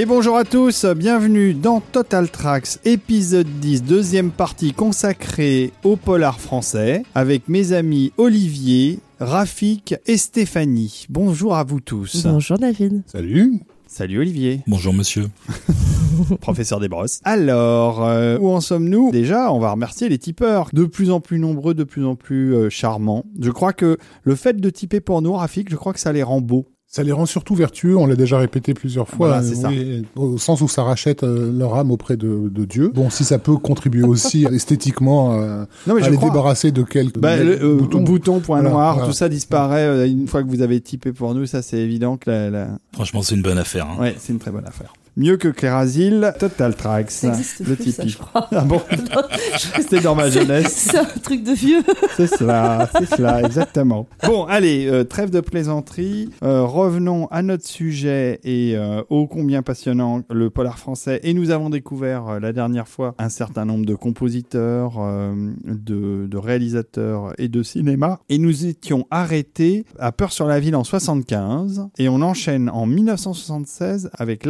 Et bonjour à tous, bienvenue dans Total Tracks, épisode 10, deuxième partie consacrée au polar français, avec mes amis Olivier, Rafik et Stéphanie. Bonjour à vous tous. Bonjour David. Salut. Salut Olivier. Bonjour monsieur. Professeur Desbrosses. Alors, euh, où en sommes-nous? Déjà, on va remercier les tipeurs. De plus en plus nombreux, de plus en plus euh, charmants. Je crois que le fait de tiper pour nous, Rafik, je crois que ça les rend beaux. Ça les rend surtout vertueux, on l'a déjà répété plusieurs fois, Voilà, c'est ça. oui, au sens où ça rachète euh, leur âme auprès de, de Dieu. Bon, si ça peut contribuer aussi esthétiquement euh, Non, mais à les crois. débarrasser de quelques Bah, le, euh, boutons. bouton, point Voilà, noir, voilà. tout ça disparaît euh, une fois que vous avez typé pour nous. Ça, c'est évident que la, la- Franchement, c'est une bonne affaire. hein. Ouais, c'est une très bonne affaire. Mieux que Clérasil, Total Tracks. Ça existe le plus, ça, je crois. Ah bon C'était dans ma jeunesse. C'est un truc de vieux. C'est cela, c'est cela, exactement. Bon, allez, euh, trêve de plaisanterie. Euh, revenons à notre sujet et euh, ô combien passionnant le polar français. Et nous avons découvert euh, la dernière fois un certain nombre de compositeurs, de, de réalisateurs et de cinéma. Et nous étions arrêtés à Peur sur la ville en 75. Et on enchaîne en 1976 avec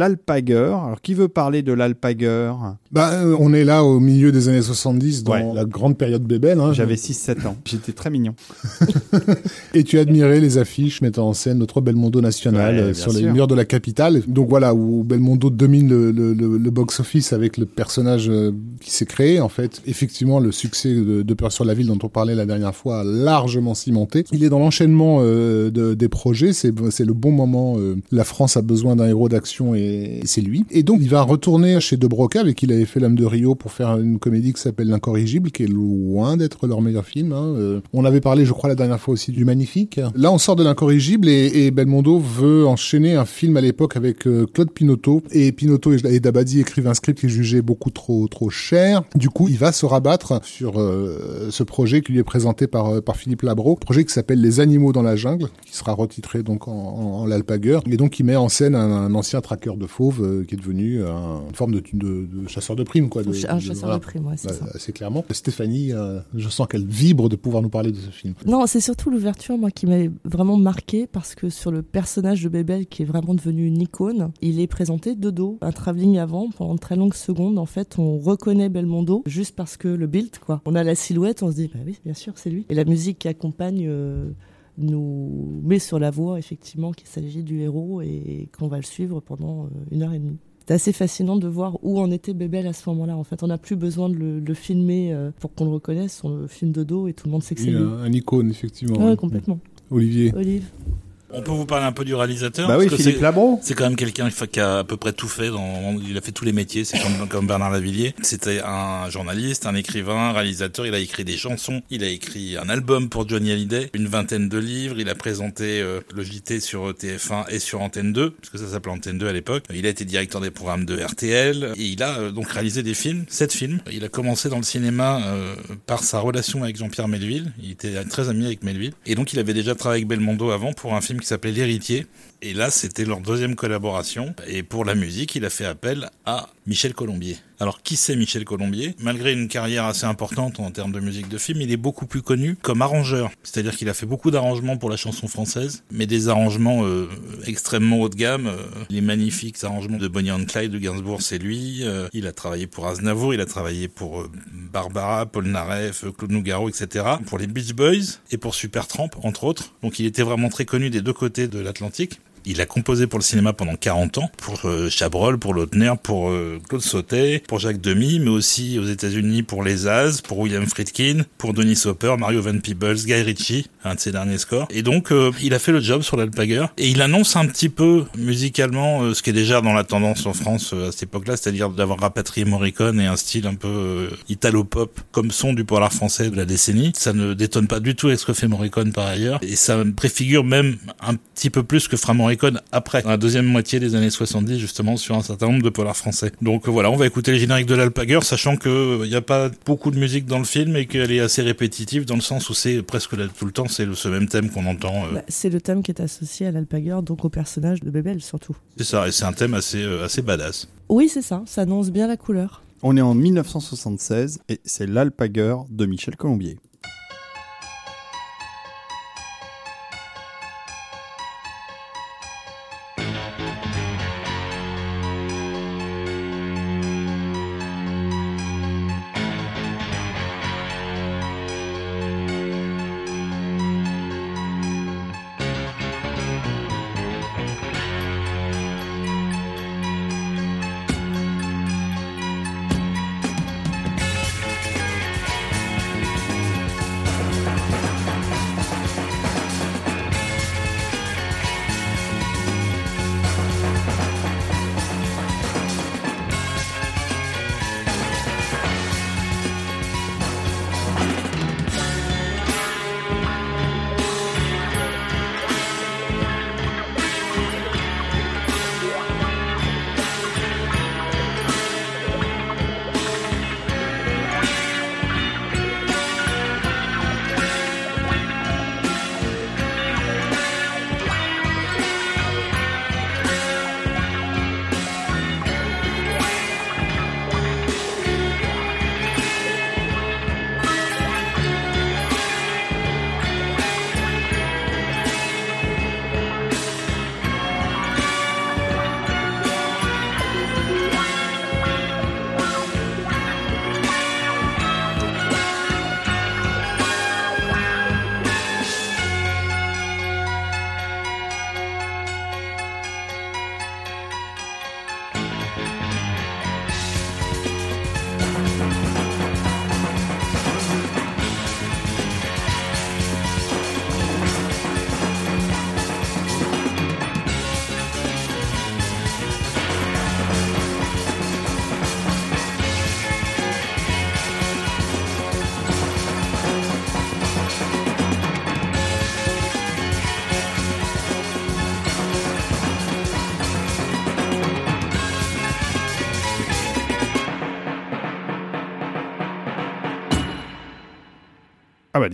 Alors, qui veut parler de l'Alpaguer? Bah, euh, on est là au milieu des années 70 dans Ouais. la grande période bébelle. Hein, J'avais 6-7 ans. J'étais très mignon. Et tu admirais les affiches mettant en scène notre Belmondo national Ouais, euh, sur les sûr. murs de la capitale. Donc voilà, où Belmondo domine le, le- le- le box-office avec le personnage euh, qui s'est créé. En fait, effectivement, le succès de, de Peur sur la ville dont on parlait la dernière fois a largement cimenté. Il est dans l'enchaînement de- des projets. C'est le bon moment. la France a besoin d'un héros d'action et, et c'est Et donc, il va retourner chez De Broca avec qui il avait fait L'âme de Rio pour faire une comédie qui s'appelle L'Incorrigible, qui est loin d'être leur meilleur film. hein. Euh, on avait parlé, je crois, la dernière fois aussi du Magnifique. Là, on sort de l'Incorrigible et, Belmondo veut enchaîner un film à l'époque avec euh, Claude Pinotto. Et Pinotto et, et Dabadi écrivent un script qu'il jugeait beaucoup trop trop cher. Du coup, il va se rabattre sur euh, ce projet qui lui est présenté par, Philippe Labro, projet qui s'appelle Les Animaux dans la jungle, qui sera retitré donc en, en, l'Alpagueur. Et donc, il met en scène un ancien traqueur de fauves euh, qui est devenu un- une forme de, de, de chasseur de primes, quoi. De, un chasseur voilà. de primes, ouais, c'est Ouais, ça. assez clairement. Stéphanie, euh, je sens qu'elle vibre de pouvoir nous parler de ce film. Non, c'est surtout l'ouverture, moi, qui m'a vraiment marqué parce que sur le personnage de Bébel, qui est vraiment devenu une icône, il est présenté de dos. Un travelling avant, pendant de très longues secondes, en fait, on reconnaît Belmondo juste parce que le build, quoi. On a la silhouette, on se dit, bah oui, bien sûr, c'est lui. Et la musique qui accompagne euh, nous met sur la voie, effectivement, qu'il s'agit du héros et qu'on va le suivre pendant euh, une heure et demie. C'est assez fascinant de voir où en était Bébel à ce moment-là. En fait, on n'a plus besoin de le, le filmer euh, pour qu'on le reconnaisse. On le filme de dos et tout le monde sait que c'est Oui, lui. un, un icône, effectivement. Ouais, Ouais. complètement. Olivier. Olive. On peut vous parler un peu du réalisateur Bah oui, parce que Philippe c'est- Labro. C'est quand même quelqu'un qui a à peu près tout fait. Dans, il a fait tous les métiers. C'est comme, comme Bernard Lavillier. C'était un journaliste, un écrivain, un réalisateur. Il a écrit des chansons. Il a écrit un album pour Johnny Hallyday, une vingtaine de livres. Il a présenté euh, le JT sur TF1 et sur Antenne 2, parce que ça s'appelait Antenne 2 à l'époque. Il a été directeur des programmes de RTL et il a euh, donc réalisé des films, sept films. Il a commencé dans le cinéma euh, par sa relation avec Jean-Pierre Melville. Il était très ami avec Melville et donc il avait déjà travaillé avec Belmondo avant pour un film qui s'appelait L'héritier. Et là, c'était leur deuxième collaboration. Et pour la musique, il a fait appel à Michel Colombier. Alors, qui c'est Michel Colombier? Malgré une carrière assez importante en termes de musique de film, il est beaucoup plus connu comme arrangeur. C'est-à-dire qu'il a fait beaucoup d'arrangements pour la chanson française, mais des arrangements euh, extrêmement haut de gamme. Euh, les magnifiques arrangements de Bonnie and Clyde de Gainsbourg, c'est lui. Euh, il a travaillé pour Aznavour, il a travaillé pour euh, Barbara, Paul Naref, Claude Nougaro, etc. Pour les Beach Boys et pour Supertramp, entre autres. Donc, il était vraiment très connu des deux côtés de l'Atlantique. Il a composé pour le cinéma pendant 40 ans, pour euh, Chabrol, pour Lautner, pour euh, Claude Sautet, pour Jacques Demy, mais aussi aux États-Unis pour Les As, pour William Friedkin, pour Denis Hopper, Mario Van Peebles, Guy Ritchie, un de ses derniers scores. Et donc, euh, il a fait le job sur l'Alpaguer. Et il annonce un petit peu musicalement ce qui est déjà dans la tendance en France à cette époque-là, c'est-à-dire d'avoir rapatrié Morricone et un style un peu italo-pop comme son du polar français de la décennie. Ça ne détonne pas du tout avec ce que fait Morricone par ailleurs. Et ça préfigure même un petit peu plus que fera Morricone après, dans la deuxième moitié des années 70, justement, sur un certain nombre de polars français. Donc euh, voilà, on va écouter les génériques de l'Alpaguer, sachant que il n'y a pas beaucoup de musique dans le film et qu'elle est assez répétitive dans le sens où c'est presque là, tout le temps, c'est le- ce même thème qu'on entend. euh, Bah, c'est le thème qui est associé à l'Alpaguer, donc au personnage de Bébel surtout. C'est ça, et c'est un thème assez, euh, assez badass. Oui, c'est ça, ça annonce bien la couleur. On est en 1976 et c'est l'Alpaguer de Michel Colombier.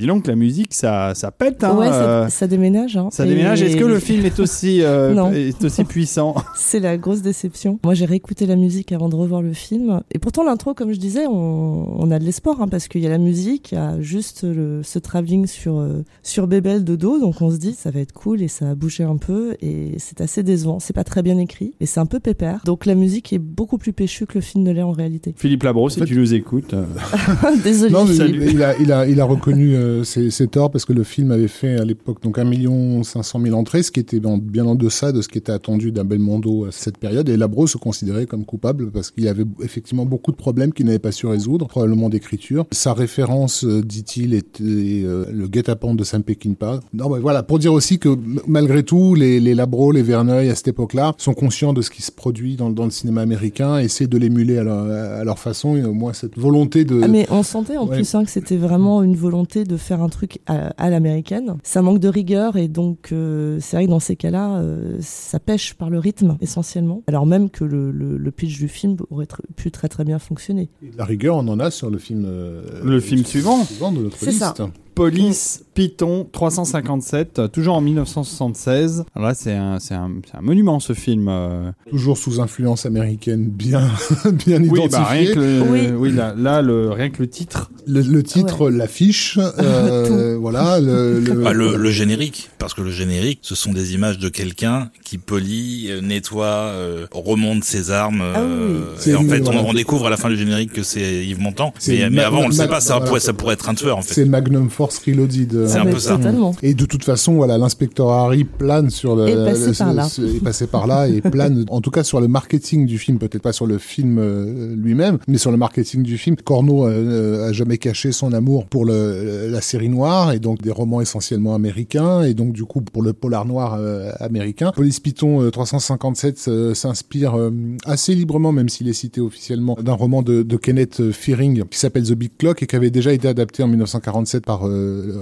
Dis donc, la musique, ça, ça pète. Hein, ouais, euh, ça, ça déménage. Hein. ça déménage. Est-ce que Et- le film est aussi, euh, Non. est aussi puissant? C'est la grosse déception. Moi, j'ai réécouté la musique avant de revoir le film. Et pourtant, l'intro, comme je disais, on, on a de l'espoir, hein, parce qu'il y a la musique, il y a juste le, ce travelling sur, euh, sur Bébel de dos. Donc, on se dit, ça va être cool et ça va bouger un peu. Et c'est assez décevant. C'est pas très bien écrit. Et c'est un peu pépère. Donc, la musique est beaucoup plus péchue que le film ne l'est en réalité. Philippe Labro, si fait- tu nous écoutes. euh, Désolé. Non, mais Salut. il, il a, il, a, il a reconnu euh, ses torts parce que le film avait fait à l'époque donc 1 500 000 entrées, ce qui était en- bien en deçà de ce qui était attendu d'un Belmondo à cette période. Et Labro se considérait comme coupable parce qu'il avait effectivement beaucoup de problèmes qu'il n'avait pas su résoudre, probablement d'écriture. Sa référence, euh, dit-il, était euh, le guet-apens de Sam Peckinpah. Non, mais voilà, pour dire aussi que malgré tout, les, les Labro, les Verneuil à cette époque-là sont conscients de ce qui se produit dans, dans le cinéma américain, essaient de l'émuler à leur, à leur façon. Et au moins cette volonté de Ah, mais on sentait en Ouais. plus hein, que c'était vraiment une volonté de faire un truc à, à l'américaine. Ça manque de rigueur et donc euh, c'est vrai que dans ces cas-là, euh, ça pêche par le rythme essentiellement. Alors même que le, le, le pitch du film aurait tr- pu très très bien fonctionner. Et de la rigueur, on en a sur le film. euh, Le film suivant. de notre ça. Police Python 357, euh, toujours en 1976. Alors là, c'est un, c'est un, c'est un monument ce film. euh. Toujours sous influence américaine, bien, bien Oui, identifiée. bah, rien que le, Oui. oui, là, là, le, rien que le titre. le, le titre, l'affiche, euh, voilà. Le, le, Ah, le, le générique, parce que le générique, ce sont des images de quelqu'un qui polie, nettoie, euh, remonte ses armes. Ah oui, euh, et en C'est- fait, voilà. on, on découvre à la fin du générique que c'est Yves Montand. C'est Mais, mais Ma- avant, on le sait pas. Ça voilà. pourrait, ça pourrait être un tueur, en C'est fait. Magnum Force Reloaded. euh, C'est un peu ça. Totalement. Et de toute façon, voilà, l'inspecteur Harry plane sur le, Est passé le- par là. est passé par là et plane, en tout cas sur le marketing du film, peut-être pas sur le film euh, lui-même, mais sur le marketing du film. Corneau euh, a jamais caché son amour pour le, la série noire et donc des romans essentiellement américains et donc du coup pour le polar noir euh, américain. Police Python euh, 357 euh, s'inspire euh, assez librement, même s'il est cité officiellement, d'un roman de, de Kenneth Fearing qui s'appelle The Big Clock et qui avait déjà été adapté en 1947 par euh,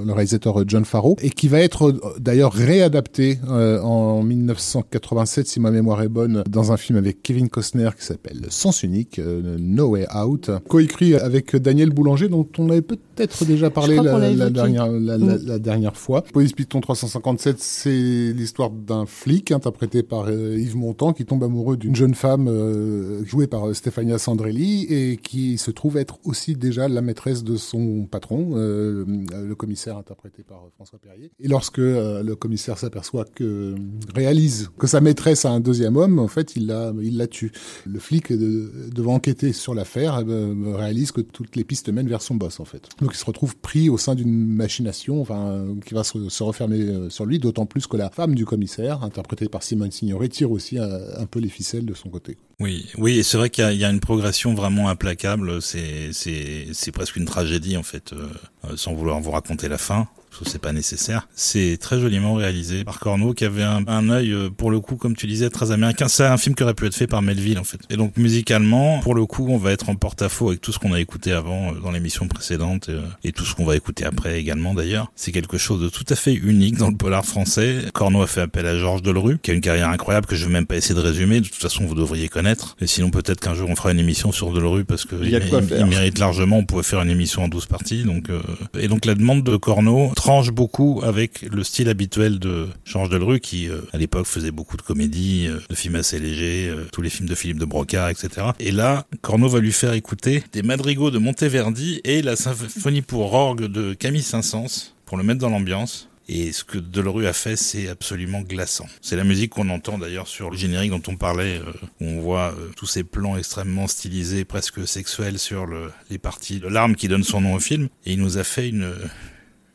le réalisateur John Farrow et qui va être euh, d'ailleurs réadapté euh, en 1987 si ma mémoire est bonne dans un film avec Kevin Costner qui s'appelle Sens unique, euh, No Way Out, coécrit avec Daniel Boulanger dont on avait peut-être déjà parlé la, dernière la, Mm. la dernière fois. Police Python 357, c'est l'histoire d'un flic interprété par euh, Yves Montand qui tombe amoureux d'une jeune femme euh, jouée par euh, Stefania Sandrelli et qui se trouve être aussi déjà la maîtresse de son patron, euh, le commissaire interprété par euh, François Perrier. Et lorsque euh, le commissaire s'aperçoit que réalise que sa maîtresse a un deuxième homme, en fait, il la, il la tue. Le flic, euh, devant enquêter sur l'affaire, euh, réalise que toutes les pistes mènent vers son boss, en fait. Donc il se retrouve pris au sein d'une machination, enfin, euh, qui va se, refermer euh, sur lui, d'autant plus que la femme du commissaire, interprétée par Simone Signoret, tire aussi euh, un peu les ficelles de son côté. Oui, oui, et c'est vrai qu'il y, a- une progression vraiment implacable. C'est presque une tragédie en fait, euh, euh, sans vouloir vous raconter la fin. Parce que c'est pas nécessaire. C'est très joliment réalisé par Corneau, qui avait un, un œil, euh, pour le coup, comme tu disais, très américain. C'est un film qui aurait pu être fait par Melville, en fait. Et donc, musicalement, pour le coup, on va être en porte-à-faux avec tout ce qu'on a écouté avant, euh, dans l'émission précédente, euh, et tout ce qu'on va écouter après également, d'ailleurs. C'est quelque chose de tout à fait unique dans le polar français. Corneau a fait appel à Georges Delerue, qui a une carrière incroyable que je vais même pas essayer de résumer. De toute façon, vous devriez connaître. Et sinon, peut-être qu'un jour, on fera une émission sur Delerue, parce que Il il mérite largement. On pourrait faire une émission en 12 parties. Donc, euh, et donc, la demande de Corneau tranche beaucoup avec le style habituel de Georges Delerue, qui, euh, à l'époque, faisait beaucoup de comédies, euh, de films assez légers, euh, tous les films de Philippe de Broca, etc. Et là, Corneau va lui faire écouter des madrigaux de Monteverdi et la symphonie pour orgue de Camille Saint-Saëns pour le mettre dans l'ambiance. Et ce que Delerue a fait, c'est absolument glaçant. C'est la musique qu'on entend d'ailleurs sur le générique dont on parlait, où on voit tous ces plans extrêmement stylisés, presque sexuels sur le, les parties de l'arme qui donne son nom au film. Et il nous a fait une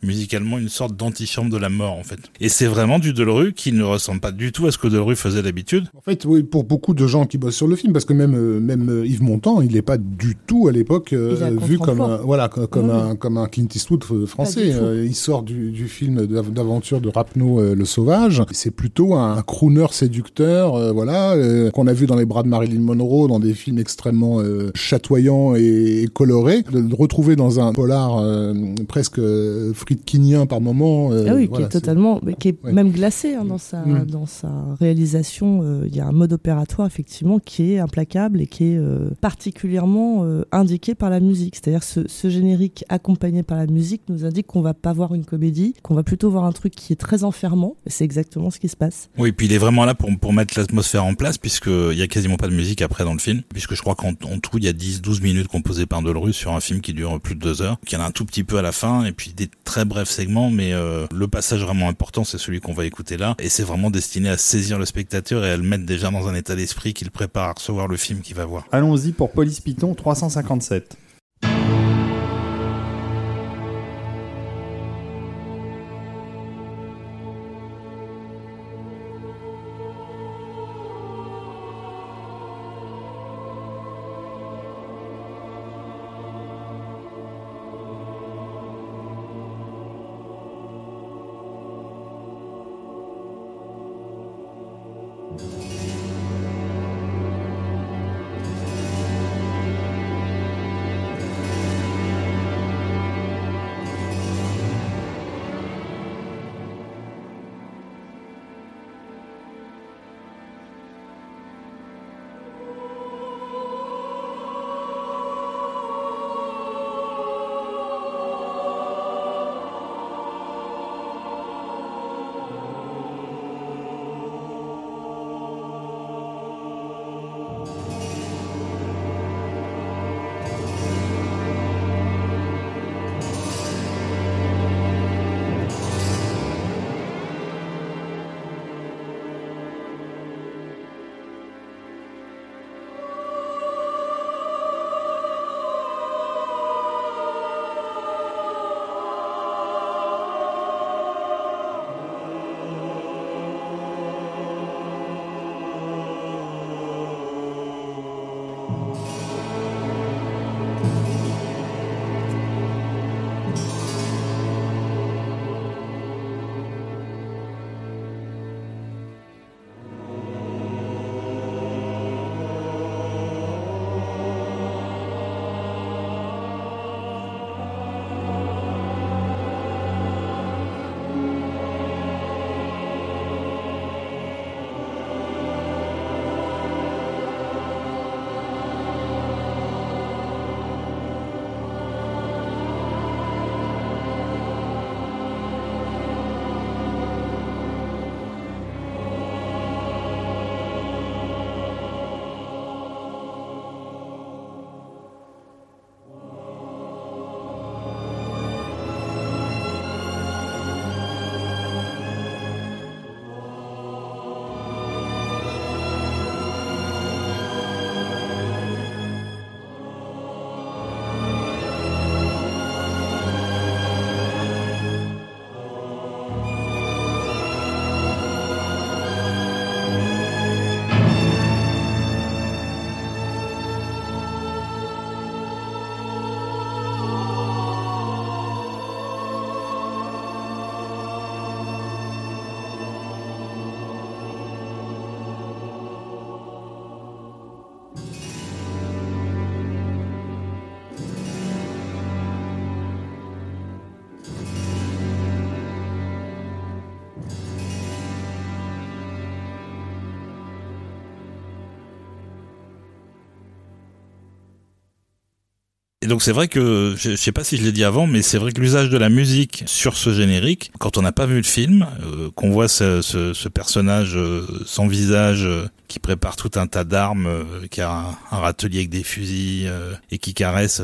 musicalement une sorte d'antichambre de la mort en fait. Et c'est vraiment du Delerue qui ne ressemble pas du tout à ce que Delerue faisait d'habitude. En fait, oui, pour beaucoup de gens qui bossent sur le film, parce que même euh, même euh, Yves Montand, il n'est pas du tout à l'époque euh, vu comme un, voilà co- comme Oui, un comme un Clint Eastwood français. Euh, il sort du, du film d'av- d'aventure de Rapneau euh, le Sauvage. C'est plutôt un, crooner séducteur, euh, voilà, euh, qu'on a vu dans les bras de Marilyn Monroe, dans des films extrêmement euh, chatoyants et, et colorés. De le retrouver dans un polar euh, presque euh, esprit de Kinien par moment. ah oui, qui est totalement, qui est même glacé hein, dans sa mm. dans sa réalisation. Il y a un mode opératoire effectivement qui est implacable et qui est particulièrement indiqué par la musique. C'est-à-dire ce, ce générique accompagné par la musique nous indique qu'on va pas voir une comédie, qu'on va plutôt voir un truc qui est très enfermant. C'est exactement ce qui se passe. Oui, puis il est vraiment là pour, pour mettre l'atmosphère en place, puisqu'il y a quasiment pas de musique après dans le film, puisque je crois qu'en tout, il y a 10-12 minutes composées par Delru sur un film qui dure plus de deux heures, qu'il y en a un tout petit peu à la fin, et puis des très brefs segments, mais euh, le passage vraiment important, c'est celui qu'on va écouter là, et c'est vraiment destiné à saisir le spectateur et à le mettre déjà dans un état d'esprit qu'il prépare à recevoir le film qu'il va voir. Allons-y pour Police Python 357. Donc c'est vrai que, je, sais pas si je l'ai dit avant, mais c'est vrai que l'usage de la musique sur ce générique, quand on n'a pas vu le film, euh, qu'on voit ce, personnage euh, sans visage euh, qui prépare tout un tas d'armes, qui a un, râtelier avec des fusils et qui caresse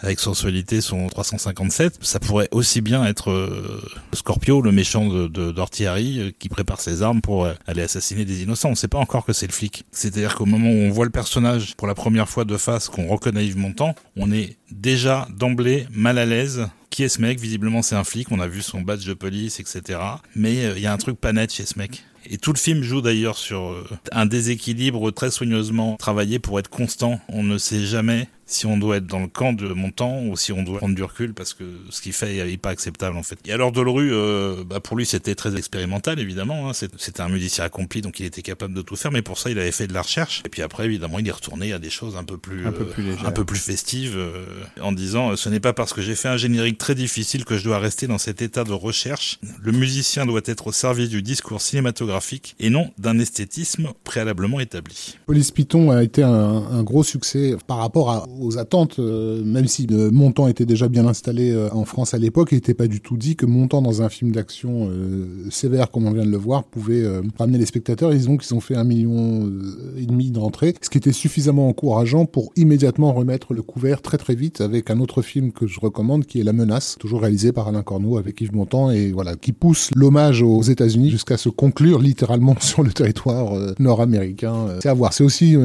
avec sensualité son 357, ça pourrait aussi bien être euh, Scorpio, le méchant de, de euh, qui prépare ses armes pour euh, aller assassiner des innocents. On sait pas encore que c'est le flic. C'est-à-dire qu'au moment où on voit le personnage pour la première fois de face, qu'on reconnaît Yves Montand, on est déjà d'emblée mal à l'aise qui est ce mec? Visiblement, c'est un flic. On a vu son badge de police, etc. Mais il y a un truc pas net chez ce mec. Et tout le film joue d'ailleurs sur un déséquilibre très soigneusement travaillé pour être constant. On ne sait jamais si on doit être dans le camp de Montand ou si on doit prendre du recul parce que ce qu'il fait n'est pas acceptable en fait. Et alors Dolru, euh, bah pour lui c'était très expérimental évidemment, hein. c'était un musicien accompli donc il était capable de tout faire, mais pour ça il avait fait de la recherche. Et puis après évidemment il est retourné à des choses un peu plus, un peu plus, un peu plus festives euh, en disant ce n'est pas parce que j'ai fait un générique très difficile que je dois rester dans cet état de recherche. Le musicien doit être au service du discours cinématographique et non d'un esthétisme préalablement établi. Police Python a été un, un gros succès par rapport à, aux attentes, euh, même si euh, Montant était déjà bien installé euh, en France à l'époque, il n'était pas du tout dit que Montant dans un film d'action sévère comme on vient de le voir pouvait ramener les spectateurs. Ils ont qu'ils ont fait un million et demi d'entrées, ce qui était suffisamment encourageant pour immédiatement remettre le couvert très très vite avec un autre film que je recommande qui est La Menace, toujours réalisé par Alain Corneau avec Yves Montand et voilà qui pousse l'hommage aux États-Unis jusqu'à se conclure littéralement sur le territoire nord-américain. C'est à voir. C'est aussi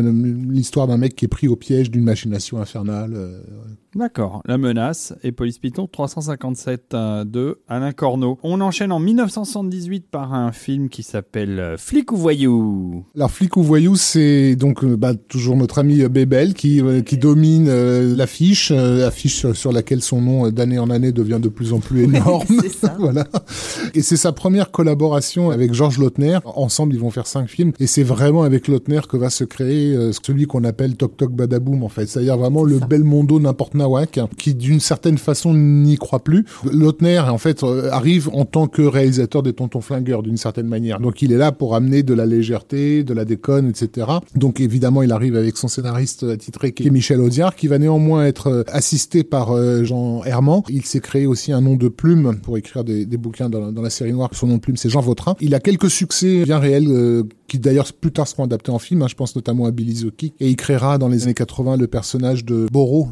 l'histoire d'un mec qui est pris au piège d'une machination infernale. Euh, D'accord, La Menace et Police Python 357 de Alain Corneau. On enchaîne en 1978 par un film qui s'appelle euh, Flic ou Voyou. Alors Flic ou Voyou, c'est donc euh, bah, toujours notre ami Bébel qui, qui domine l'affiche, affiche sur, laquelle son nom d'année en année devient de plus en plus énorme. ça. voilà. Et c'est sa première collaboration avec Georges Lautner. Ensemble, ils vont faire cinq films. Et c'est vraiment avec Lautner que va se créer celui qu'on appelle Toc Toc Badaboum en fait. C'est-à-dire vraiment le bel mondo n'importe Qui d'une certaine façon n'y croit plus. Lautner, euh, arrive en tant que réalisateur des Tontons Flingueurs, d'une certaine manière. Donc il est là pour amener de la légèreté, de la déconne, etc. Donc évidemment, il arrive avec son scénariste attitré qui est Michel Audiard, qui va néanmoins être euh, assisté par euh, Jean Herman. Il s'est créé aussi un nom de plume pour écrire des, bouquins dans, la série noire. Son nom de plume, c'est Jean Vautrin. Il a quelques succès bien réels qui d'ailleurs plus tard seront adaptés en film. Hein. je pense notamment à Billy Zucky. Et il créera dans les années 80 le personnage de Boro,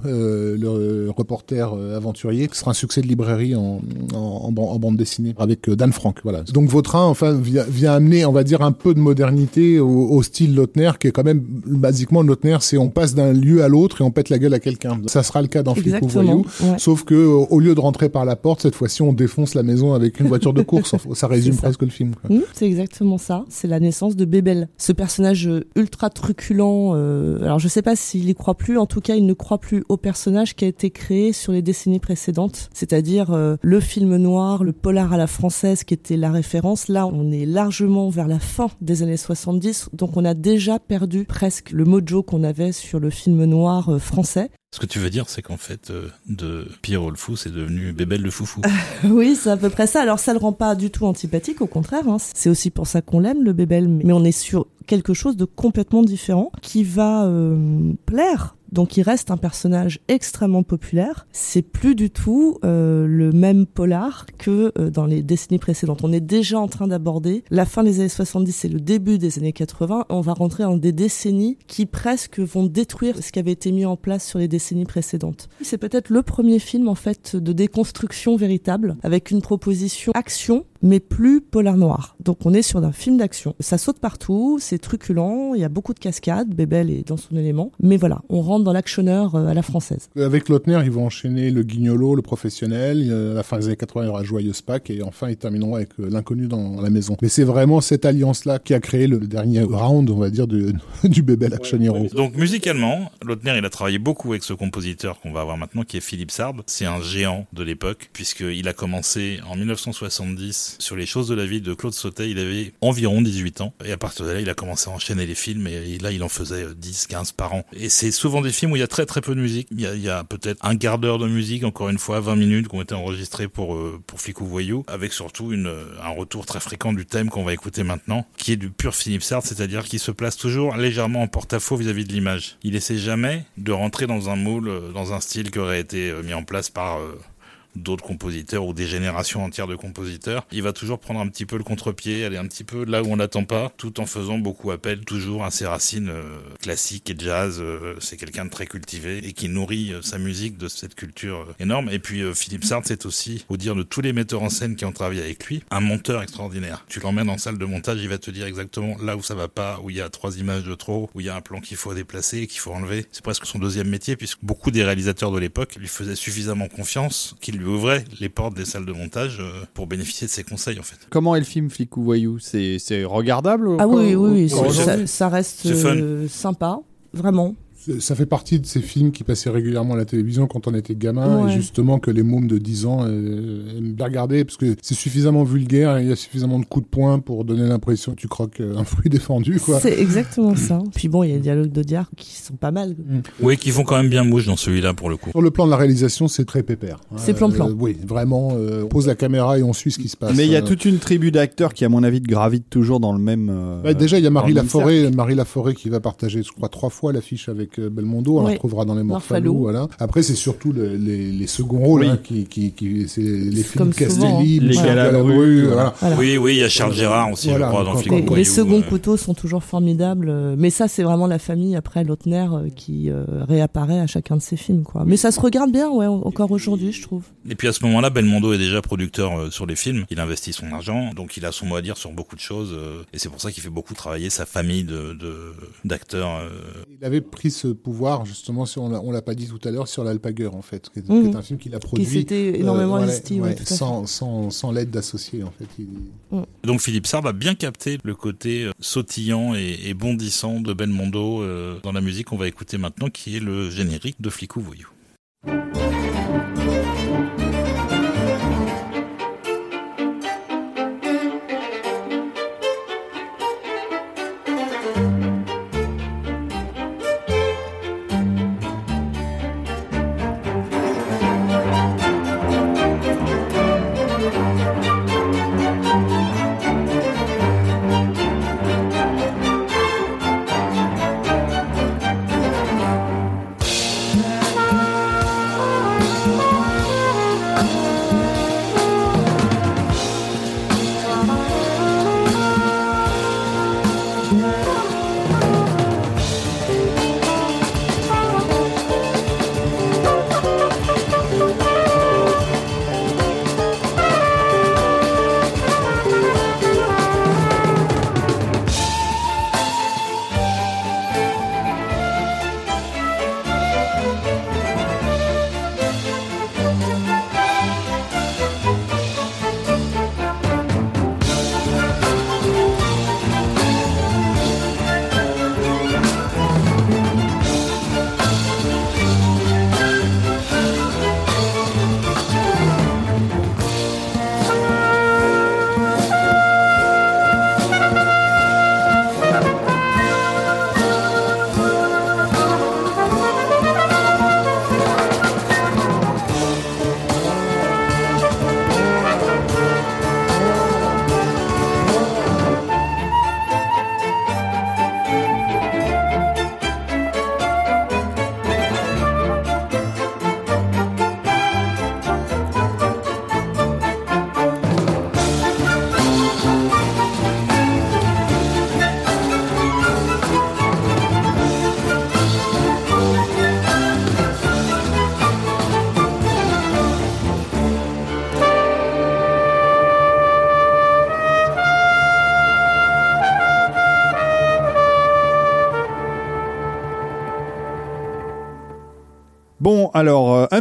le reporter euh, aventurier, qui sera un succès de librairie en, en, en, bande dessinée avec euh, Dan Frank. Voilà. Donc Vautrin, enfin, vient, vient, amener, on va dire, un peu de modernité au, au style Lautner, qui est quand même basiquement Lautner, c'est on passe d'un lieu à l'autre et on pète la gueule à quelqu'un. Ça sera le cas dans Flic ou Voyou, sauf que au lieu de rentrer par la porte, cette fois-ci, on défonce la maison avec une voiture de course. ça résume presque le film. Mmh, c'est exactement ça. C'est la naissance de Bébel, ce personnage ultra truculent. Euh, alors je sais pas s'il y croit plus, en tout cas il ne croit plus au personnage qui a été créé sur les décennies précédentes, c'est-à-dire euh, le film noir, le polar à la française qui était la référence. Là on est largement vers la fin des années 70, donc on a déjà perdu presque le mojo qu'on avait sur le film noir euh, français. Ce que tu veux dire, c'est qu'en fait, euh, de Pierrot le fou, c'est devenu Bébel le foufou. oui, c'est à peu près ça. Alors, ça le rend pas du tout antipathique, au contraire. Hein. C'est aussi pour ça qu'on l'aime, le Bébel. Mais on est sur quelque chose de complètement différent qui va euh, plaire donc il reste un personnage extrêmement populaire. C'est plus du tout euh, le même polar que euh, dans les décennies précédentes. On est déjà en train d'aborder la fin des années 70 et le début des années 80. On va rentrer dans des décennies qui presque vont détruire ce qui avait été mis en place sur les décennies précédentes. C'est peut-être le premier film en fait de déconstruction véritable avec une proposition action mais plus polar noir. Donc on est sur un film d'action. Ça saute partout, c'est truculent, il y a beaucoup de cascades, Bébel est dans son élément. Mais voilà, on rentre dans l'actionneur euh, à la française. Avec Lautner, ils vont enchaîner le guignolo, le professionnel. À la fin des années 80, il y aura Joyeuse Pâques et enfin ils termineront avec euh, l'inconnu dans la maison. Mais c'est vraiment cette alliance-là qui a créé le dernier round, on va dire, du, du Bébel Action Hero. Donc musicalement, Lautner, il a travaillé beaucoup avec ce compositeur qu'on va avoir maintenant, qui est Philippe Sard. C'est un géant de l'époque, puisqu'il a commencé en 1970 sur les choses de la vie de Claude Sautet. Il avait environ 18 ans. Et à partir de là, il a commencé à enchaîner les films. Et là, il en faisait 10, 15 par an. Et c'est souvent des films où il y a très très peu de musique. Il y a, peut-être un quart d'heure de musique, encore une fois, 20 minutes qui ont été enregistrés pour, euh, pour Flic ou Voyou. Avec surtout une, un retour très fréquent du thème qu'on va écouter maintenant, qui est du pur Philippe Sartre, c'est-à-dire qu'il se place toujours légèrement en porte-à-faux vis-à-vis de l'image. Il essaie jamais de rentrer dans un moule, euh, dans un style qui aurait été euh, mis en place par d'autres compositeurs ou des générations entières de compositeurs. Il va toujours prendre un petit peu le contre-pied, aller un petit peu là où on n'attend pas, tout en faisant beaucoup appel toujours à ses racines euh, classiques et jazz. Euh, c'est quelqu'un de très cultivé et qui nourrit euh, sa musique de cette culture énorme. Et puis Philippe Sartre, c'est aussi, au dire de tous les metteurs en scène qui ont travaillé avec lui, un monteur extraordinaire. Tu l'emmènes en salle de montage, il va te dire exactement là où ça va pas, où il y a trois images de trop, où il y a un plan qu'il faut déplacer, qu'il faut enlever. C'est presque son deuxième métier puisque beaucoup des réalisateurs de l'époque lui faisaient suffisamment confiance qu'il lui ouvrait les portes des salles de montage euh, pour bénéficier de ses conseils en fait. Comment est le film Flic ou Voyou? C'est regardable Ah oui, oui, ça, reste euh, sympa, vraiment. Ça fait partie de ces films qui passaient régulièrement à la télévision quand on était gamin, Ouais. et justement que les mômes de 10 ans euh, aiment bien regarder, parce que c'est suffisamment vulgaire, et il y a suffisamment de coups de poing pour donner l'impression que tu croques euh, un fruit défendu, quoi. C'est exactement ça. Puis bon, il y a les dialogues d'Audiard qui sont pas mal. Oui, qui font quand même bien mouche dans celui-là pour le coup. Sur le plan de la réalisation, c'est très pépère. C'est plan-plan. Euh, oui, vraiment, euh, on pose la caméra et on suit ce qui se passe. Mais il y a Euh, toute une tribu d'acteurs qui, à mon avis, gravitent toujours dans le même. euh, bah, déjà, il y a Marie Laforêt, Marie Laforêt qui va partager, je crois, trois fois l'affice avec euh, Belmondo. On la retrouvera dans les Morphalou. Morphalou. Voilà. Après, c'est surtout le- les, les seconds rôles Oui. hein, qui, qui, qui, c'est les films Castelli, hein. Les Galabru, Galabru, voilà. voilà. Oui, oui, il y a Charles Gérard aussi, Voilà, je crois, dans le encore. film. Les, les seconds euh. couteaux sont toujours formidables, euh, mais ça c'est vraiment la famille après Lautner euh, qui euh, réapparaît à chacun de ses films, quoi. Mais ça se regarde bien, ouais, encore aujourd'hui, je trouve. Et puis à ce moment-là, Belmondo est déjà producteur euh, sur les films. Il investit son argent, donc il a son mot à dire sur beaucoup de choses. euh, et c'est pour ça qu'il fait beaucoup travailler sa famille de de- d'acteurs. euh. Il avait pris ce pouvoir, justement, si on l'a, on l'a pas dit tout à l'heure, sur l'Alpaguer, en fait, qui est, qui est un film qu'il a Qui produit. s'était énormément euh, voilà, investi, ouais, ouais, tout à fait. sans, sans, sans l'aide d'associés, en fait. Il- Donc Philippe Sarr va bien capter le côté euh, sautillant et, et bondissant de Belmondo euh, dans la musique qu'on va écouter maintenant, qui est le générique de Flicou Voyou.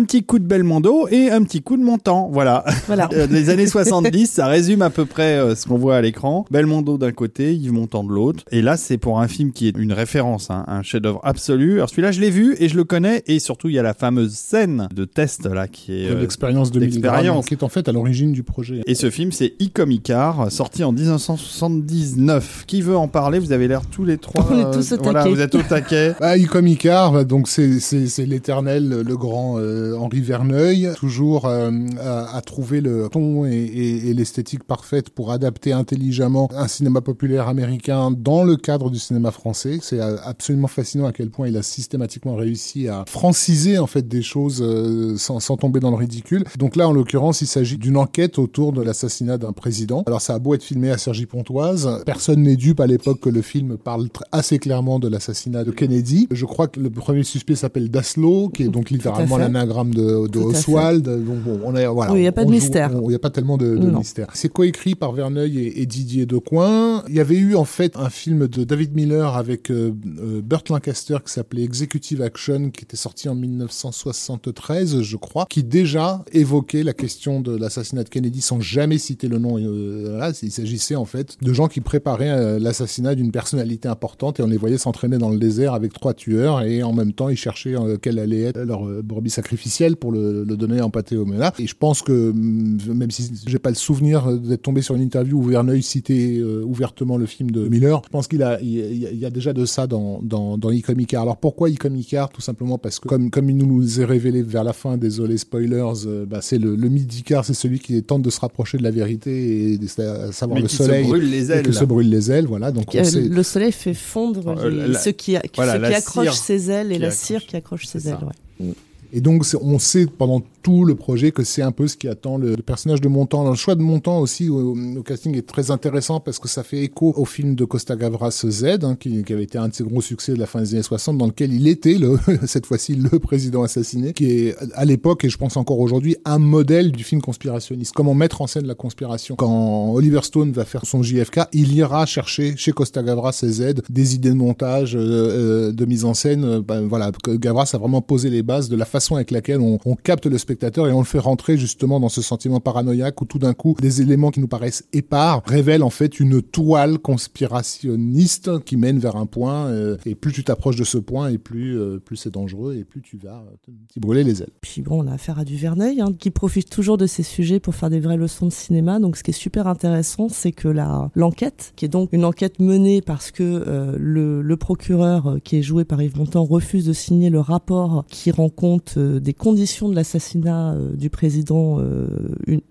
Un petit coup de Belmondo et un petit coup de montant. Voilà. Voilà. Euh, Les années 70, ça résume à peu près euh, ce qu'on voit à l'écran. Belmondo d'un côté, Yves Montand de l'autre. Et là, c'est pour un film qui est une référence, hein, un chef-d'œuvre absolu. Alors celui-là, je l'ai vu et je le connais. Et surtout, il y a la fameuse scène de test là qui est. de euh, l'expérience de l'expérience. qui est en fait à l'origine du projet. Et ce film, c'est Icomicar, sorti en 1979. Qui veut en parler? Vous avez l'air tous les trois. On est euh, tous au Voilà, taquet. vous êtes au taquet. Ah, Icom Icar, bah, donc c'est l'éternel, le grand euh, Henri Verneuil, toujours euh, à, à trouver le ton et, et, et l'esthétique parfaite pour adapter intelligemment un cinéma populaire américain dans le cadre du cinéma français. C'est euh, absolument fascinant à quel point il a systématiquement réussi à franciser en fait des choses euh, sans, sans tomber dans le ridicule. Donc là, en l'occurrence, il s'agit d'une enquête autour de l'assassinat d'un président. Alors ça a beau être filmé à Cergy-Pontoise, personne n'est dupe à l'époque que le film parle assez clairement de l'assassinat de Kennedy. Je crois que le premier suspect s'appelle Daslo, qui est donc littéralement fait. L'anagramme de, de. Oswald. Donc bon, on est voilà. Oui, il y a pas de joue- mystère. Il n'y a pas tellement de, mystère. C'est coécrit par Verneuil et, et Didier Decoing. Il y avait eu en fait un film de David Miller avec euh, euh, Burt Lancaster qui s'appelait Executive Action, qui était sorti en 1973, je crois, qui déjà évoquait la question de l'assassinat de Kennedy sans jamais citer le nom. Euh, voilà, il s'agissait en fait de gens qui préparaient euh, l'assassinat d'une personnalité importante et on les voyait s'entraîner dans le désert avec trois tueurs et en même temps ils cherchaient quelle allait être leur brebis sacrificielle pour le, le donner en pâté au Mela. Et je pense que hum, même si j'ai pas le souvenir d'être tombé sur une interview où Verneuil citait euh, ouvertement le film de Miller, je pense qu'il a, il y a, il y a déjà de ça dans dans dans Icar. Alors pourquoi Icar Tout simplement parce que comme comme il nous est révélé vers la fin, désolé spoilers, euh, bah, c'est le, le mythe d'Icar, c'est celui qui tente de se rapprocher de la vérité et de, à savoir Mais le qui soleil se brûle les et ailes. que se brûlent les ailes. Voilà, donc on Euh, sait. le soleil fait fondre Euh, les- la- ceux qui, a- voilà, ceux qui accrochent ses ailes et la accroche. cire qui accroche ses ailes. ouais. Et donc, on sait pendant tout le projet que c'est un peu ce qui attend le, personnage de Montan. Le choix de Montan aussi au, casting est très intéressant parce que ça fait écho au film de Costa Gavras Z, hein, qui, avait été un de ses gros succès de la fin des années 60, dans lequel il était, le, cette fois-ci, le président assassiné, qui est à l'époque, et je pense encore aujourd'hui, un modèle du film conspirationniste. Comment mettre en scène la conspiration. Quand Oliver Stone va faire son JFK, il ira chercher chez Costa Gavras Z des idées de montage, euh, euh, de mise en scène. euh, ben, voilà, Gavras a vraiment posé les bases de la façon avec laquelle on, on capte le spectateur et on le fait rentrer justement dans ce sentiment paranoïaque où tout d'un coup des éléments qui nous paraissent épars révèlent en fait une toile conspirationniste qui mène vers un point euh, et plus tu t'approches de ce point et plus euh, plus c'est dangereux et plus tu vas euh, t'y brûler les ailes. Puis bon, on a affaire à du Verneuil, hein, qui profite toujours de ces sujets pour faire des vraies leçons de cinéma. Donc, ce qui est super intéressant, c'est que la l'enquête, qui est donc une enquête menée parce que euh, le, le procureur, euh, qui est joué par Yves Montand, refuse de signer le rapport qui rend compte euh, des conditions de l'assassinat euh, du président euh,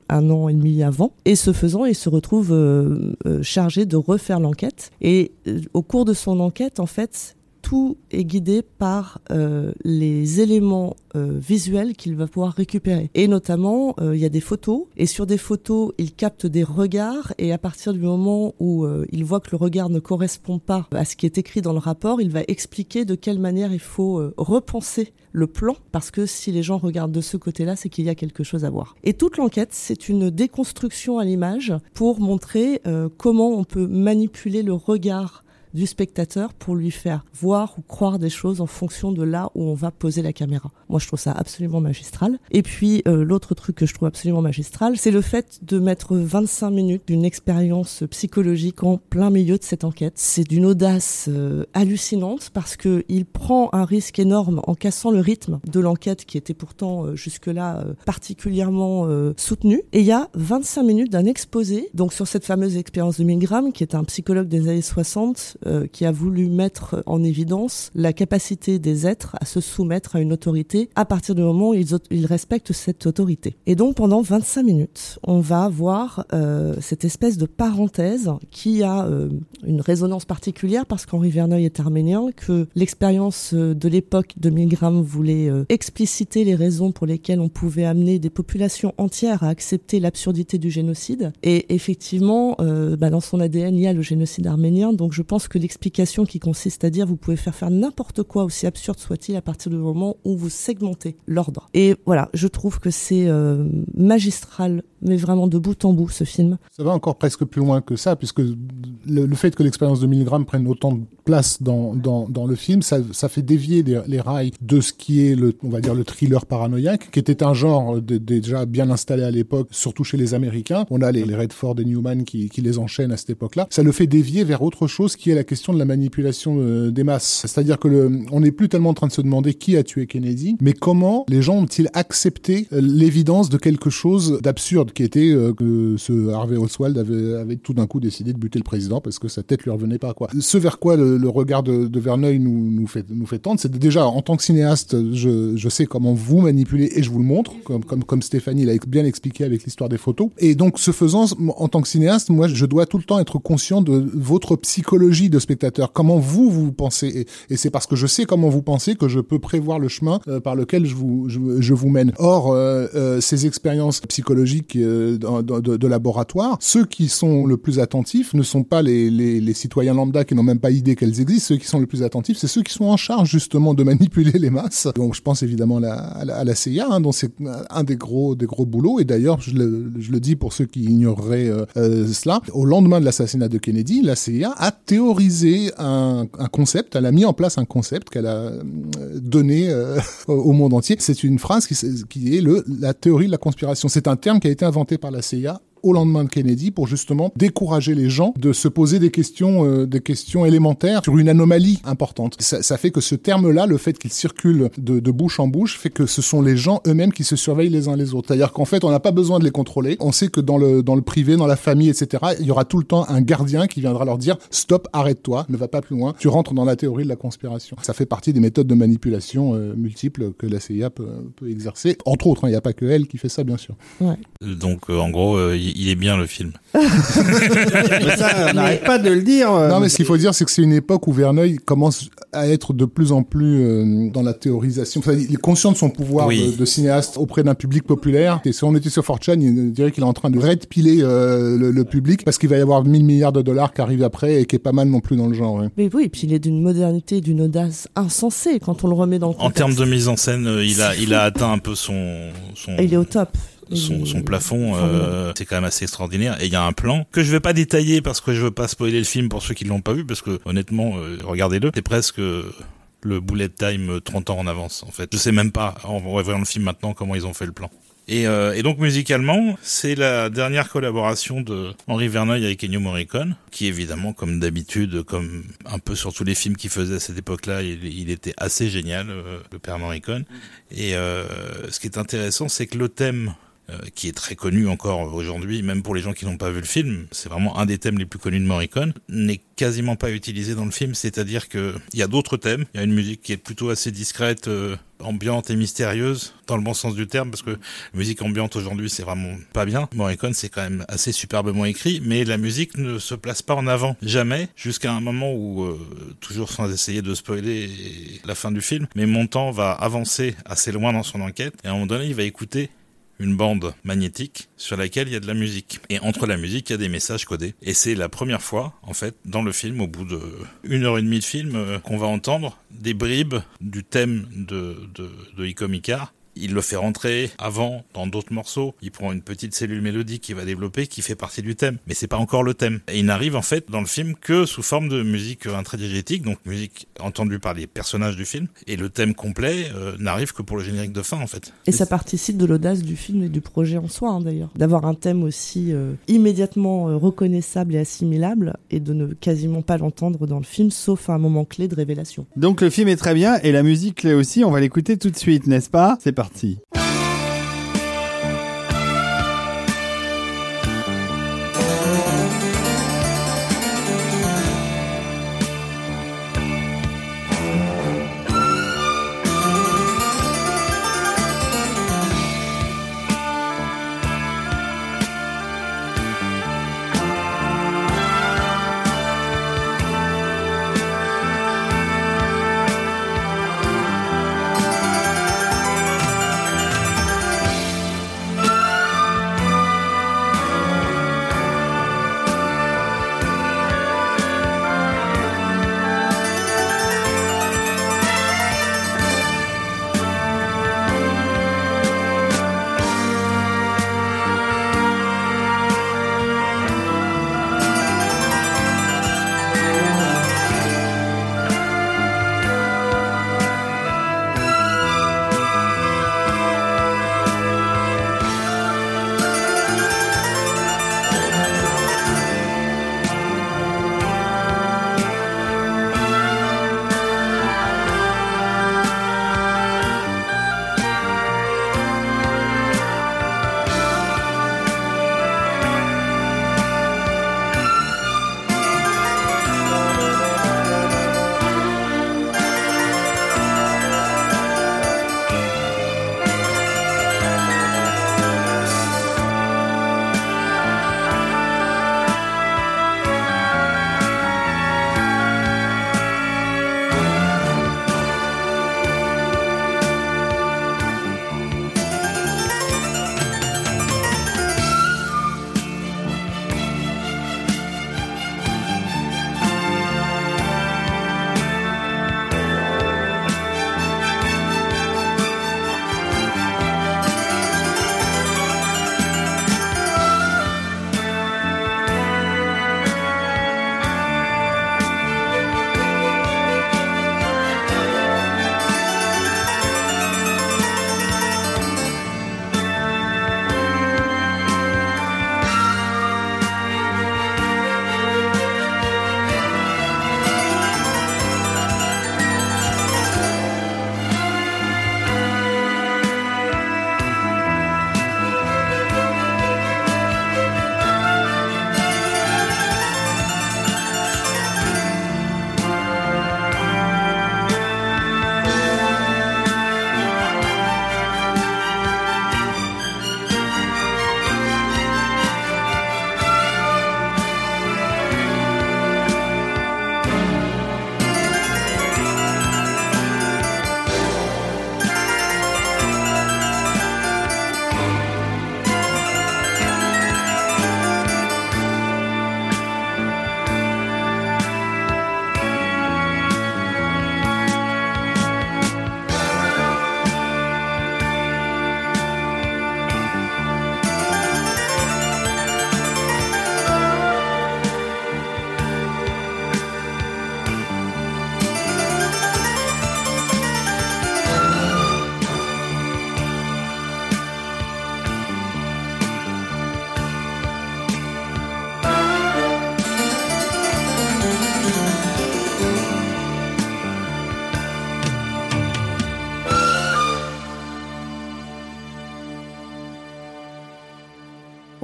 un an et demi avant. Et ce faisant, il se retrouve chargé de refaire l'enquête. Et au cours de son enquête, en fait, tout est guidé par euh, les éléments euh, visuels qu'il va pouvoir récupérer. Et notamment, euh, il y a des photos, et sur des photos, il capte des regards, et à partir du moment où il voit que le regard ne correspond pas à ce qui est écrit dans le rapport, il va expliquer de quelle manière il faut repenser le plan, parce que si les gens regardent de ce côté-là, c'est qu'il y a quelque chose à voir. Et toute l'enquête, c'est une déconstruction à l'image pour montrer comment on peut manipuler le regard du spectateur pour lui faire voir ou croire des choses en fonction de là où on va poser la caméra. Moi, je trouve ça absolument magistral. Et puis, euh, l'autre truc que je trouve absolument magistral, c'est le fait de mettre 25 minutes d'une expérience psychologique en plein milieu de cette enquête. C'est d'une audace euh, hallucinante parce que il prend un risque énorme en cassant le rythme de l'enquête qui était pourtant euh, jusque-là euh, particulièrement euh, soutenu. Et il y a 25 minutes d'un exposé, donc sur cette fameuse expérience de Milgram, qui est un psychologue des années 60, euh, qui a voulu mettre en évidence la capacité des êtres à se soumettre à une autorité à partir du moment où ils, respectent cette autorité. Et donc pendant 25 minutes, on va avoir euh, cette espèce de parenthèse qui a euh, une résonance particulière parce qu'Henri Verneuil est arménien, que l'expérience de l'époque de Milgram voulait expliciter les raisons pour lesquelles on pouvait amener des populations entières à accepter l'absurdité du génocide. Et effectivement, bah, dans son ADN, il y a le génocide arménien. Donc je pense que l'explication qui consiste à dire vous pouvez faire faire n'importe quoi, aussi absurde soit-il, à partir du moment où vous segmentez l'ordre. Et voilà, je trouve que c'est euh, magistral, mais vraiment de bout en bout, ce film. Ça va encore presque plus loin que ça, puisque le, le fait que l'expérience de Milgram prenne autant de place dans, dans, dans le film, ça, ça fait dévier les, les rails de ce qui est le, on va dire, le thriller paranoïaque, qui était un genre déjà bien installé à l'époque, surtout chez les Américains. On a les, les Redford et Newman qui, qui les enchaînent à cette époque-là. Ça le fait dévier vers autre chose qui est la question de la manipulation euh, des masses. C'est-à-dire que le, on n'est plus tellement en train de se demander qui a tué Kennedy, mais comment les gens ont-ils accepté euh, l'évidence de quelque chose d'absurde qui était euh, que ce Harvey Oswald avait, avait tout d'un coup décidé de buter le président parce que sa tête lui revenait pas quoi. Ce vers quoi le, le regard de, de Verneuil nous, nous fait nous fait tendre, c'est déjà en tant que cinéaste, je, je sais comment vous manipulez et je vous le montre, comme comme comme Stéphanie l'a bien expliqué avec l'histoire des photos. Et donc ce faisant, en tant que cinéaste, moi je dois tout le temps être conscient de votre psychologie de spectateur, comment vous vous pensez. Et, c'est parce que je sais comment vous pensez que je peux prévoir le chemin euh, par lequel je vous je vous mène. Or euh, euh, ces expériences psychologiques euh, de, de, de, laboratoire. Ceux qui sont le plus attentifs ne sont pas les, les, les citoyens lambda qui n'ont même pas idée qu'elles existent. Ceux qui sont le plus attentifs, c'est ceux qui sont en charge justement de manipuler les masses. Donc je pense évidemment à la, CIA, hein, dont c'est un des gros des gros boulots. Et d'ailleurs, je le, dis pour ceux qui ignoreraient euh, euh, cela, au lendemain de l'assassinat de Kennedy, la CIA a théorisé un, concept, elle a mis en place un concept qu'elle a euh, donné au monde entier. C'est une phrase qui, est la théorie de la conspiration. C'est un terme qui a été inventé par la CIA au lendemain de Kennedy pour justement décourager les gens de se poser des questions, euh, des questions élémentaires sur une anomalie importante. Ça, ça fait que ce terme-là, le fait qu'il circule de, de, bouche en bouche, fait que ce sont les gens eux-mêmes qui se surveillent les uns les autres. C'est-à-dire qu'en fait, on n'a pas besoin de les contrôler. On sait que dans le, dans le privé, dans la famille, etc., il y aura tout le temps un gardien qui viendra leur dire stop, arrête-toi, ne va pas plus loin. Tu rentres dans la théorie de la conspiration. Ça fait partie des méthodes de manipulation euh, multiples que la CIA peut, peut exercer. Entre autres, hein, il n'y a pas que elle qui fait ça, bien sûr. Ouais. Donc, euh, en gros, euh, il est bien le film. ça, on n'arrête pas de le dire. Non, mais ce qu'il faut dire, c'est que c'est une époque où Verneuil commence à être de plus en plus euh, dans la théorisation. Enfin, il est conscient de son pouvoir Oui. de, de cinéaste auprès d'un public populaire. Et si on était sur 4chan, il dirait qu'il est en train de red piler euh, le, le public parce qu'il va y avoir 1000 milliards de dollars qui arrivent après et qui est pas mal non plus dans le genre. ouais. Mais oui, et puis il est d'une modernité, d'une audace insensée quand on le remet dans le En contexte. termes de mise en scène, euh, il a, il a atteint un peu son, son, Et il est au top. Son, son plafond, euh, c'est quand même assez extraordinaire. Et il y a un plan que je vais pas détailler parce que je veux pas spoiler le film pour ceux qui l'ont pas vu, parce que honnêtement, euh, regardez-le, c'est presque euh, le bullet time euh, 30 ans en avance en fait. Je sais même pas en revoyant le film maintenant comment ils ont fait le plan. Et, euh, et donc musicalement, c'est la dernière collaboration de Henri Verneuil avec Ennio Morricone, qui évidemment, comme d'habitude, comme un peu sur tous les films qu'il faisait à cette époque-là, il, il était assez génial, euh, le père Morricone. Et euh, ce qui est intéressant, c'est que le thème euh, qui est très connu encore aujourd'hui, même pour les gens qui n'ont pas vu le film, c'est vraiment un des thèmes les plus connus de Morricone, n'est quasiment pas utilisé dans le film, c'est-à-dire que il y a d'autres thèmes, il y a une musique qui est plutôt assez discrète, euh, ambiante et mystérieuse, dans le bon sens du terme, parce que la musique ambiante aujourd'hui c'est vraiment pas bien. Morricone c'est quand même assez superbement écrit, mais la musique ne se place pas en avant, jamais, jusqu'à un moment où, euh, toujours sans essayer de spoiler la fin du film, mais Montan va avancer assez loin dans son enquête, et à un moment donné il va écouter une bande magnétique sur laquelle il y a de la musique. Et entre la musique, il y a des messages codés. Et c'est la première fois, en fait, dans le film, au bout de une heure et demie de film, euh, qu'on va entendre des bribes du thème de, de, de. Il le fait rentrer avant dans d'autres morceaux. Il prend une petite cellule mélodique qu'il va développer qui fait partie du thème. Mais c'est pas encore le thème. Et il n'arrive en fait dans le film que sous forme de musique euh, intradiégétique, donc musique entendue par les personnages du film. Et le thème complet euh, n'arrive que pour le générique de fin en fait. Et ça participe de l'audace du film et du projet en soi, hein, d'ailleurs. D'avoir un thème aussi euh, immédiatement reconnaissable et assimilable et de ne quasiment pas l'entendre dans le film, sauf à un moment clé de révélation. Donc le film est très bien et la musique l'est aussi. On va l'écouter tout de suite, n'est-ce pas? C'est parti. parti.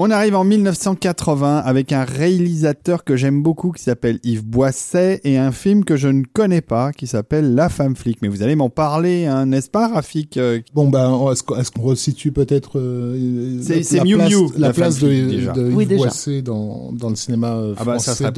On arrive en 1980 avec un réalisateur que j'aime beaucoup qui s'appelle Yves Boisset et un film que je ne connais pas qui s'appelle La femme flic. Mais vous allez m'en parler, hein, n'est-ce pas, Rafik euh, Bon, ben, est-ce qu'on est resitue peut-être euh, la, Miu place, Miu, la La place femme de, flic, déjà. de Yves Oui, déjà. Boisset dans, dans le cinéma euh, Ah bah, ça français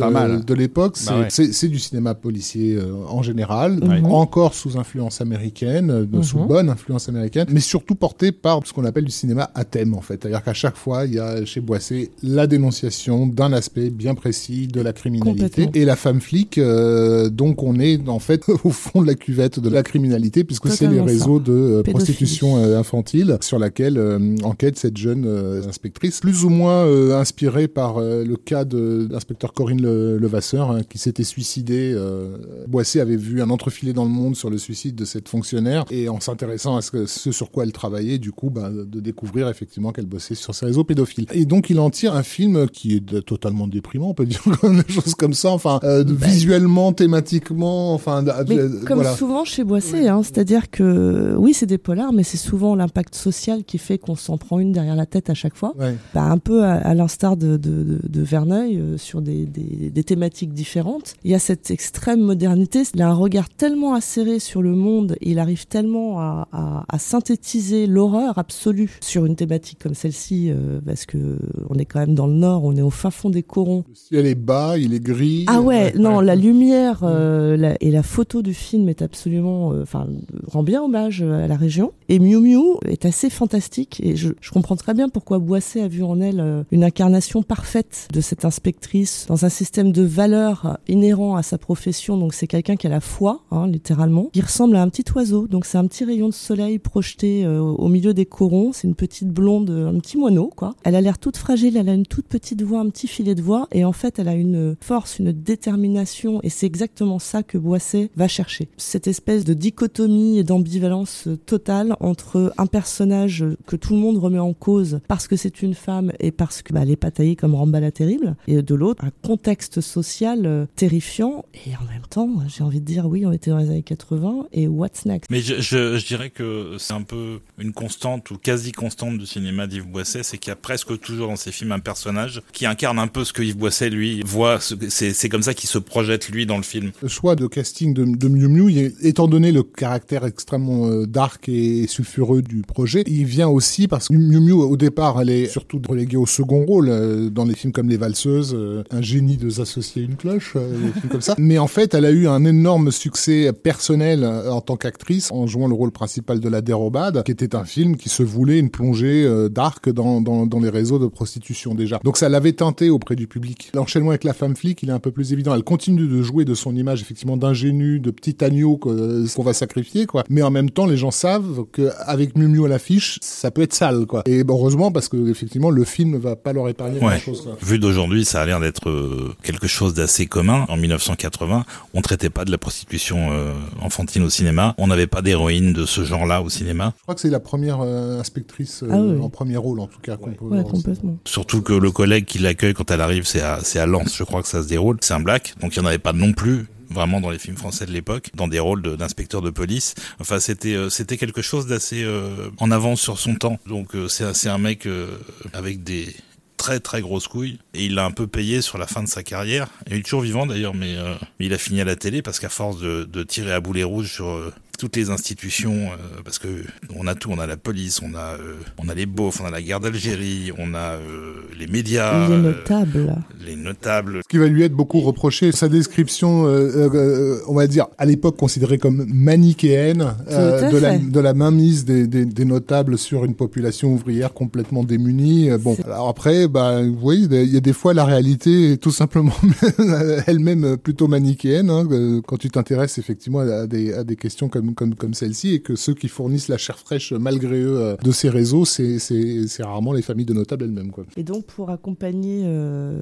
de, l'époque. C'est Bah ouais. c'est- du cinéma policier euh, en général, Ouais. encore sous influence américaine, euh, de- sous Mhm. bonne influence américaine, mais surtout porté par ce qu'on appelle du cinéma à thème, en fait. C'est-à-dire qu'à chaque fois, il y a chez Boisset la dénonciation d'un aspect bien précis de la criminalité. Et la femme flic, euh, donc on est en fait au fond de la cuvette de la criminalité, puisque c'est les ça. réseaux de euh, prostitution euh, infantile sur laquelle euh, enquête cette jeune inspectrice, plus ou moins inspirée par le cas de l'inspecteur Corinne Le- Levasseur, hein, qui s'était suicidé. Euh, Boissy avait vu un entrefilet dans le monde sur le suicide de cette fonctionnaire, et en s'intéressant à ce, sur quoi elle travaillait, du coup, bah, de découvrir effectivement qu'elle bossait sur ces réseaux pédophiles. Et donc il en tire un film qui est totalement déprimant, on peut dire des choses comme ça, enfin, euh, de- visuellement, thématiquement, enfin, Mais comme voilà. souvent chez Boisset, hein, c'est-à-dire que oui, c'est des polars, mais c'est souvent l'impact social qui fait qu'on s'en prend une derrière la tête à chaque fois. Ouais. Bah, un peu à, à l'instar de, de, de, de Verneuil euh, sur des, des, des thématiques différentes. Il y a cette extrême modernité, il a un regard tellement acéré sur le monde, il arrive tellement à, à, à synthétiser l'horreur absolue sur une thématique comme celle-ci, euh, parce que on est quand même dans le nord, on est au fin fond des corons. Le ciel est bas, il est gris. Ah ouais, non, ouais. la lumière euh, la- et la photo du film est absolument, euh, enfin, rend bien hommage euh, à la région. Et Miu Miu est assez fantastique et je, je comprends très bien pourquoi Boisset a vu en elle euh, une incarnation parfaite de cette inspectrice dans un système de valeurs inhérent à sa profession. Donc c'est quelqu'un qui a la foi, hein, littéralement, qui ressemble à un petit oiseau. Donc c'est un petit rayon de soleil projeté euh, au milieu des corons. C'est une petite blonde, euh, un petit moineau, quoi. Elle a l'air toute fragile, elle a une toute petite voix, un petit filet de voix, et en fait, elle a une force, une détermination, et c'est exactement ça que Boisset va chercher. Cette espèce de dichotomie et d'ambivalence totale entre un personnage que tout le monde remet en cause parce que c'est une femme et parce que bah, elle est pas taillée comme Ramba la terrible, et de l'autre, un contexte social euh, terrifiant, et en même temps, j'ai envie de dire, oui, on était dans les années 80, et what's next? Mais je, je, je dirais que c'est un peu une constante ou quasi constante du cinéma d'Yves Boisset, c'est qu'il y a presque toujours dans ses films un personnage qui incarne un peu ce que Yves Boisset lui voit. ce- C'est c'est comme ça qu'il se projette lui dans le film. Le choix de casting de, de Miu Miu, étant donné le caractère extrêmement euh, dark et sulfureux du projet, il vient aussi parce que Miu Miu, au départ, elle est surtout reléguée au second rôle euh, dans les films comme Les Valseuses, euh, Un génie de s'associer une cloche, euh, des films comme ça. Mais en fait, elle a eu un énorme succès personnel en tant qu'actrice en jouant le rôle principal de La Dérobade, qui était un film qui se voulait une plongée dark dans, dans, dans les réseaux de prostitution déjà. Donc ça l'avait tenté auprès du public. L'enchaînement avec la femme flic, il est un peu plus évident. Elle continue de jouer de son image effectivement d'ingénu, de petit agneau qu'on va sacrifier, quoi. Mais en même temps, les gens savent qu'avec Miu Miu à l'affiche, ça peut être sale, quoi. Et heureusement, parce que effectivement, le film ne va pas leur épargner Ouais. grand-chose. quoi. Vu d'aujourd'hui, ça a l'air d'être euh, quelque chose d'assez commun. En 1980, on traitait pas de la prostitution euh, enfantine au cinéma. On n'avait pas d'héroïne de ce genre-là au cinéma. Je crois que c'est la première euh, inspectrice euh, Ah oui. en premier rôle, en tout cas. qu'on peut Ouais, voir. complètement. Surtout que le collègue qui l'accueille quand elle arrive, c'est à, c'est à Lens, je crois que ça se déroule. C'est un black, donc il n'y en avait pas non plus vraiment dans les films français de l'époque, dans des rôles d'inspecteurs de, police. Enfin, c'était euh, c'était quelque chose d'assez euh, en avance sur son temps. Donc euh, c'est un mec euh, avec des très très grosses couilles et il l'a un peu payé sur la fin de sa carrière. Il est toujours vivant d'ailleurs, mais euh, il a fini à la télé parce qu'à force de, de tirer à boulet rouge sur euh, toutes les institutions, euh, parce que on a tout, on a la police, on a euh, on a les beaufs, on a la guerre d'Algérie, on a euh, les médias, Il est euh, notable. les notables. Ce qui va lui être beaucoup reproché, sa description, euh, euh, on va dire, à l'époque considérée comme manichéenne, euh, de, la, de la mainmise des, des, des notables sur une population ouvrière complètement démunie. Bon, alors après, bah, oui, il y a des fois la réalité est tout simplement elle-même plutôt manichéenne, hein, quand tu t'intéresses effectivement à des, à des questions comme, comme, comme celle-ci, et que ceux qui fournissent la chair fraîche malgré eux euh, de ces réseaux, c'est c'est- c'est rarement les familles de notables elles-mêmes. Quoi. Et donc, pour accompagner euh,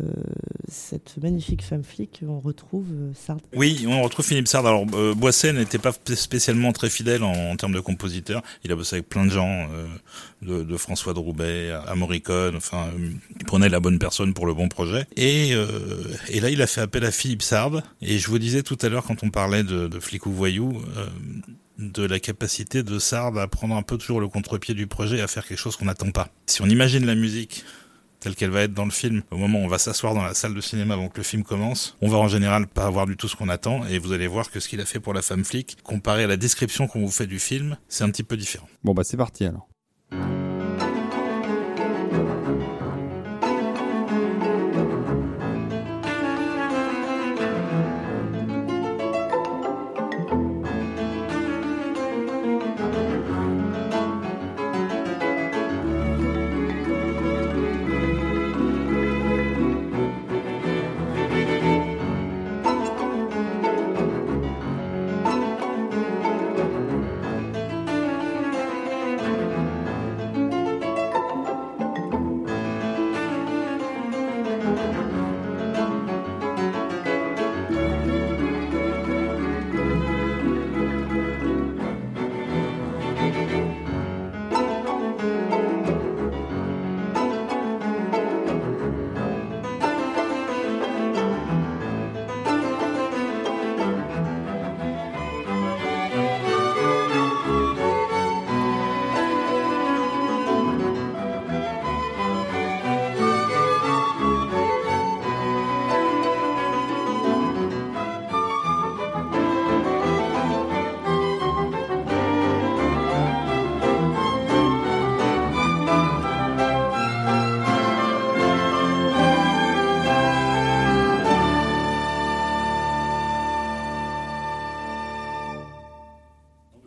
cette magnifique femme flic, on retrouve euh, Sard. Oui, on retrouve Philippe Sard. Alors, euh, Boisset n'était pas spé- spécialement très fidèle en, en termes de compositeur. Il a bossé avec plein de gens, euh, de, François de Roubaix à Morricone. Enfin, il prenait la bonne personne pour le bon projet. Et, euh, là, il a fait appel à Philippe Sard. Et je vous disais tout à l'heure, quand on parlait de, de flic ou voyou, euh, de la capacité de Sard à prendre un peu toujours le contre-pied du projet et à faire quelque chose qu'on n'attend pas. Si on imagine la musique telle qu'elle va être dans le film, au moment où on va s'asseoir dans la salle de cinéma avant que le film commence, on va en général pas avoir du tout ce qu'on attend et vous allez voir que ce qu'il a fait pour la femme flic, comparé à la description qu'on vous fait du film, c'est un petit peu différent. Bon bah c'est parti alors.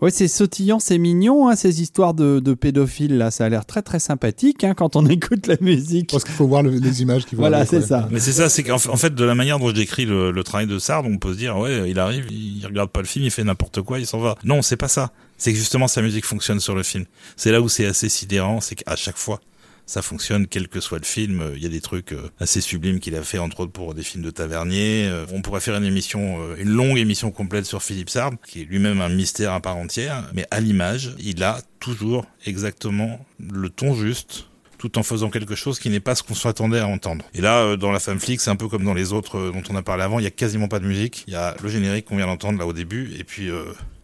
Oui, c'est sautillant, c'est mignon, hein, ces histoires de, de, pédophiles là. Ça a l'air très très sympathique hein, quand on écoute la musique. Parce qu'il faut voir le, les images qui vont. Voilà, c'est ça. Mais c'est ça, c'est qu'en fait, de la manière dont je décris le, le travail de Sard, on peut se dire, ouais, il arrive, il regarde pas le film, il fait n'importe quoi, il s'en va. Non, c'est pas ça. C'est que justement sa musique fonctionne sur le film. C'est là où c'est assez sidérant, c'est qu'à chaque fois, ça fonctionne quel que soit le film. Il y a des trucs euh, assez sublimes qu'il a fait entre autres pour des films de Tavernier. Euh, on pourrait faire une émission, euh, une longue émission complète sur Philippe Sard, qui est lui-même un mystère à part entière. Mais à l'image, il a toujours exactement le ton juste tout en faisant quelque chose qui n'est pas ce qu'on s'attendait à entendre. Et là, dans La Femme Flic, c'est un peu comme dans les autres dont on a parlé avant, il y a quasiment pas de musique. Il y a le générique qu'on vient d'entendre là au début, et puis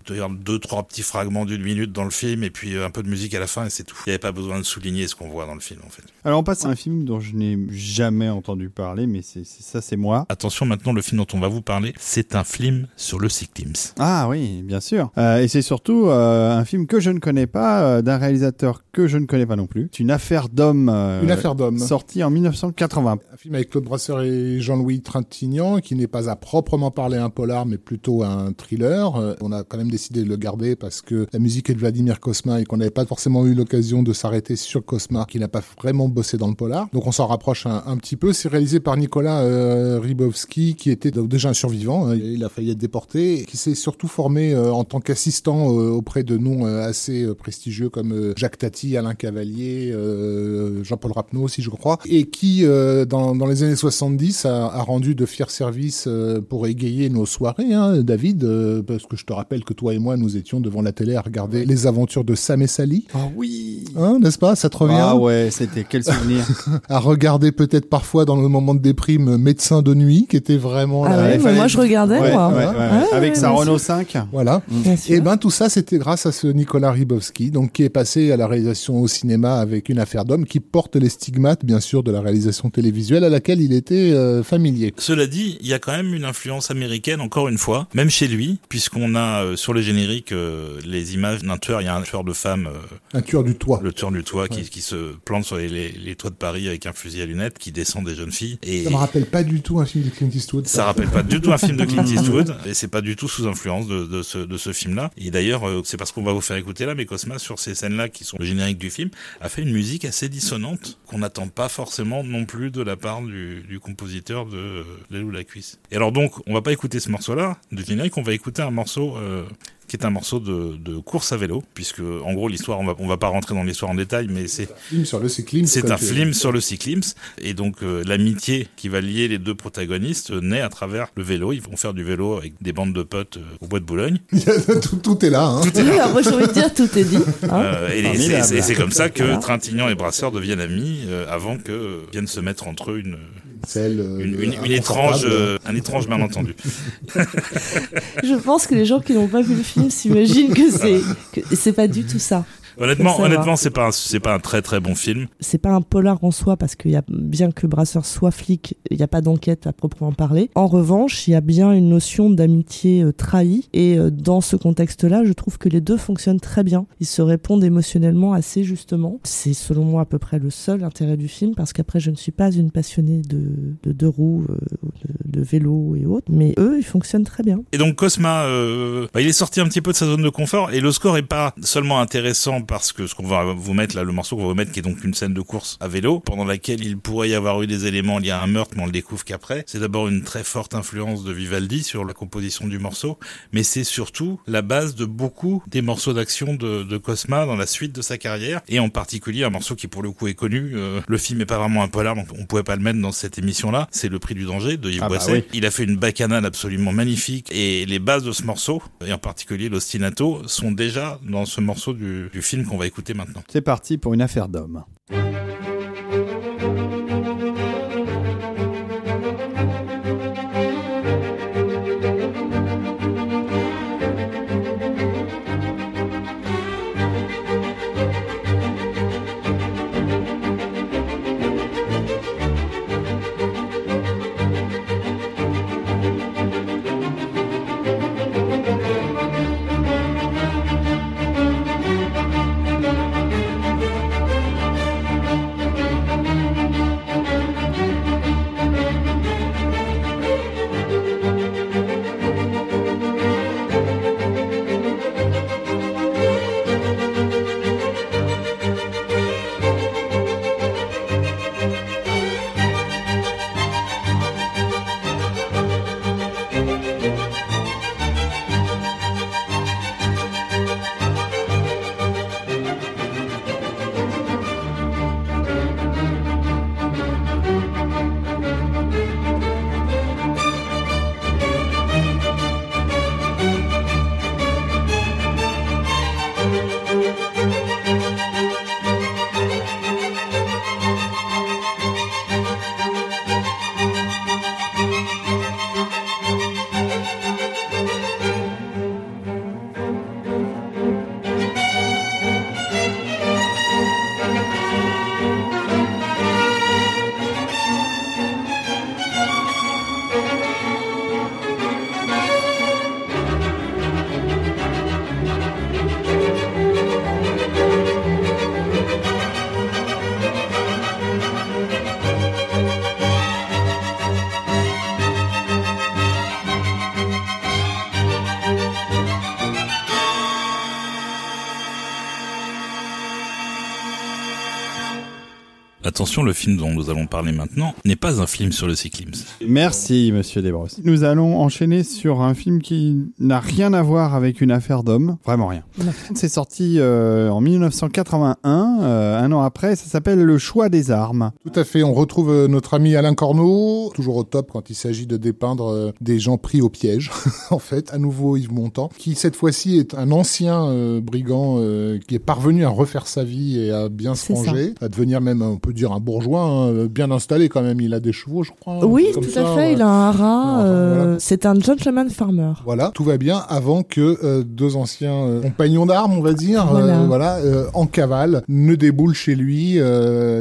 d'ailleurs deux trois petits fragments d'une minute dans le film et puis un peu de musique à la fin et c'est tout. Il n'y avait pas besoin de souligner ce qu'on voit dans le film en fait. Alors on passe à un film dont je n'ai jamais entendu parler mais c'est ça c'est moi. Attention maintenant le film dont on va vous parler c'est un film sur le cyclisme. Ah oui bien sûr euh, et c'est surtout euh, un film que je ne connais pas euh, d'un réalisateur que je ne connais pas non plus. C'est une affaire d'homme. une affaire d'homme. Sorti en 1980. Un film avec Claude Brasseur et Jean-Louis Trintignant qui n'est pas à proprement parler un polar mais plutôt un thriller. on a quand même décidé de le garder parce que la musique est de Vladimir Kosma et qu'on n'avait pas forcément eu l'occasion de s'arrêter sur Kosma, qui n'a pas vraiment bossé dans le polar. Donc on s'en rapproche un, petit peu. C'est réalisé par Nicolas euh, qui était déjà un survivant. Hein. Il a failli être déporté, qui s'est surtout formé euh, en tant qu'assistant euh, auprès de noms euh, assez prestigieux comme Jacques Tati, Alain Cavalier, Jean-Paul Rapneau aussi, je crois, et qui, dans, les années 70, a, a rendu de fiers services pour égayer nos soirées, hein, David, parce que je te rappelle que toi et moi, nous étions devant la télé à regarder les aventures de Sam et Sally. Ah oui hein, N'est-ce pas? Ça te revient? Ah ouais, c'était quel souvenir À regarder peut-être parfois dans le moment de déprime Médecin de nuit, qui était vraiment... Ah ouais, moi je regardais, ouais, moi. Ouais, Avec sa Renault 5. Voilà. Et ben tout ça, c'était grâce à ce Nicolas Ribowski, donc qui est passé à la réalisation au cinéma avec une affaire d'homme, qui porte les stigmates, bien sûr, de la réalisation télévisuelle à laquelle il était euh, familier. Cela dit, il y a quand même une influence américaine, encore une fois, même chez lui, puisqu'on a euh, sur le générique euh, les images d'un tueur. Il y a un tueur de femmes. un tueur du toit. Le tueur du toit qui, qui, se plante sur les, les, les, toits de Paris avec un fusil à lunettes, qui descend des jeunes filles. Et ça me rappelle pas du tout un film de Clint Eastwood. Ça, ça rappelle pas du tout un film de Clint Eastwood, et c'est pas du tout sous influence de, de ce, de ce film-là. Et d'ailleurs, c'est parce qu'on va vous faire écouter là, mais Cosma, sur ces scènes-là qui sont le générique du film, a fait une musique assez dissonante qu'on n'attend pas forcément non plus de la part du, du compositeur de L'aile ou la cuisse. Et alors donc, on va pas écouter ce morceau-là du générique, on va écouter un morceau euh, qui est un morceau de, de, course à vélo, puisque en gros l'histoire, on va, on va pas rentrer dans l'histoire en détail, mais c'est un film sur le cyclisme. C'est un film sur le cyclisme, et donc euh, l'amitié qui va lier les deux protagonistes naît à travers le vélo. Ils vont faire du vélo avec des bandes de potes euh, au bois de Boulogne. tout, tout, est là. Hein. Tout est là. moi j'ai envie de dire tout est dit. Hein euh, et c'est comme ça que voilà. Trintignant et Brasseur deviennent amis avant que vienne se mettre entre eux une celle, une, une, une étrange, euh, un étrange malentendu. Je pense que les gens qui n'ont pas vu le film s'imaginent que c'est que c'est pas du tout ça. Honnêtement, honnêtement, c'est pas c'est pas un très très bon film. C'est pas un polar en soi parce qu'il y a bien que Brasseur soit flic, il n'y a pas d'enquête à proprement parler. En revanche, il y a bien une notion d'amitié euh, trahie et euh, dans ce contexte-là, je trouve que les deux fonctionnent très bien. Ils se répondent émotionnellement assez justement. C'est selon moi à peu près le seul intérêt du film parce qu'après je ne suis pas une passionnée de de deux roues, euh, de, de vélo et autres, mais eux ils fonctionnent très bien. Et donc Cosma, bah, il est sorti un petit peu de sa zone de confort et le score est pas seulement intéressant parce que ce qu'on va vous mettre là, le morceau qu'on va vous mettre qui est donc une scène de course à vélo pendant laquelle il pourrait y avoir eu des éléments liés à un meurtre, mais on le découvre qu'après. C'est d'abord une très forte influence de Vivaldi sur la composition du morceau, mais c'est surtout la base de beaucoup des morceaux d'action de, de Cosma dans la suite de sa carrière et en particulier un morceau qui pour le coup est connu. euh, le film est pas vraiment un polar, donc on pouvait pas le mettre dans cette émission-là. C'est le prix du danger de Yves Ah bah Boisset. oui. Il a fait une bacchanale absolument magnifique et les bases de ce morceau, et en particulier l'ostinato, sont déjà dans ce morceau du, du film qu'on va écouter maintenant. C'est parti pour une affaire d'homme. Attention, le film dont nous allons parler maintenant n'est pas un film sur le cyclisme. Merci, monsieur Desbrosses. Nous allons enchaîner sur un film qui n'a rien à voir avec une affaire d'homme. Vraiment rien. C'est sorti euh, en 1981, euh, un an après. Ça s'appelle Le choix des armes. Tout à fait. On retrouve euh, notre ami Alain Corneau, toujours au top quand il s'agit de dépeindre des gens pris au piège. en fait, à nouveau Yves Montand, qui cette fois-ci est un ancien euh, brigand euh, qui est parvenu à refaire sa vie et à bien se ça. ranger, à devenir même, on peut dire, un bourgeois, hein, bien installé quand même. Il a des chevaux, je crois. Oui, tout à fait. ouais. Il a un. Enfin, euh, voilà. C'est un gentleman farmer. Voilà, tout va bien avant que euh, deux anciens euh, compagnons d'armes, on va dire, Voilà. voilà, en cavale, ne déboulent chez lui,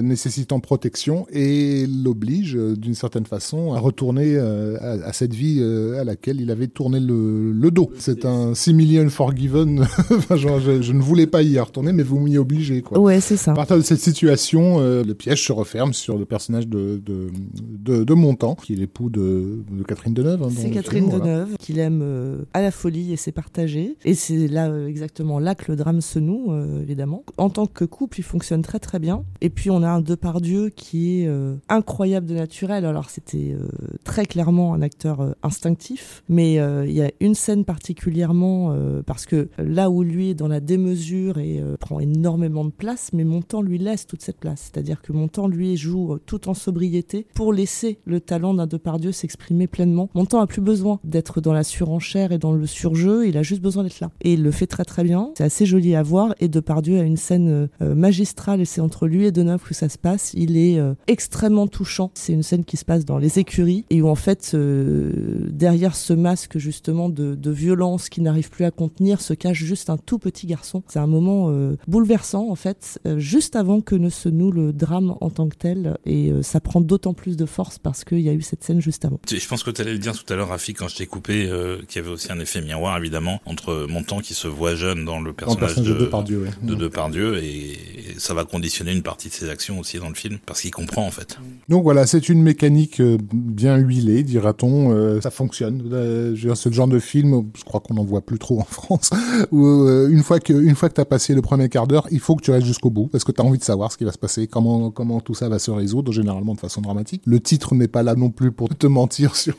nécessitant protection et l'oblige, d'une certaine façon, à retourner à, à cette vie à laquelle il avait tourné le, le dos. C'est un 6 million forgiven. Enfin, genre, je, je ne voulais pas y retourner, mais vous m'y obligez, quoi. Ouais, c'est ça. À partir de cette situation, le piège se referme sur le personnage de, de, de, de Montand, qui est l'époux de, de Catherine Deneuve. hein, C'est Catherine film, voilà. Deneuve qu'il aime euh, à la folie et c'est partagé. Et c'est là euh, exactement là que le drame se noue, euh, évidemment. En tant que couple, il fonctionne très très bien. Et puis on a un Depardieu qui est incroyable de naturel. Alors c'était très clairement un acteur instinctif, mais il y a une scène particulièrement parce que là où lui est dans la démesure et prend énormément de place, mais Montand lui laisse toute cette place. C'est-à-dire que Montand, lui, joue tout en sobriété pour laisser le talent d'un Depardieu s'exprimer pleinement. Montand a plus besoin d'être dans la surenchère et dans le surjeu, il a juste besoin d'être là. Et il le fait très très bien, c'est assez joli à voir, et Depardieu a une scène euh, magistrale, et c'est entre lui et Deneuve que ça se passe. Il est euh, extrêmement touchant. C'est une scène qui se passe dans les écuries, et où en fait, euh, derrière ce masque justement de, de violence qui n'arrive plus à contenir, se cache juste un tout petit garçon. C'est un moment bouleversant en fait, juste avant que ne se noue le drame en tant que tel, et ça prend d'autant plus de force parce qu'il y a eu cette scène juste avant. Je pense que tu allais le dire tout à l'heure, Rafi, quand je t'ai coupé, euh, qu'il y avait aussi un effet miroir, évidemment, entre Montand qui se voit jeune dans le personnage, de, Depardieu, ouais. de Depardieu, et ça va conditionner une partie de ses actions aussi dans le film, parce qu'il comprend en fait. Donc voilà, c'est une mécanique euh, bien huilée, dira-t-on. Euh, ça fonctionne. Euh, je veux dire, ce genre de film, je crois qu'on n'en voit plus trop en France, où euh, une fois que une fois que t'as passé le premier quart d'heure, il faut que tu restes jusqu'au bout, parce que t'as envie de savoir ce qui va se passer, comment comment tout ça va se résoudre, généralement de façon dramatique. Le titre n'est pas là non plus pour te mentir sur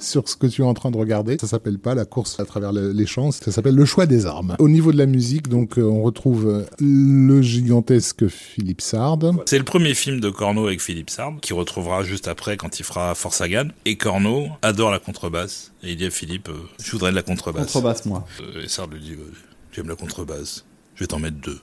sur ce que tu es en train de regarder. Ça s'appelle pas la course à travers le- les champs, ça s'appelle le choix des armes. Au niveau de la musique, donc euh, on retrouve euh, le gigantesque Philippe Sard. C'est le premier film de Corneau avec Philippe Sard, qui retrouvera juste après quand il fera Force Hagan. Et Corneau adore la contrebasse. Et il dit à Philippe, euh, je voudrais de la contrebasse. Contrebasse, moi. Euh, et Sard lui dit, euh, aimes la contrebasse, je vais t'en mettre deux.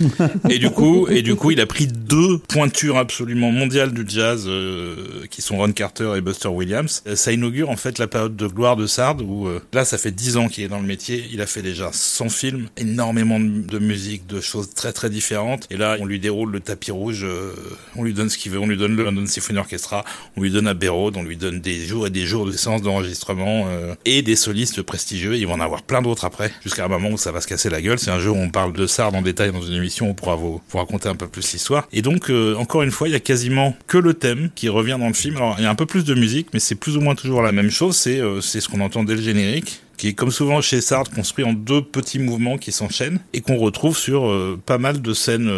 et du coup, et du coup, il a pris deux pointures absolument mondiales du jazz, euh, qui sont Ron Carter et Buster Williams. Euh, Ça inaugure en fait la période de gloire de Sard, où euh, là, ça fait dix ans qu'il est dans le métier. Il a fait déjà 100 films, énormément de, musique, de choses très très différentes. Et là, on lui déroule le tapis rouge, euh, on lui donne ce qu'il veut, on lui donne le London Symphony Orchestra, on lui donne Abbey Road, on lui donne des jours et des jours de séances d'enregistrement euh, et des solistes prestigieux. Il va en avoir plein d'autres après, jusqu'à un moment où ça va se casser la gueule. C'est un jeu où on parle de Sard en détail dans une émission, pourra vous, vous raconter un peu plus l'histoire. Et donc, euh, encore une fois, il y a quasiment que le thème qui revient dans le film. Alors, il y a un peu plus de musique, mais c'est plus ou moins toujours la même chose. C'est euh, ce qu'on entend dès le générique qui est comme souvent chez Sartre construit en deux petits mouvements qui s'enchaînent et qu'on retrouve sur euh, pas mal de scènes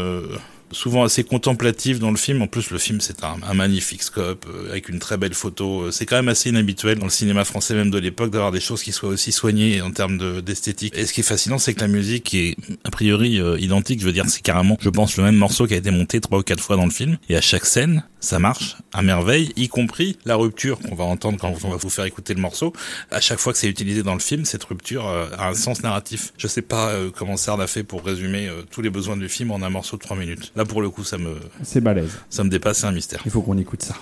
souvent assez contemplatives dans le film. En plus, le film, c'est un, magnifique scope euh, avec une très belle photo. Euh, C'est quand même assez inhabituel dans le cinéma français même de l'époque d'avoir des choses qui soient aussi soignées en termes de- d'esthétique. Et ce qui est fascinant, c'est que la musique est a priori euh, identique. Je veux dire, c'est carrément, je pense, le même morceau qui a été monté trois ou quatre fois dans le film. Et à chaque scène, ça marche à merveille, y compris la rupture qu'on va entendre quand on va vous faire écouter le morceau. À chaque fois que c'est utilisé dans le film, cette rupture euh, a un sens narratif. Je sais pas euh, comment Sard a fait pour résumer tous les besoins du film en un morceau de trois minutes. Là, pour le coup, ça me, C'est balèze. ça me dépasse, c'est un mystère. Il faut qu'on écoute ça.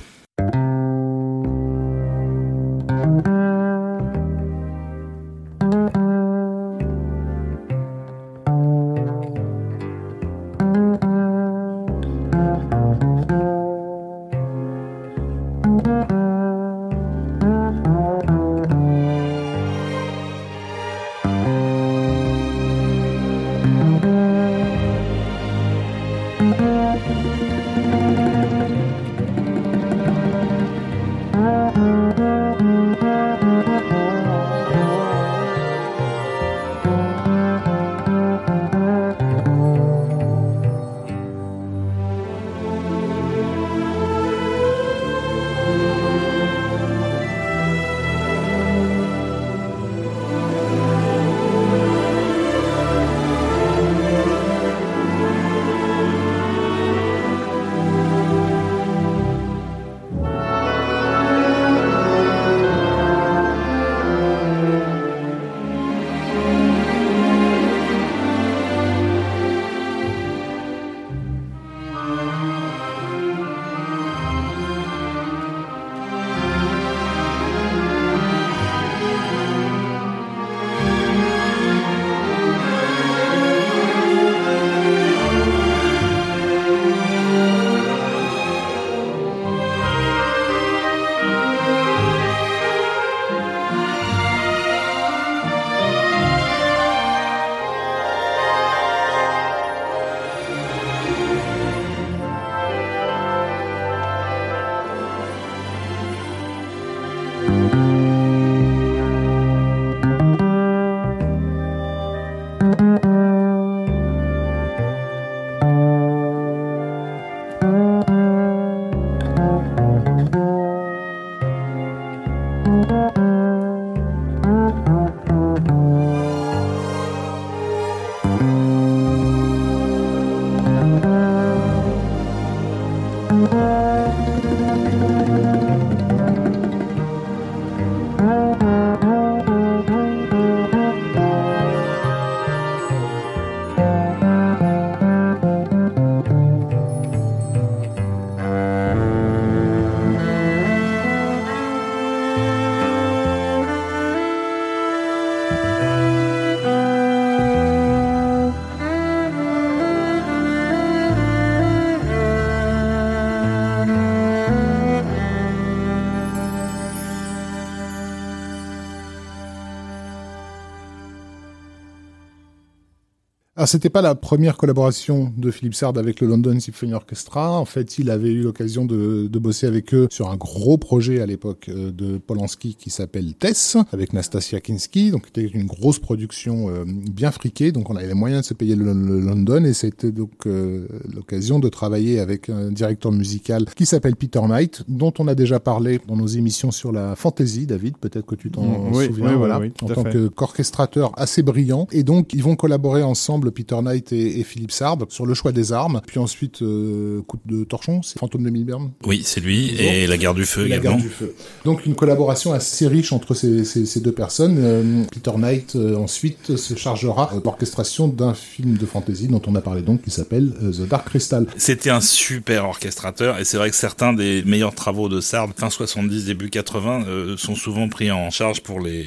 Alors c'était pas la première collaboration de Philippe Sard avec le London Symphony Orchestra. En fait, il avait eu l'occasion de, de, bosser avec eux sur un gros projet à l'époque euh, de Polanski qui s'appelle Tess, avec Nastasia Kinski. Donc c'était une grosse production euh, bien friquée. Donc on avait les moyens de se payer le, le London et c'était donc euh, l'occasion de travailler avec un directeur musical qui s'appelle Peter Knight, dont on a déjà parlé dans nos émissions sur la fantasy. David, peut-être que tu t'en Mm, oui, souviens. oui, voilà, oui, en tant qu'orchestrateur assez brillant. Et donc ils vont collaborer ensemble Peter Knight et, et Philippe Sard sur le choix des armes. Puis ensuite, euh, coup de torchon, c'est Fantôme de Milburn. Oui, c'est lui. Et la guerre du feu Et la également. garde du feu. Donc une collaboration assez riche entre ces, ces, ces deux personnes. Euh, Peter Knight euh, ensuite se chargera euh, d'orchestration d'un film de fantasy dont on a parlé donc qui s'appelle The Dark Crystal. C'était un super orchestrateur et c'est vrai que certains des meilleurs travaux de Sard, fin 70, début 80, euh, sont souvent pris en charge pour les,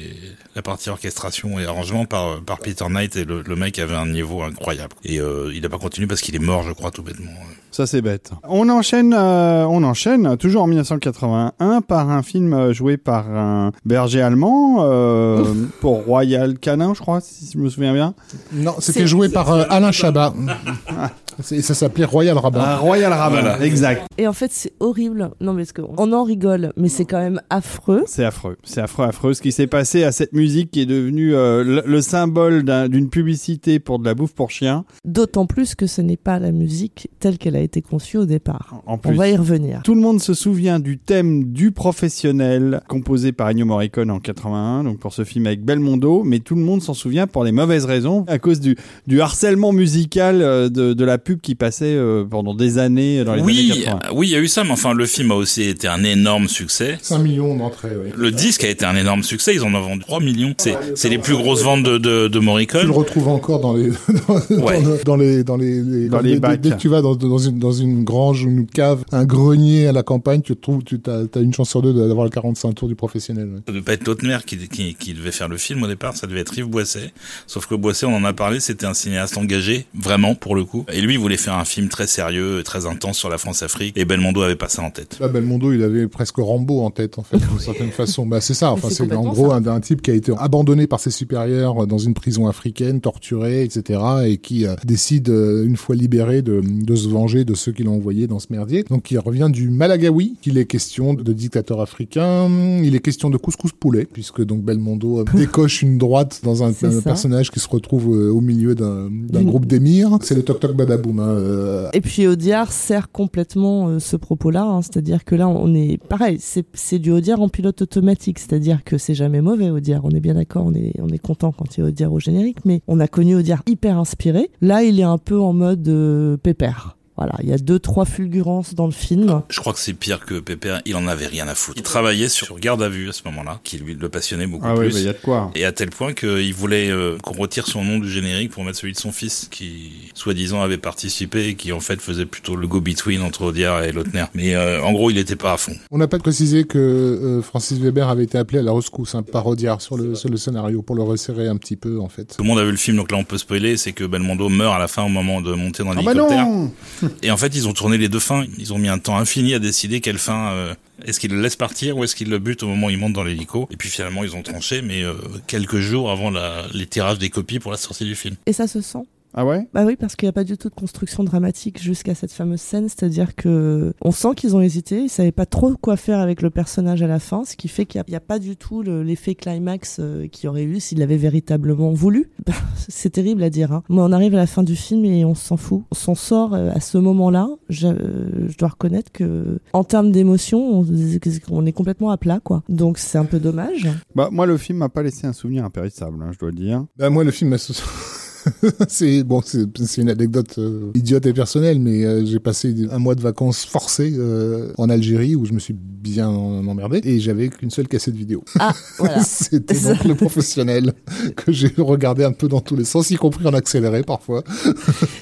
la partie orchestration et arrangement par, par Peter Knight et le, le mec avait un niveau incroyable. Et euh, il n'a pas continué parce qu'il est mort, je crois, tout bêtement. Ça c'est bête. On enchaîne, euh, on enchaîne toujours en 1981 par un film euh, joué par un berger allemand euh, pour Royal Canin, je crois, si je me souviens bien. Non, c'était joué par euh, Alain Chabat. Et ça s'appelait Royal Rabbin. Un Royal Rabbin, Voilà. exact. Et en fait, c'est horrible. Non, mais parce qu'on en rigole, mais c'est quand même affreux. C'est affreux, c'est affreux, affreux. Ce qui s'est passé à cette musique qui est devenue euh, le, le symbole d'un- d'une publicité pour de la bouffe pour chiens. D'autant plus que ce n'est pas la musique telle qu'elle a été conçue au départ. En On plus, va y revenir. Tout le monde se souvient du thème du professionnel composé par Ennio Morricone en 81, donc pour ce film avec Belmondo, mais tout le monde s'en souvient pour les mauvaises raisons, à cause du, du harcèlement musical euh, de, de la pub qui passait euh, pendant des années dans les Oui, années 80. oui, il y a eu ça, mais enfin, le film a aussi été un énorme succès. 5 millions d'entrées, oui. Le disque a été un énorme succès, ils en ont vendu 3 millions. C'est, c'est les plus grosses ventes de, de, de Tu Morricone. le retrouves encore dans les dans, Ouais. dans- dans les dans les, les- Dans les dès- dès- bacs. Dès que tu vas dans, dans une dans une grange, une cave, un grenier à la campagne, tu trouves tu as, une chance sur deux d'avoir le 45 tours du professionnel. ouais. Ça devait pas être Lautner qui, qui, qui devait faire le film au départ, ça devait être Yves Boisset. Sauf que Boisset, on en a parlé, c'était un cinéaste engagé, vraiment, pour le coup. Et lui, il voulait faire un film très sérieux, et très intense sur la France-Afrique. Et Belmondo avait pas ça en tête. Là, Belmondo, il avait presque Rambo en tête, en fait, d'une certaine façon. Bah, c'est ça. Enfin, c'est en gros un, un type qui a été abandonné par ses supérieurs dans une prison africaine, torturé, etc., et qui euh, décide, euh, une fois libéré, de, de se venger de ceux qui l'ont envoyé dans ce merdier. Donc, il revient du Malagawi, qu'il est question de dictateur africain. Il est question de couscous poulet, puisque donc Belmondo euh, décoche une droite dans un, un personnage qui se retrouve euh, au milieu d'un groupe d'émirs. C'est le toc toc Hein, euh, Et puis Audiard sert complètement euh, ce propos-là, hein. c'est-à-dire que là on est pareil, c'est du Audiard en pilote automatique, c'est-à-dire que c'est jamais mauvais Audiard, on est bien d'accord, on est on est content quand il y a Audiard au générique, mais on a connu Audiard hyper inspiré. Là il est un peu en mode euh, pépère. Voilà, il y a deux trois fulgurances dans le film. Je crois que c'est pire que Pépère, il en avait rien à foutre. Il travaillait sur Garde à vue à ce moment-là, qui lui le passionnait beaucoup Ah oui, plus. il y a de quoi. Et à tel point qu'il voulait euh, qu'on retire son nom du générique pour mettre celui de son fils, qui soi-disant avait participé et qui en fait faisait plutôt le go-between entre Audiard et Lautner. Mais euh, en gros, il était pas à fond. On n'a pas précisé que euh, Francis Weber avait été appelé à la rescousse hein, par Audiard sur le, sur le scénario pour le resserrer un petit peu en fait. Tout le monde a vu le film, donc là on peut spoiler, c'est que Belmondo meurt à la fin au moment de monter dans Ah bah l'hélicoptère. non et en fait, ils ont tourné les deux fins. Ils ont mis un temps infini à décider quelle fin. euh, est-ce qu'ils le laissent partir ou est-ce qu'ils le butent au moment où il monte dans l'hélico Et puis finalement, ils ont tranché, mais euh, quelques jours avant la, les tirages des copies pour la sortie du film. Et ça se sent? Ah ouais? Bah oui, parce qu'il n'y a pas du tout de construction dramatique jusqu'à cette fameuse scène, c'est-à-dire que on sent qu'ils ont hésité, ils savaient pas trop quoi faire avec le personnage à la fin, ce qui fait qu'il n'y a, a pas du tout le- l'effet climax euh, qu'il aurait eu s'il l'avait véritablement voulu. Bah, C'est terrible à dire. Hein. Moi, on arrive à la fin du film et on s'en fout. On s'en sort euh, à ce moment-là. Je, euh, je dois reconnaître que, en termes d'émotion, on, on est complètement à plat, quoi. Donc c'est un peu dommage. Bah moi le film m'a pas laissé un souvenir impérissable, hein, je dois le dire. Bah, moi le film m'a c'est bon, c'est une anecdote euh, idiote et personnelle, mais euh, j'ai passé un mois de vacances forcées euh, en Algérie où je me suis bien emmerdé et j'avais qu'une seule cassette vidéo. Ah, voilà. C'était donc le professionnel que j'ai regardé un peu dans tous les sens, y compris en accéléré parfois.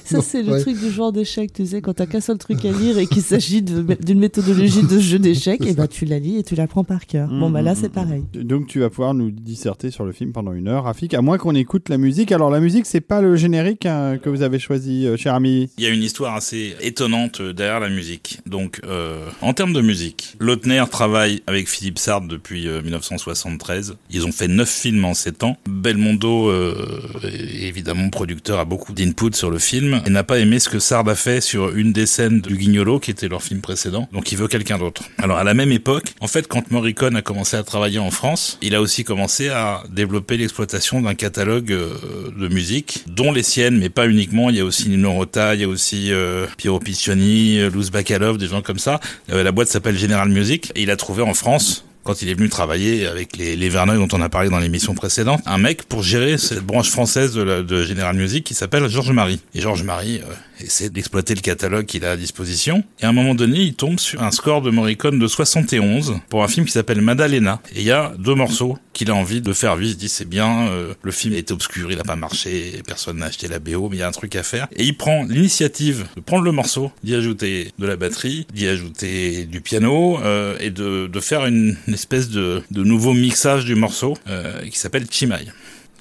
Ça, c'est le Ouais. truc du genre d'échec, tu sais, quand t'as qu'un seul truc à lire et qu'il s'agit d'une méthodologie de jeu d'échecs, et bah tu la lis et tu l'apprends par cœur. Bon, bah là, Mm, c'est mm, pareil. Donc tu vas pouvoir nous disserter sur le film pendant une heure, Rafik, à moins qu'on écoute la musique. Alors la musique, c'est pas le générique hein, que vous avez choisi, euh, cher ami. Il y a une histoire assez étonnante euh, derrière la musique. Donc, euh, en termes de musique, Lautner travaille avec Philippe Sard depuis euh, 1973. Ils ont fait neuf films en sept ans. Belmondo euh, est évidemment producteur, a beaucoup d'input sur le film et n'a pas aimé ce que Sard a fait sur une des scènes du Guignolo, qui était leur film précédent. Donc, il veut quelqu'un d'autre. Alors, à la même époque, en fait, quand Morricone a commencé à travailler en France, il a aussi commencé à développer l'exploitation d'un catalogue euh, de musique, dont les siennes, mais pas uniquement. Il y a aussi Nino Rota, il y a aussi euh, Piero Piccioni, euh, Luz Bacalov, des gens comme ça. Euh, la boîte s'appelle General Music et il a trouvé en France quand il est venu travailler avec les, les Verneuil dont on a parlé dans l'émission précédente, un mec pour gérer cette branche française de, de General Music qui s'appelle Georges Marie. Et Georges Marie euh, essaie d'exploiter le catalogue qu'il a à disposition. Et à un moment donné, il tombe sur un score de Morricone de 71 pour un film qui s'appelle Madalena. Et il y a deux morceaux qu'il a envie de faire vivre. Il se dit c'est bien, euh, le film était obscur, il a pas marché, personne n'a acheté la BO, mais il y a un truc à faire. Et il prend l'initiative de prendre le morceau, d'y ajouter de la batterie, d'y ajouter du piano euh, et de, de faire une, une espèce de, de nouveau mixage du morceau euh, qui s'appelle Chimay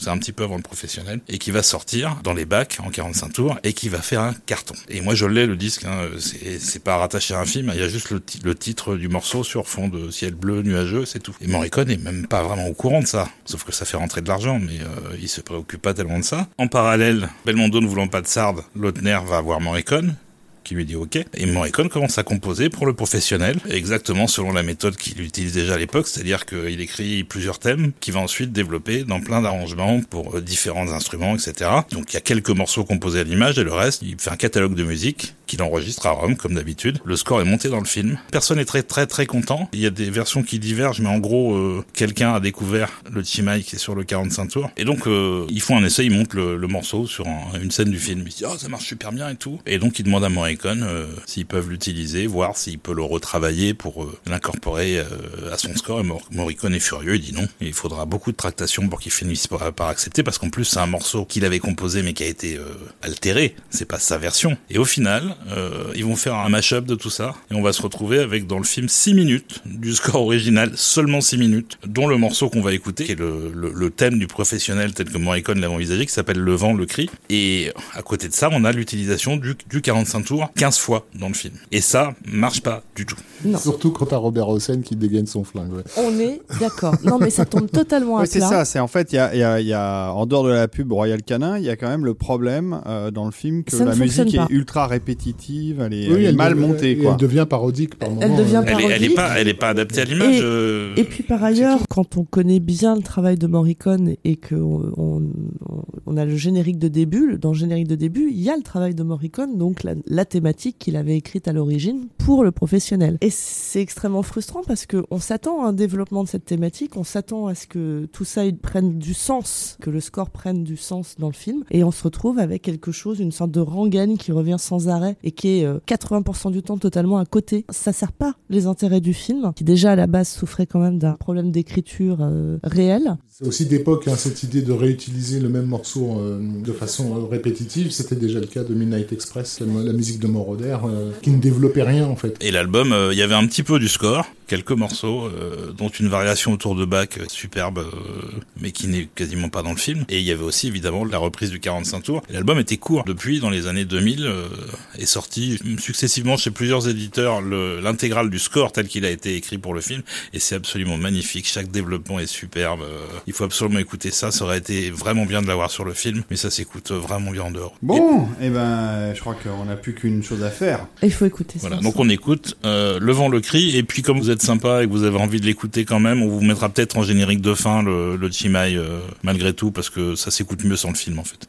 c'est un petit peu avant le professionnel, et qui va sortir dans les bacs en 45 tours, et qui va faire un carton. Et moi je l'ai le disque, hein, c'est pas rattaché à un film, il y a juste le, ti- le titre du morceau sur fond de ciel bleu nuageux, c'est tout. Et Morricone est même pas vraiment au courant de ça, sauf que ça fait rentrer de l'argent, mais euh, il se préoccupe pas tellement de ça. En parallèle, Belmondo ne voulant pas de Sard, Lautner va voir Morricone, qui lui dit OK. Et Morricone commence à composer pour le professionnel, exactement selon la méthode qu'il utilise déjà à l'époque, c'est-à-dire qu'il écrit plusieurs thèmes qu'il va ensuite développer dans plein d'arrangements pour euh, différents instruments, etc. Donc il y a quelques morceaux composés à l'image et le reste, il fait un catalogue de musique qu'il enregistre à Rome, comme d'habitude. Le score est monté dans le film. Personne n'est très très très content. Il y a des versions qui divergent, mais en gros, euh, quelqu'un a découvert le Chimay qui est sur le 45 tours. Et donc, euh, ils font un essai, ils montent le, le morceau sur un- une scène du film. Ils disent, oh, ça marche super bien et tout. Et donc, ils demandent à Morricone euh, s'ils peuvent l'utiliser, voir s'il peut le retravailler pour euh, l'incorporer euh, à son score. Et Mor- Morricone est furieux, il dit non. Et il faudra beaucoup de tractation pour qu'il finisse par, par accepter, parce qu'en plus, c'est un morceau qu'il avait composé, mais qui a été euh, altéré. C'est pas sa version. Et au final, euh, ils vont faire un mash-up de tout ça. Et on va se retrouver avec, dans le film, 6 minutes du score original, seulement 6 minutes, dont le morceau qu'on va écouter, qui est le, le, le thème du professionnel tel que Morricone l'avait envisagé, qui s'appelle Le vent, le cri. Et à côté de ça, on a l'utilisation du, du 45 tours 15 fois dans le film. Et ça marche pas du tout. Non. Surtout quand t'as Robert Hossein qui dégaine son flingue. ouais. On est d'accord. Non, mais ça tombe totalement à Ouais, c'est ça, c'est en fait, il y a, il y, a, y a, en dehors de la pub Royal Canin, il y a quand même le problème euh, dans le film que Ça la musique pas. est ultra répétitive, elle est, Oui, elle est elle mal devient- montée, quoi. Elle devient parodique par moment. devient euh, Elle est, elle est Parodique. pas, elle est pas adaptée à l'image. Et- euh, Et puis par ailleurs, quand on connaît bien le travail de Morricone et que on, on, on a le générique de début, dans le générique de début, il y a le travail de Morricone, donc la, la thématique qu'il avait écrite à l'origine pour le professionnel. Et c'est extrêmement frustrant parce que on s'attend à un développement de cette thématique, on s'attend à ce que tout ça il prenne du sens, que le score prenne du sens dans le film, et on se retrouve avec quelque chose, une sorte de rengaine qui revient sans arrêt et qui est euh, 80% du temps totalement à côté. Ça sert pas les intérêts du film, qui déjà à la base souffrait quand même d'un problème d'écriture euh, réel. C'est aussi d'époque, hein, cette idée de réutiliser le même morceau euh, de façon euh, répétitive. C'était déjà le cas de Midnight Express, la, la musique de Moroder, euh, qui ne développait rien en fait. Et l'album, euh, il y avait un petit peu du score, quelques morceaux, euh, dont une variation autour de Bach superbe, euh, mais qui n'est quasiment pas dans le film. Et il y avait aussi évidemment la reprise du 45 tours. L'album était court. Depuis, dans les années 2000, euh, est sorti successivement chez plusieurs éditeurs le- l'intégrale du score tel qu'il a été écrit pour le film. Et c'est absolument magnifique. Chaque développement est superbe. Euh, il faut absolument écouter ça. Ça aurait été vraiment bien de l'avoir sur le film, mais ça s'écoute vraiment bien en dehors. Et- Bon, et ben, je crois qu'on n'a plus qu'une chose à faire. Il faut écouter Voilà, ça. donc on écoute euh, Le vent le cri, et puis comme vous êtes sympa et que vous avez envie de l'écouter quand même, on vous mettra peut-être en générique de fin le, le Chimay euh, malgré tout, parce que ça s'écoute mieux sans le film en fait.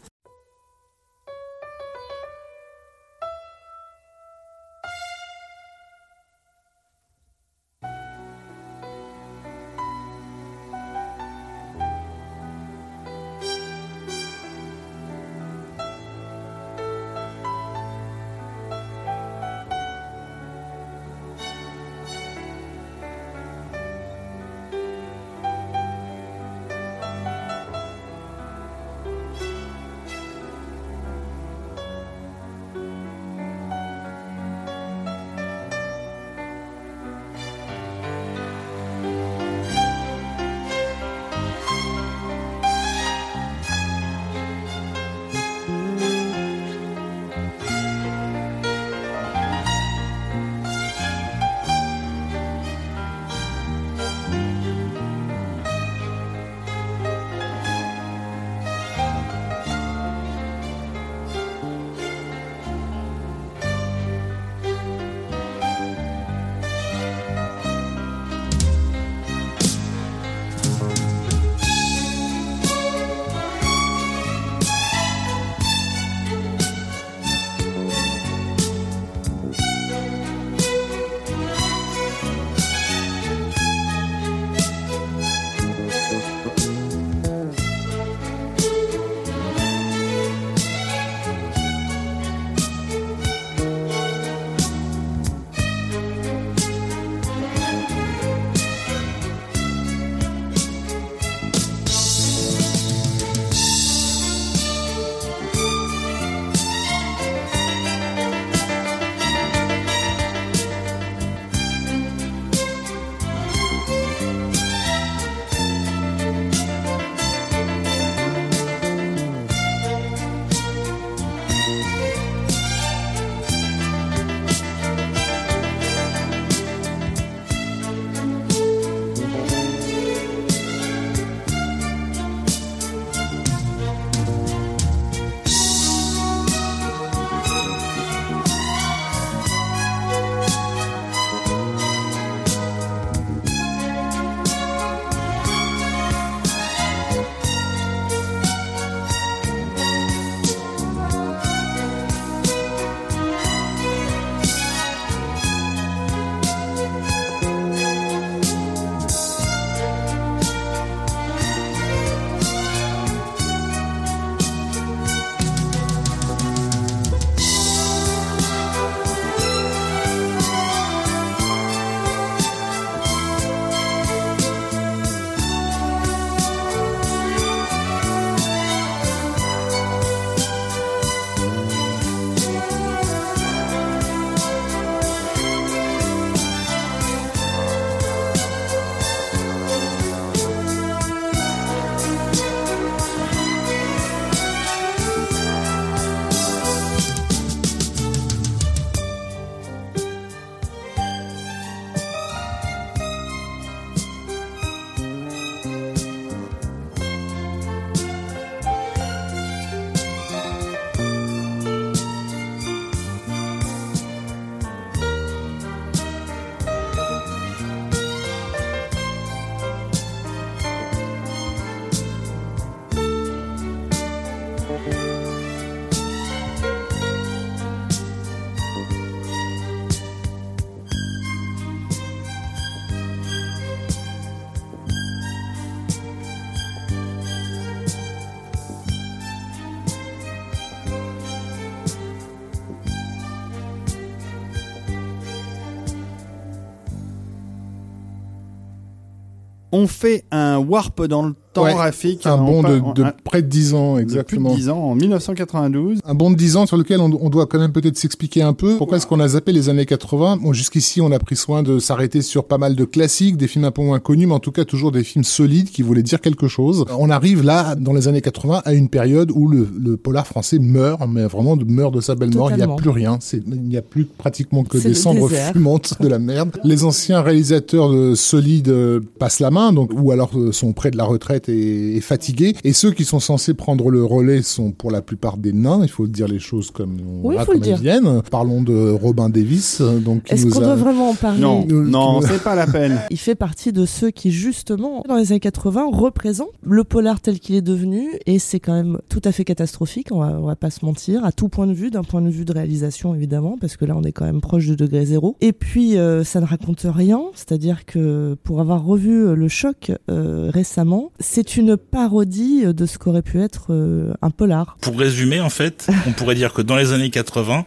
On fait un warp dans le temps, Ouais, Rafik. Un On bond part- de, on- de un- près de 10 ans, de exactement. plus de 10 ans, en 1992. Un bond de 10 ans sur lequel on, on doit quand même peut-être s'expliquer un peu. Pourquoi est-ce qu'on a zappé les années 80 Bon, jusqu'ici, on a pris soin de s'arrêter sur pas mal de classiques, des films un peu moins connus, mais en tout cas toujours des films solides qui voulaient dire quelque chose. On arrive là, dans les années 80, à une période où le, le polar français meurt, mais vraiment meurt de sa belle mort. Il n'y a plus rien. C'est- Il n'y a plus pratiquement que C'est des cendres désert. fumantes de la merde. Les anciens réalisateurs solides euh, passent la main, donc ou alors euh, sont près de la retraite et, et fatigués. Et ceux qui sont censés prendre le relais sont pour la plupart des nains. Il faut dire les choses comme, Oui, voilà, faut le comme elles dire. viennent. Parlons de Robin Davis, donc Est-ce qu'on a- doit vraiment en parler Non, Euh, non, c'est pas la peine. Il fait partie de ceux qui, justement, dans les années 80, représentent le polar tel qu'il est devenu, et c'est quand même tout à fait catastrophique, on va, on va pas se mentir, à tout point de vue, d'un point de vue de réalisation, évidemment, parce que là, on est quand même proche de degré zéro. Et puis, euh, ça ne raconte rien, c'est-à-dire que, pour avoir revu le choc euh, récemment, c'est une parodie de ce pu être euh, un polar. Pour résumer, en fait, on pourrait dire que dans les années 80,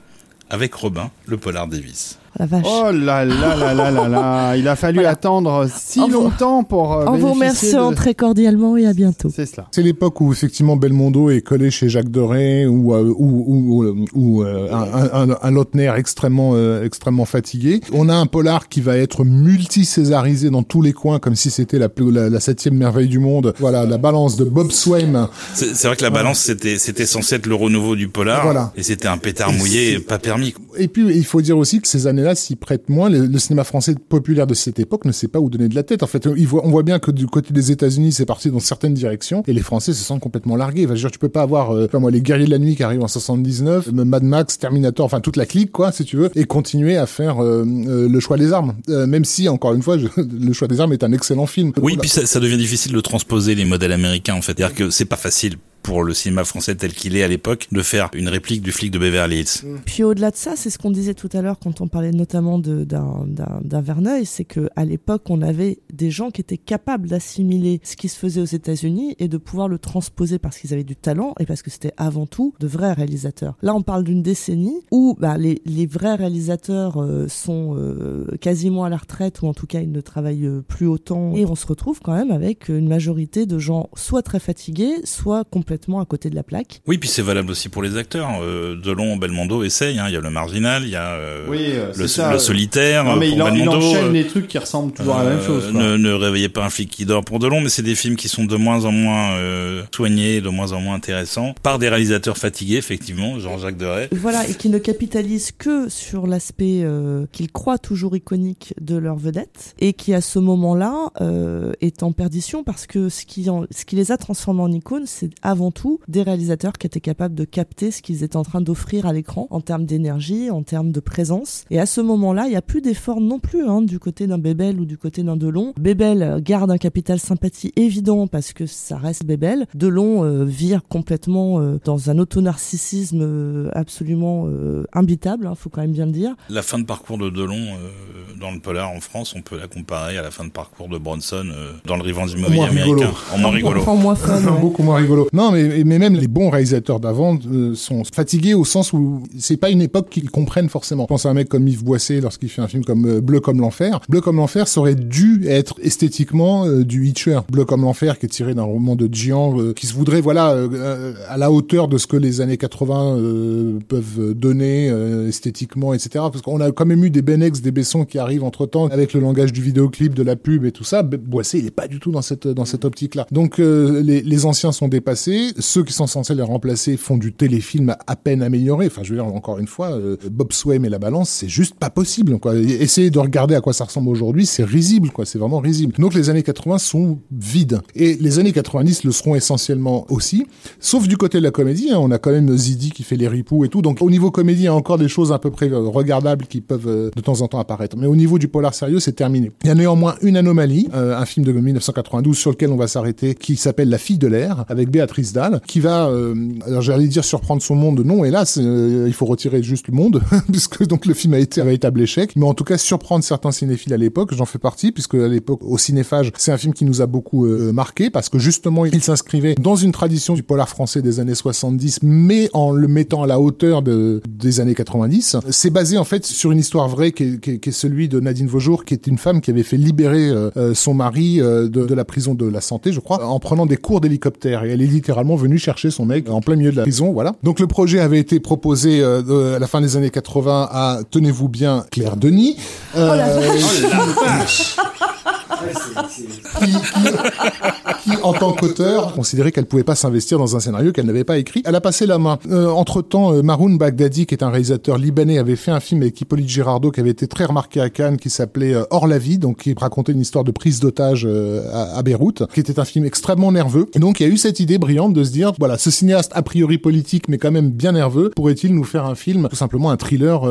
avec Robin, le polar Davis. Oh, la vache. Oh là là là là là là. Il a fallu Voilà. attendre si En vous- longtemps pour. euh, en vous remerciant de- très cordialement et à bientôt. C'est cela. C'est l'époque où effectivement Belmondo est collé chez Jacques Doré ou euh, ou, ou, ou, ou, euh, un, un, un Lautner extrêmement euh, extrêmement fatigué. On a un polar qui va être multi-césarisé dans tous les coins comme si c'était la, plus- la la septième merveille du monde. Voilà la balance de Bob Swaim. C'est vrai que la balance, c'était c'était censé être le renouveau du polar, Voilà. et c'était un pétard mouillé, et pas permis. Et puis il faut dire aussi que ces années-là s'y prêtent moins. Le, cinéma français populaire de cette époque ne sait pas où donner de la tête. En fait, il voit- on voit bien que du côté des États-Unis, c'est parti dans certaines directions et les Français se sentent complètement largués. Je veux dire, tu peux pas avoir, euh, moi, les Guerriers de la nuit qui arrivent en 79, euh, Mad Max, Terminator, enfin toute la clique, quoi, si tu veux, et continuer à faire euh, le choix des armes. Même si, encore une fois, le choix des armes est un excellent film. Oui, Voilà. puis ça, ça devient difficile de transposer les modèles américains, en fait. C'est-à-dire que c'est pas facile pour le cinéma français tel qu'il est à l'époque de faire une réplique du flic de Beverly Hills. Puis au-delà de ça, c'est ce qu'on disait tout à l'heure quand on parlait notamment de- d'un d'un- d'un Verneuil, c'est que à l'époque, on avait des gens qui étaient capables d'assimiler ce qui se faisait aux États-Unis et de pouvoir le transposer parce qu'ils avaient du talent et parce que c'était avant tout de vrais réalisateurs. Là, on parle d'une décennie où bah, les, les vrais réalisateurs euh, sont euh, quasiment à la retraite ou en tout cas ils ne travaillent euh, plus autant et on se retrouve quand même avec une majorité de gens soit très fatigués, soit complètement à côté de la plaque. Oui, puis c'est valable aussi pour les acteurs. Euh, Delon, Belmondo essaye. Hein. Il y a le marginal, il y a euh, Oui, euh, le, c'est ça. le solitaire Non, mais pour il, en- il Belmondo. enchaîne euh, les trucs qui ressemblent toujours à la même chose. quoi. Ne, ne réveillez pas un flic qui dort pour Delon, mais c'est des films qui sont de moins en moins euh, soignés, de moins en moins intéressants, par des réalisateurs fatigués, effectivement, Jean-Jacques Deray. Voilà, et qui ne capitalisent que sur l'aspect euh, qu'ils croient toujours iconique de leur vedette, et qui à ce moment-là euh, est en perdition parce que ce qui, en- ce qui les a transformés en icônes, c'est avant tout des réalisateurs qui étaient capables de capter ce qu'ils étaient en train d'offrir à l'écran en termes d'énergie, en termes de présence. Et à ce moment-là, il n'y a plus d'effort non plus hein, du côté d'un Bébel ou du côté d'un Delon. Bébel euh, garde un capital sympathie évident parce que ça reste Bébel. Delon euh, vire complètement euh, dans un autonarcissisme euh, absolument euh, imbitable, hein, faut quand même bien le dire. La fin de parcours de Delon euh, dans le polar en France, on peut la comparer à la fin de parcours de Bronson euh, dans le revenge immobilier américain. En moins rigolo. En moins fun, ouais. Beaucoup moins rigolo. Non, mais, mais même les bons réalisateurs d'avant euh, sont fatigués au sens où c'est pas une époque qu'ils comprennent forcément. Je pense à un mec comme Yves Boisset lorsqu'il fait un film comme euh, Bleu comme l'enfer. Bleu comme l'enfer ça aurait dû être esthétiquement euh, du Hitcher. Bleu comme l'enfer qui est tiré d'un roman de Gian euh, qui se voudrait voilà à la hauteur de ce que les années 80 euh, peuvent donner esthétiquement, etc. Parce qu'on a quand même eu des Benex, des Besson qui arrivent entre temps avec le langage du vidéoclip, de la pub et tout ça. Boisset il est pas du tout dans cette dans cette optique-là. Donc les, les anciens sont dépassés, ceux qui sont censés les remplacer font du téléfilm à peine amélioré. Enfin, je veux dire encore une fois, euh, Bob Swaim et la balance, c'est juste pas possible. Quoi. Essayez de regarder à quoi ça ressemble aujourd'hui, c'est risible. C'est vraiment risible. Donc les années 80 sont vides et les années 90 le seront essentiellement aussi, sauf du côté de la comédie. hein. on a quand même Zidi qui fait les ripoux et tout. Donc au niveau comédie, il y a encore des choses à peu près euh, regardables qui peuvent euh, de temps en temps apparaître. Mais au niveau du polar sérieux, c'est terminé. Il y a néanmoins une anomalie, un film de 1992 sur lequel on va s'arrêter, qui s'appelle La fille de l'air, avec Béatrice Dalle, qui va, euh, alors j'allais dire surprendre son monde, non, hélas, euh, il faut retirer juste le monde, puisque donc le film a été un véritable échec, mais en tout cas surprendre certains cinéphiles à l'époque, j'en fais partie, puisque à l'époque, au cinéphage, c'est un film qui nous a beaucoup euh, marqué, parce que justement, il s'inscrivait dans une tradition du polar français des années 70, mais en le mettant à la hauteur de, des années 90. C'est basé en fait sur une histoire vraie qui est, qui celui de Nadine Vaujour, qui est une femme qui avait fait libérer euh, son mari de, de la prison de la santé, je crois, en prenant des cours d'hélicoptère. Et elle est littéralement venue chercher son mec en plein milieu de la prison, voilà. Donc le projet avait été proposé euh, à la fin des années 80 à, tenez-vous bien, Claire Denis. Euh, oh la vache qui, en tant qu'auteur, considérait qu'elle pouvait pas s'investir dans un scénario qu'elle n'avait pas écrit. Elle a passé la main. Euh, entre-temps, euh, Maroun Baghdadi, qui est un réalisateur libanais, avait fait un film avec Hippolyte Girardot qui avait été très remarqué à Cannes, qui s'appelait euh, Hors la vie, donc qui racontait une histoire de prise d'otage à, à, Beyrouth, qui était un film extrêmement nerveux. Et donc, il y a eu cette idée brillante de se dire, voilà, ce cinéaste a priori politique, mais quand même bien nerveux, pourrait-il nous faire un film, tout simplement un thriller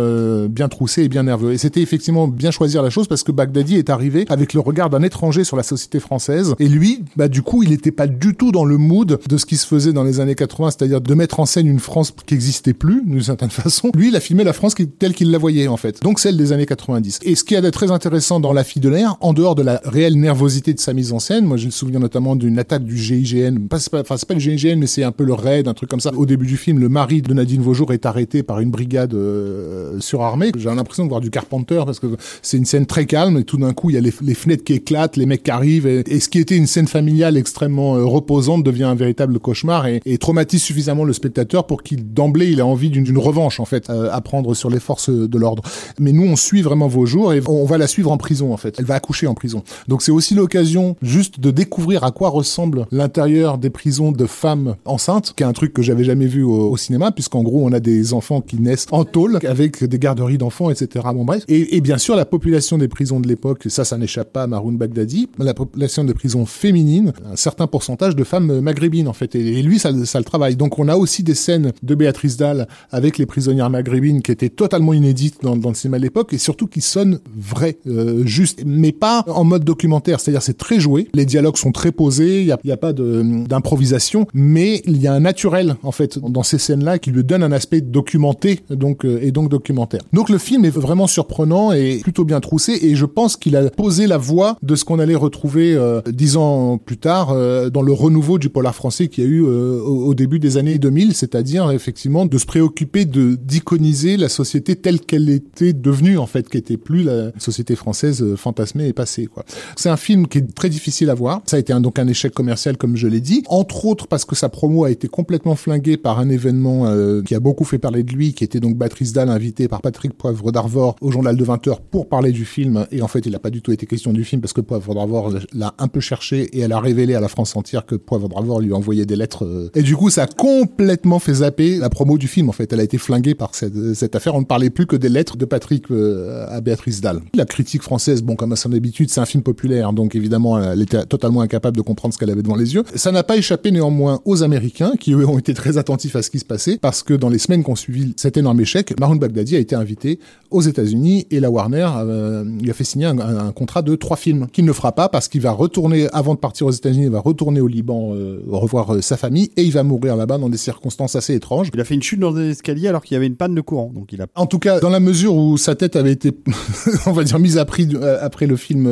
bien troussé et bien nerveux? Et c'était effectivement bien choisir la chose parce que Baghdadi est arrivé avec le regard d'un étranger sur la société française. Et lui, bah, du coup, il n'était pas du tout dans le mood de ce qui se faisait dans les années 80, c'est-à-dire de mettre en scène une France qui n'existait plus, d'une certaine façon. Lui, il a filmé la France telle qu'il la voyait, en fait. Donc, celle des années 90. Et ce qui de très intéressant dans La fille de l'air, en dehors de la réelle nervosité de sa mise en scène, moi, je me souviens notamment d'une attaque du GIGN. Pas, enfin, c'est pas le GIGN, mais c'est un peu le raid, un truc comme ça. Au début du film, le mari de Nadine Vaujour est arrêté par une brigade euh, surarmée. J'ai l'impression de voir du Carpenter parce que c'est une scène très calme et tout d'un coup, il y a les, les fenêtres qui éclatent, les mecs arrivent et, ce qui était une scène familiale extrêmement euh, reposante devient un véritable cauchemar et, traumatise suffisamment le spectateur pour qu'il d'emblée il a envie d'une revanche en fait euh, à prendre sur les forces de l'ordre. Mais nous on suit vraiment vos jours et on va la suivre en prison en fait. Elle va accoucher en prison. Donc c'est aussi l'occasion juste de découvrir à quoi ressemble l'intérieur des prisons de femmes enceintes, qui est un truc que j'avais jamais vu au, au cinéma puisqu'en gros on a des enfants qui naissent en tôle avec des garderies d'enfants etc. Bon bref. Et, bien sûr la population des prisons de l'époque, ça ça n'échappe pas à Baghdadi, la population de prisons féminines, un certain pourcentage de femmes maghrébines en fait. Et, lui, ça, le travaille. Donc on a aussi des scènes de Béatrice Dalle avec les prisonnières maghrébines qui étaient totalement inédites dans, dans le cinéma de l'époque et surtout qui sonnent vraies, euh, justes, mais pas en mode documentaire. C'est-à-dire c'est très joué, les dialogues sont très posés, il n'y a, a, pas d'improvisation, mais il y a un naturel en fait dans ces scènes-là qui lui donne un aspect documenté donc euh, et donc documentaire. Donc le film est vraiment surprenant et plutôt bien troussé et je pense qu'il a posé la voie de ce qu'on allait retrouver euh, dix ans plus tard euh, dans le renouveau du polar français qu'il y a eu euh, au, début des années 2000, c'est-à-dire effectivement de se préoccuper de d'iconiser la société telle qu'elle était devenue en fait, qui était plus la société française fantasmée et passée quoi. C'est un film qui est très difficile à voir. Ça a été un, donc un échec commercial comme je l'ai dit, entre autres parce que sa promo a été complètement flinguée par un événement euh, qui a beaucoup fait parler de lui, qui était donc Batrice Dalle invité par Patrick Poivre d'Arvor au journal de 20h pour parler du film et en fait il n'a pas du tout été question du film parce que Poivre d'Arvor l'a un peu cherché et elle a révélé à la France entière que Poivre d'Arvor lui envoyait des lettres. Euh, et du coup, ça a complètement fait zapper la promo du film. En fait, elle a été flinguée par cette, cette affaire. On ne parlait plus que des lettres de Patrick euh, à Béatrice Dalle. La critique française, bon, comme à son habitude, c'est un film populaire, donc évidemment, elle était totalement incapable de comprendre ce qu'elle avait devant les yeux. Ça n'a pas échappé néanmoins aux Américains, qui eux ont été très attentifs à ce qui se passait, parce que dans les semaines qu'on suivi cet énorme échec, Maroon Baghdadi a été invité aux États-Unis et la Warner euh, lui a fait signer un contrat de trois films qu'il ne fera pas parce qu'il va retourner avant de partir aux États-Unis, il va retourner au Liban euh, revoir euh, sa famille et il va mourir là-bas dans des circonstances assez étranges. Il a fait une chute dans des escaliers alors qu'il y avait une panne de courant. Donc il a. En tout cas, dans la mesure où sa tête avait été, on va dire, mise à prix euh, après le film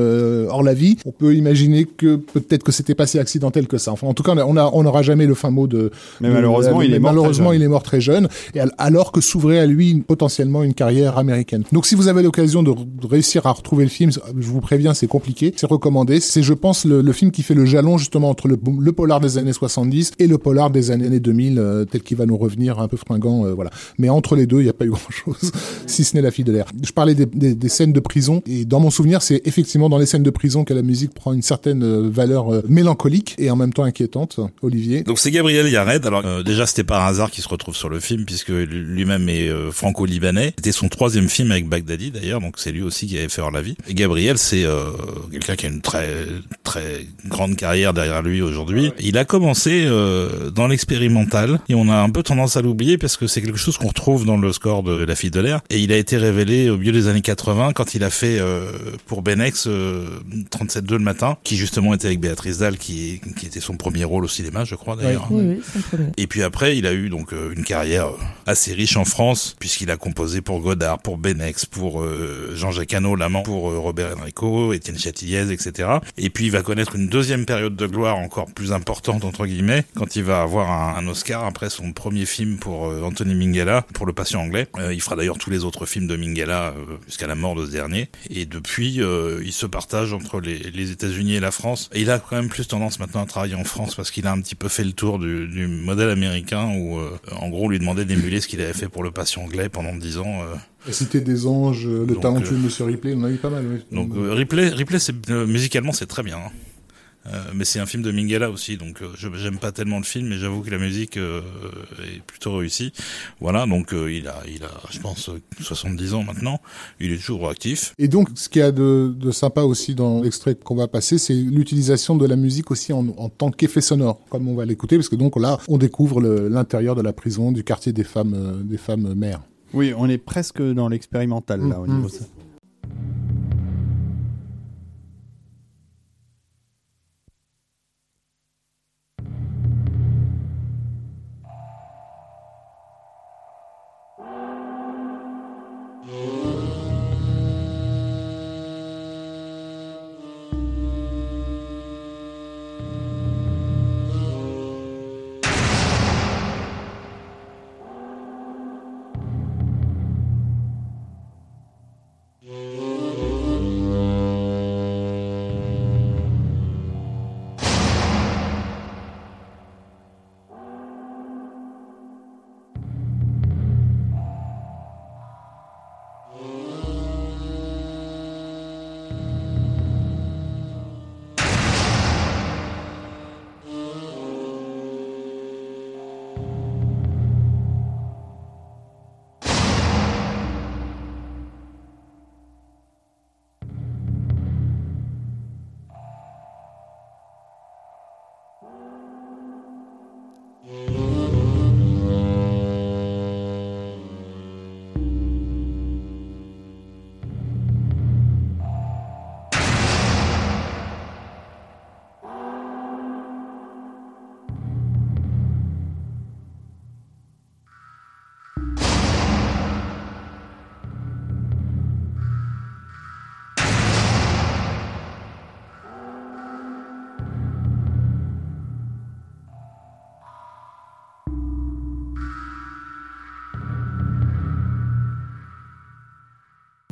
Hors la vie, on peut imaginer que peut-être que c'était pas si accidentel que ça. Enfin, en tout cas, on n'aura jamais le fin mot de. Mais malheureusement, de, il, mais est mort malheureusement il est mort très jeune. Et alors que s'ouvrait à lui potentiellement une carrière américaine. Donc, si vous avez l'occasion de réussir à retrouver le film, je vous préviens, c'est compliqué, c'est recommandé. C'est, je pense, le, le, film qui fait le jalon justement entre le, le polar des années 70 et le polar des années 2000, euh, tel qu'il va nous revenir un peu fringant, euh, voilà. Mais entre les deux, il n'y a pas eu grand-chose, si ce n'est la fille de l'air. Je parlais des, des, des, scènes de prison, et dans mon souvenir, c'est effectivement dans les scènes de prison que la musique prend une certaine euh, valeur euh, mélancolique et en même temps inquiétante. Olivier. Donc c'est Gabriel Yared. Alors euh, déjà, c'était un hasard qu'il se retrouve sur le film, puisque lui-même est euh, franco-libanais. C'était son troisième film avec Baghdadi d'ailleurs, donc c'est lui aussi qui avait fait Hors la vie. Et Gabriel, c'est quelqu'un qui a une très très grande carrière derrière lui aujourd'hui. Il a commencé euh, dans l'expérimental et on a un peu tendance à l'oublier parce que c'est quelque chose qu'on retrouve dans le score de La Fille de l'air et il a été révélé au milieu des années 80 quand il a fait euh, pour Benex euh, 37.2 le matin, qui justement était avec Béatrice Dalle, qui, qui était son premier rôle au cinéma, je crois d'ailleurs. Oui, oui, premier. Et puis après, il a eu donc euh, une carrière euh, assez riche en France, puisqu'il a composé pour Godard, pour Benex, pour euh, Jean-Jacques Hano, l'amant, pour euh, Robert Enrico, Étienne Etc. Et puis il va connaître une deuxième période de gloire encore plus importante, entre guillemets, quand il va avoir un, Oscar après son premier film pour euh, Anthony Minghella, pour Le Patient Anglais. Euh, il fera d'ailleurs tous les autres films de Minghella euh, jusqu'à la mort de ce dernier. Et depuis, il se partage entre les, les États-Unis et la France. Et il a quand même plus tendance maintenant à travailler en France parce qu'il a un petit peu fait le tour du, modèle américain où, en gros, on lui demandait d'émuler ce qu'il avait fait pour Le Patient Anglais pendant dix ans. Euh. La Cité des Anges, le Donc, talentueux euh, Monsieur Ripley, on en a eu pas mal. Oui. Donc euh, Ripley, Ripley, c'est euh, musicalement c'est très bien. hein. Euh, mais c'est un film de Minghella aussi, donc euh, je j'aime pas tellement le film, mais j'avoue que la musique euh, est plutôt réussie. Voilà, donc euh, il a, il a, je pense, euh, 70 ans maintenant. Il est toujours actif. Et donc, ce qu'il y a de, de sympa aussi dans l'extrait qu'on va passer, c'est l'utilisation de la musique aussi en, en tant qu'effet sonore, comme on va l'écouter, parce que donc là, on découvre le- l'intérieur de la prison, du quartier des femmes, euh, des femmes mères. Oui, on est presque dans l'expérimental là au Mhm. niveau de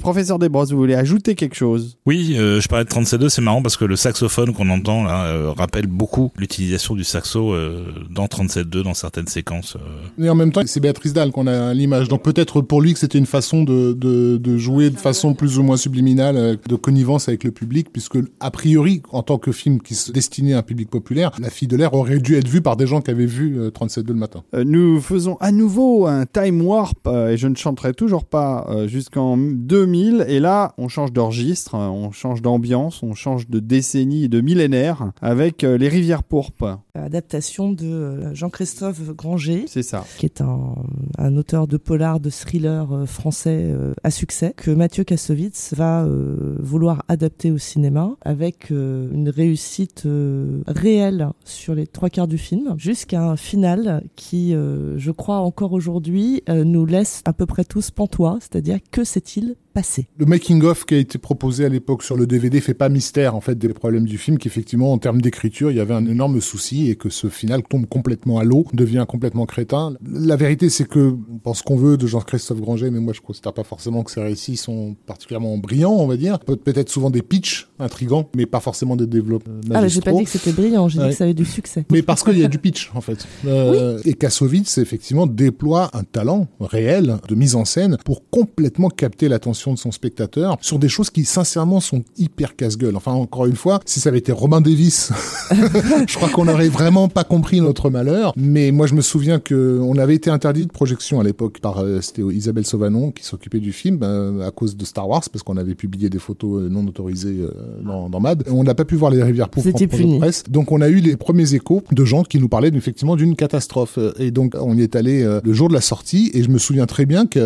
Professeur Desbrosses, vous voulez ajouter quelque chose? Oui, euh, je parlais de 37.2, c'est marrant parce que le saxophone qu'on entend là euh, rappelle beaucoup l'utilisation du saxo euh, dans 37.2 dans certaines séquences. euh. Et en même temps, c'est Béatrice Dalle qu'on a l'image. Donc peut-être pour lui que c'était une façon de, de, de jouer de façon plus ou moins subliminale, de connivence avec le public, puisque a priori, en tant que film qui se destinait à un public populaire, La Fille de l'air aurait dû être vue par des gens qui avaient vu euh, 37.2 le matin. Euh, Nous faisons à nouveau un time warp euh, et je ne chanterai toujours pas euh, jusqu'en 2000 et là on change de euh, on change d'ambiance, on change de décennie et de millénaire avec euh, Les Rivières Pourpres. Adaptation de euh, Jean-Christophe Granger, C'est ça. qui est un, un auteur de polar, de thriller euh, français euh, à succès, que Mathieu Kassovitz va euh, vouloir adapter au cinéma avec euh, une réussite euh, réelle sur les trois quarts du film, jusqu'à un final qui, euh, je crois encore aujourd'hui, euh, nous laisse à peu près tous pantois, c'est-à-dire que s'est-il passé? Le making-of qui a été proposé à l'époque sur le DVD fait pas mystère en fait des problèmes du film, qu'effectivement en termes d'écriture il y avait un énorme souci et que ce final tombe complètement à l'eau, devient complètement crétin. La vérité c'est que on pense qu'on veut de Jean-Christophe Granger, mais moi je considère pas forcément que ses récits sont particulièrement brillants, on va dire. Peut- Peut-être souvent des pitchs intrigants, mais pas forcément des développements Ah, j'ai pas dit que c'était brillant, j'ai Ouais. dit que ça avait du succès. mais parce qu'il y a du pitch, en fait. Euh, Et Kassovitz, effectivement, déploie un talent réel de mise en scène pour complètement capter l'attention de son spectateur sur des choses qui, sincèrement, sont hyper casse-gueule. Enfin, encore une fois, si ça avait été Robin Davis, je crois qu'on n'aurait vraiment pas compris notre malheur. Mais moi, je me souviens que on avait été interdit de projection à l'époque par euh, c'était Isabelle Sauvanon qui s'occupait du film euh, à cause de Star Wars parce qu'on avait publié des photos euh, non autorisées euh, dans, dans Mad. On n'a pas pu voir les rivières puni. presse. Donc on a eu les premiers échos de gens qui nous parlaient effectivement d'une catastrophe. Et donc on y est allé le jour de la sortie et je me souviens très bien qu'il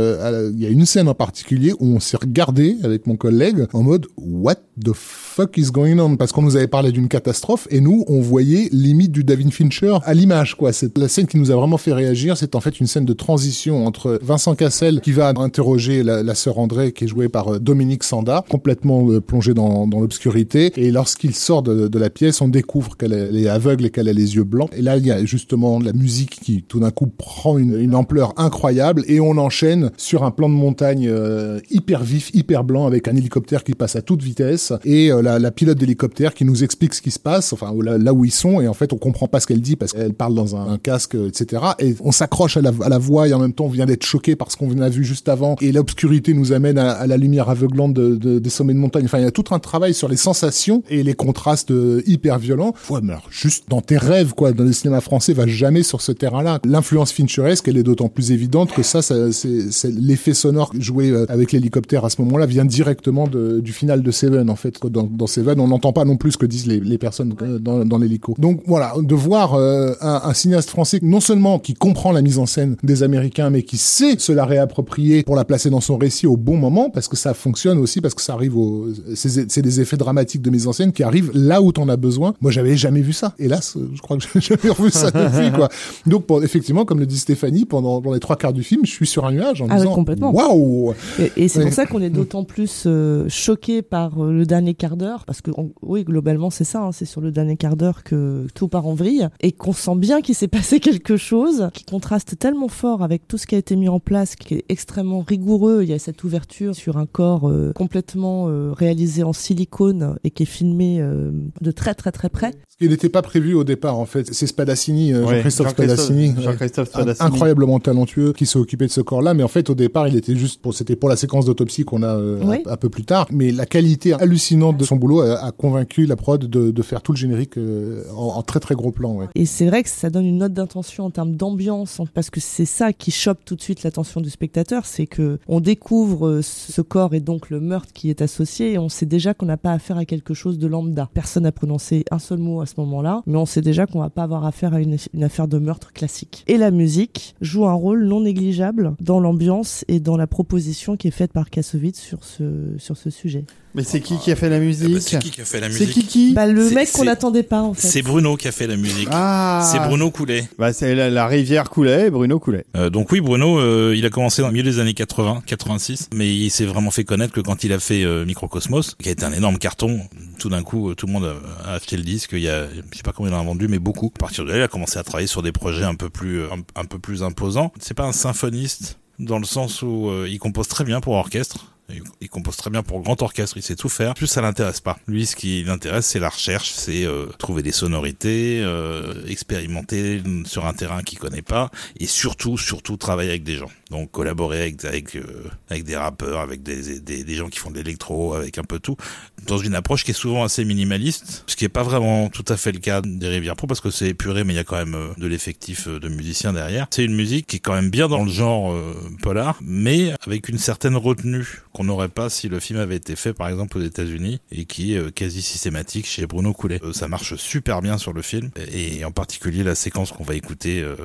y a une scène en particulier où on s'est regardé avec mon collègue en mode What the fuck is going on? Parce qu'on nous avait parlé d'une catastrophe et nous on voyait limite du David Fincher à l'image quoi. C'est la scène qui nous a vraiment fait réagir. C'est en fait une scène de transition entre Vincent Cassel qui va interroger la, sœur André qui est jouée par euh, Dominique Sanda, complètement euh, plongé dans, l'obscurité. Et lorsqu'il sort de, la pièce, on découvre qu'elle est- aveugle et qu'elle a les yeux blancs. Et là, il y a justement la musique qui tout d'un coup prend une, une ampleur incroyable et on enchaîne sur un plan de montagne euh, hyper vif, hyper blanc avec un hélicoptère qui passe à toute vitesse et euh, la, la pilote d'hélicoptère qui nous explique ce qui se passe, enfin là, où ils sont et en fait on comprend pas ce qu'elle dit parce qu'elle parle dans un, casque, etc. Et on s'accroche à la, à la voix et en même temps on vient d'être choqué par ce qu'on a vu juste avant et l'obscurité nous amène à, à la lumière aveuglante de, de- des sommets de montagne. Enfin il y a tout un travail sur les sensations et les contrastes euh, hyper violents. Ouais, mais juste dans tes rêves quoi, dans le cinéma français va jamais sur ce terrain-là. L'influence fincheresque elle est d'autant plus évidente que ça, ça c'est l'effet sonore joué euh, avec l'hélicoptère à ce moment-là vient directement de- du final de Seven en fait. Dans Seven on n'entend pas non plus ce que disent les, les personnes euh, dans, dans l'hélico. Donc voilà, de voir euh, un, un cinéaste français non seulement qui comprend la mise en scène des Américains, mais qui sait se la réapproprier pour la placer dans son récit au bon moment, parce que ça fonctionne aussi, parce que ça arrive au, c'est des effets dramatiques de mise en scène qui arrivent là où t'en as besoin. Moi, j'avais jamais vu ça. Hélas, je crois que j'ai jamais revu ça depuis, quoi. Donc, pour, effectivement, comme le dit Stéphanie, pendant, pendant les trois quarts du film, je suis sur un nuage en Ah disant, waouh! Et, et c'est Ouais. pour ça qu'on est d'autant plus euh, choqué par euh, le dernier quart d'heure, parce que oui, globalement c'est ça, hein, c'est sur le dernier quart d'heure que tout part en vrille, et qu'on sent bien qu'il s'est passé quelque chose qui contraste tellement fort avec tout ce qui a été mis en place, qui est extrêmement rigoureux. Il y a cette ouverture sur un corps euh, complètement euh, réalisé en silicone et qui est filmé euh, de très très très près. Ce qui n'était pas prévu au départ, en fait. C'est Spadassini, euh, Ouais, Jean-Christophe Jean-Christophe- Spadassini. Un- Spadassini. incroyablement talentueux qui s'est occupé de ce corps-là mais en fait au départ il était juste pour c'était pour la séquence d'autopsie qu'on a euh, Oui. un, un peu plus tard mais la qualité hallucinante de son boulot a, a convaincu la prod de, de faire tout le générique euh, en, en très très gros plan ouais. Et c'est vrai que ça donne une note d'intention en termes d'ambiance, parce que c'est ça qui chope tout de suite l'attention du spectateur, c'est que on découvre ce corps et donc le meurtre qui est associé, et on sait déjà qu'on n'a pas affaire à quelque chose de lambda. Personne n'a prononcé un seul mot à ce moment-là, mais on sait déjà qu'on va pas avoir affaire à une, affaire de meurtre classique. Et la musique joue un rôle non négligeable dans l'ambiance et dans la proposition qui est faite par Kassovitz sur ce, sur ce sujet. Mais c'est qui qui a fait la Ah bah, musique c'est qui qui a fait la C'est musique qui qui Bah, le C'est- mec qu'on c'est- n'attendait pas, en fait. C'est Bruno qui a fait la musique. Ah C'est Bruno Coulet. Bah, c'est la, la rivière coulait, Bruno coulait. Euh, donc oui, Bruno, euh, il a commencé dans le milieu des années 80, 86, mais il s'est vraiment fait connaître que quand il a fait euh, Microcosmos, qui a été un énorme carton. Tout d'un coup, euh, tout le monde a, a acheté le disque. Il y a, je sais pas combien il en a vendu, mais beaucoup. À partir de là, il a commencé à travailler sur des projets un peu plus, euh, un, un peu plus imposants. C'est pas un symphoniste dans le sens où euh, il compose très bien pour orchestre. Il- compose très bien pour grand orchestre, il sait tout faire. Plus ça l'intéresse pas. Lui, ce qui l'intéresse, c'est la recherche, c'est euh, trouver des sonorités, euh, expérimenter sur un terrain qu'il connaît pas, et surtout, surtout travailler avec des gens. Donc collaborer avec avec euh, avec des rappeurs, avec des, des des gens qui font de l'électro, avec un peu tout, dans une approche qui est souvent assez minimaliste, ce qui est pas vraiment tout à fait le cas des Rivières Pro parce que c'est épuré, mais il y a quand même euh, de l'effectif euh, de musiciens derrière. C'est une musique qui est quand même bien dans le genre euh, polar, mais avec une certaine retenue qu'on n'aurait pas si le film avait été fait par exemple aux États-Unis et qui est euh, quasi systématique chez Bruno Coulet. Euh, ça marche super bien sur le film et en particulier la séquence qu'on va écouter euh,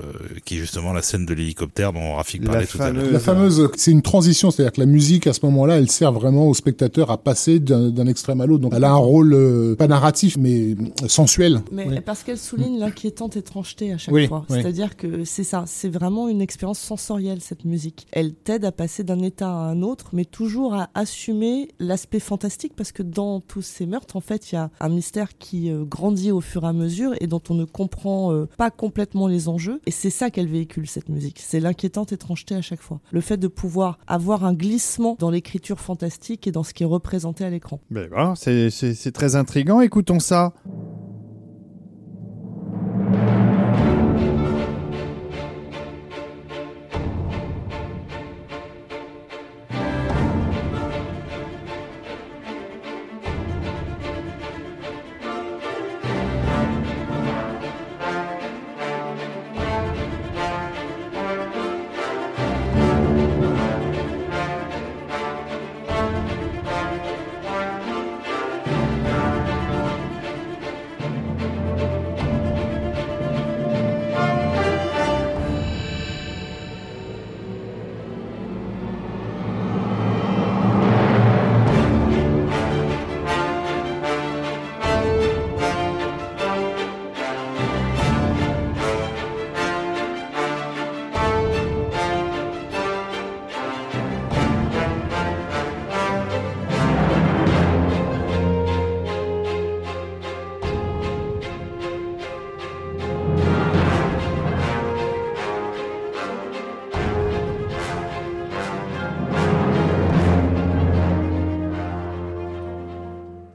qui est justement la scène de l'hélicoptère dont Rafik La parlait tout. Fameuse- La fameuse, c'est une transition, c'est-à-dire que la musique à ce moment-là, elle sert vraiment au spectateur à passer d'un extrême à l'autre. Donc elle a un rôle euh, pas narratif, mais euh, sensuel. Mais Oui. parce qu'elle souligne l'inquiétante étrangeté à chaque Oui, fois. oui. C'est-à-dire que c'est ça, c'est vraiment une expérience sensorielle cette musique. Elle t'aide à passer d'un état à un autre, mais toujours à assumer l'aspect fantastique parce que dans tous ces meurtres, en fait, il y a un mystère qui euh, grandit au fur et à mesure et dont on ne comprend euh, pas complètement les enjeux. Et c'est ça qu'elle véhicule cette musique. C'est l'inquiétante étrangeté à chaque fois. Le fait de pouvoir avoir un glissement dans l'écriture fantastique et dans ce qui est représenté à l'écran. C'est c'est très intriguant. Écoutons ça.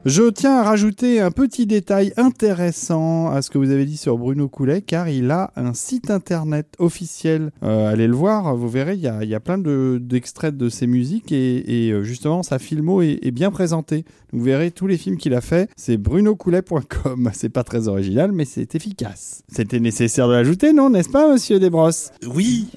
Je tiens à rajouter un petit détail intéressant à ce que vous avez dit sur Bruno Coulet, car il a un site internet officiel. Euh, allez le voir, vous verrez, il y a, il y a plein de- d'extraits de, ses musiques et, et, euh, justement sa filmo est, est bien présentée. Vous verrez tous les films qu'il a fait, c'est brunocoulet.com. C'est pas très original, mais c'est efficace. C'était nécessaire de l'ajouter, non, n'est-ce pas, monsieur Desbrosses? Oui.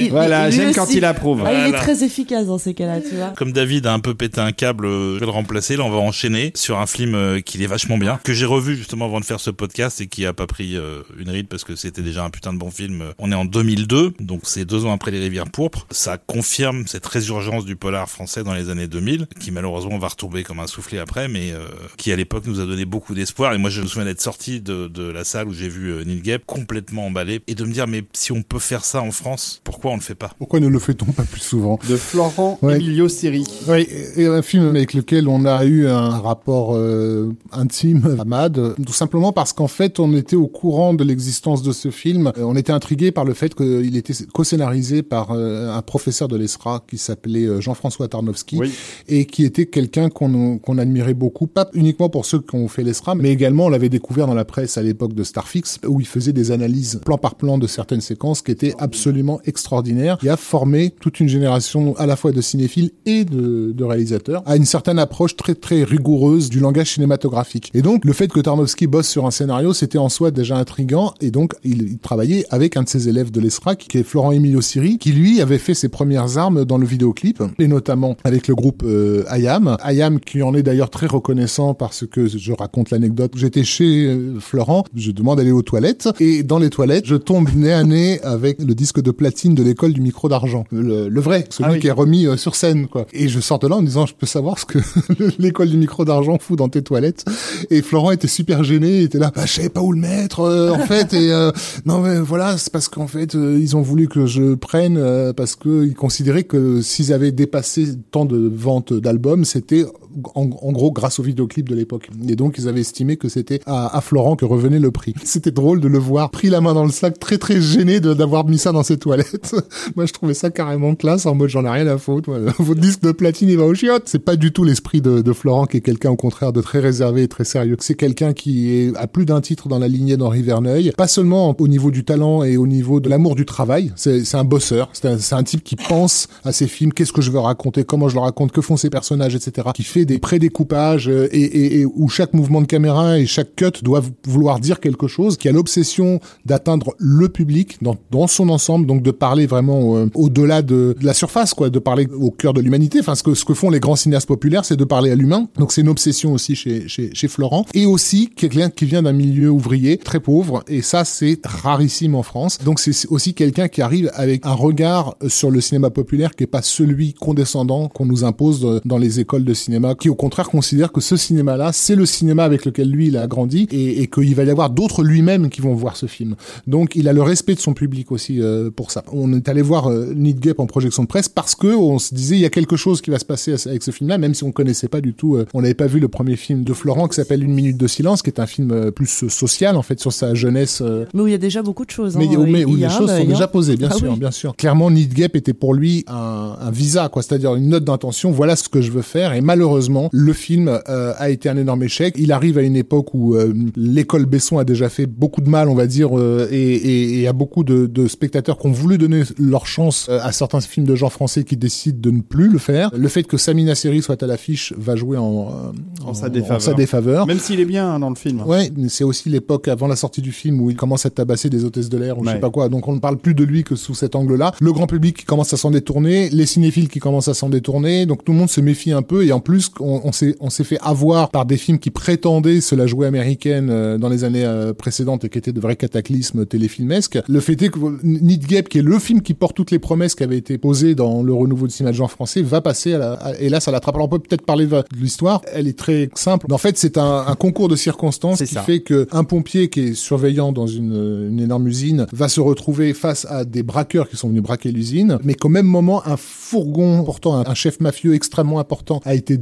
Il- Voilà, j'aime quand il approuve. Ah, il est très efficace dans ces cas-là, tu vois. Comme David a un peu pété un câble, euh, je vais le remplacer. Là, on va enchaîner sur un film euh, qui est vachement bien, que j'ai revu justement avant de faire ce podcast et qui a pas pris euh, une ride parce que c'était déjà un putain de bon film. On est en 2002, donc c'est deux ans après Les Rivières Pourpres. Ça confirme cette résurgence du polar français dans les années 2000, qui malheureusement va retomber comme un soufflé après, mais euh, qui à l'époque nous a donné beaucoup d'espoir. Et moi, je me souviens d'être sorti de, de la salle où j'ai vu Neil Gaiman complètement emballé et de me dire, mais si on peut faire ça en France, pourquoi on le fait pas? Pourquoi ne le fait-on pas plus souvent? De Florent Ouais. Emilio Siri. Oui, et un film avec lequel on a eu un rapport euh, intime à Mad, euh, tout simplement parce qu'en fait, on était au courant de l'existence de ce film. Euh, On était intrigué par le fait qu'il était co-scénarisé par euh, un professeur de l'ESRA qui s'appelait euh, Jean-François Tarnowski Oui. et qui était quelqu'un qu'on qu'on admirait beaucoup, pas uniquement pour ceux qui ont fait l'ESRA, mais également on l'avait découvert dans la presse à l'époque de Starfix, où il faisait des analyses plan par plan de certaines séquences qui étaient absolument extraordinaires. Il a formé toute une génération à la fois de cinéphiles et de, de réalisateurs à une certaine approche très très rigoureuse du langage cinématographique. Et donc le fait que Tarnowski bosse sur un scénario, c'était en soi déjà intriguant, et donc il, il travaillait avec un de ses élèves de l'ESRA, qui est Florent Emilio Siri, qui lui avait fait ses premières armes dans le vidéoclip, et notamment avec le groupe euh, IAM. IAM qui en est d'ailleurs très reconnaissant parce que je raconte l'anecdote. J'étais chez euh, Florent, je demande d'aller aux toilettes, et dans les toilettes, je tombe nez à nez avec le disque de platine de l'école du micro d'argent. Le, le vrai, celui Ah oui. qui est remis euh, sur scène, quoi. Et je sors de là en disant, je peux savoir ce que l'école du micro d'argent fout dans tes toilettes. Et Florent était super gêné, il était là, bah, je savais pas où le mettre, euh, en fait, et euh, non mais voilà, c'est parce qu'en fait, euh, ils ont voulu que je prenne euh, parce que ils considéraient que s'ils avaient dépassé tant de ventes d'albums, c'était en, gros grâce au vidéoclip de l'époque. Et donc ils avaient estimé que c'était à, Florent que revenait le prix. C'était drôle de le voir pris la main dans le sac, très très gêné d'avoir mis ça dans ses toilettes. Moi je trouvais ça carrément classe, en mode j'en ai rien à foutre. Votre disque de platine il va au chiottes. C'est pas du tout l'esprit de, Florent qui est quelqu'un au contraire de très réservé et très sérieux. C'est quelqu'un qui est à plus d'un titre dans la lignée d'Henri Verneuil, pas seulement au niveau du talent et au niveau de l'amour du travail. C'est un bosseur, c'est un, type qui pense à ses films, qu'est-ce que je veux raconter, comment je le raconte, que font ces personnages, etc. Qui fait des pré-découpages euh, et, et, où chaque mouvement de caméra et chaque cut doit vouloir dire quelque chose, qui a l'obsession d'atteindre le public dans, dans son ensemble, donc de parler vraiment euh, au-delà de, de la surface, quoi, de parler au cœur de l'humanité. Enfin, ce que, ce que font les grands cinéastes populaires, c'est de parler à l'humain. Donc c'est une obsession aussi chez, chez, chez Florent. Et aussi quelqu'un qui vient d'un milieu ouvrier très pauvre. Et ça, c'est rarissime en France. Donc c'est aussi quelqu'un qui arrive avec un regard sur le cinéma populaire qui est pas celui condescendant qu'on nous impose de- dans les écoles de cinéma, qui au contraire considère que ce cinéma-là, c'est le cinéma avec lequel lui, il a grandi et, et qu'il va y avoir d'autres lui-même qui vont voir ce film. Donc il a le respect de son public aussi euh, pour ça. On est allé voir euh, Need Gap en projection de presse parce que on se disait il y a quelque chose qui va se passer avec ce film-là, même si on connaissait pas du tout. euh, on n'avait pas vu le premier film de Florent qui s'appelle Une minute de silence, qui est un film euh, plus euh, social en fait sur sa jeunesse. euh, Mais où il y a déjà beaucoup de choses. mais, hein. où- mais où Il y les choses sont déjà posées, bien Ah sûr, oui. bien sûr. Clairement, Need Gap était pour lui un, un visa, quoi, c'est-à-dire une note d'intention. Voilà ce que je veux faire. Et malheureusement, le film euh, a été un énorme échec. Il arrive à une époque où euh, l'école Besson a déjà fait beaucoup de mal, on va dire, euh, et, et, et à beaucoup de, de spectateurs qui ont voulu donner leur chance à certains films de genre français qui décident de ne plus le faire. Le fait que Samina Seri soit à l'affiche va jouer en, En sa défaveur. sa défaveur. Même s'il est bien hein, dans le film. Ouais, c'est aussi l'époque avant la sortie du film où il commence à tabasser des hôtesses de l'air ou je Ouais. sais pas quoi. Donc on ne parle plus de lui que sous cet angle-là. Le grand public qui commence à s'en détourner, les cinéphiles qui commencent à s'en détourner. Donc tout le monde se méfie un peu et en plus on, on s'est on s'est fait avoir par des films qui prétendaient se la jouer américaine euh, dans les années euh, précédentes et qui étaient de vrais cataclysmes téléfilmesques. Le fait est que Need Gap, qui est le film qui porte toutes les promesses qui avaient été posées dans le renouveau du cinéma de genre français, va passer à la, à- et là ça l'attrape. Alors on peut peut-être parler de l'histoire. Elle est très simple. En fait, c'est un, un concours de circonstances qui ça. fait que un pompier qui est surveillant dans une, une énorme usine va se retrouver face à des braqueurs qui sont venus braquer l'usine, mais qu'au même moment, un fourgon portant un, un chef mafieux extrêmement important a été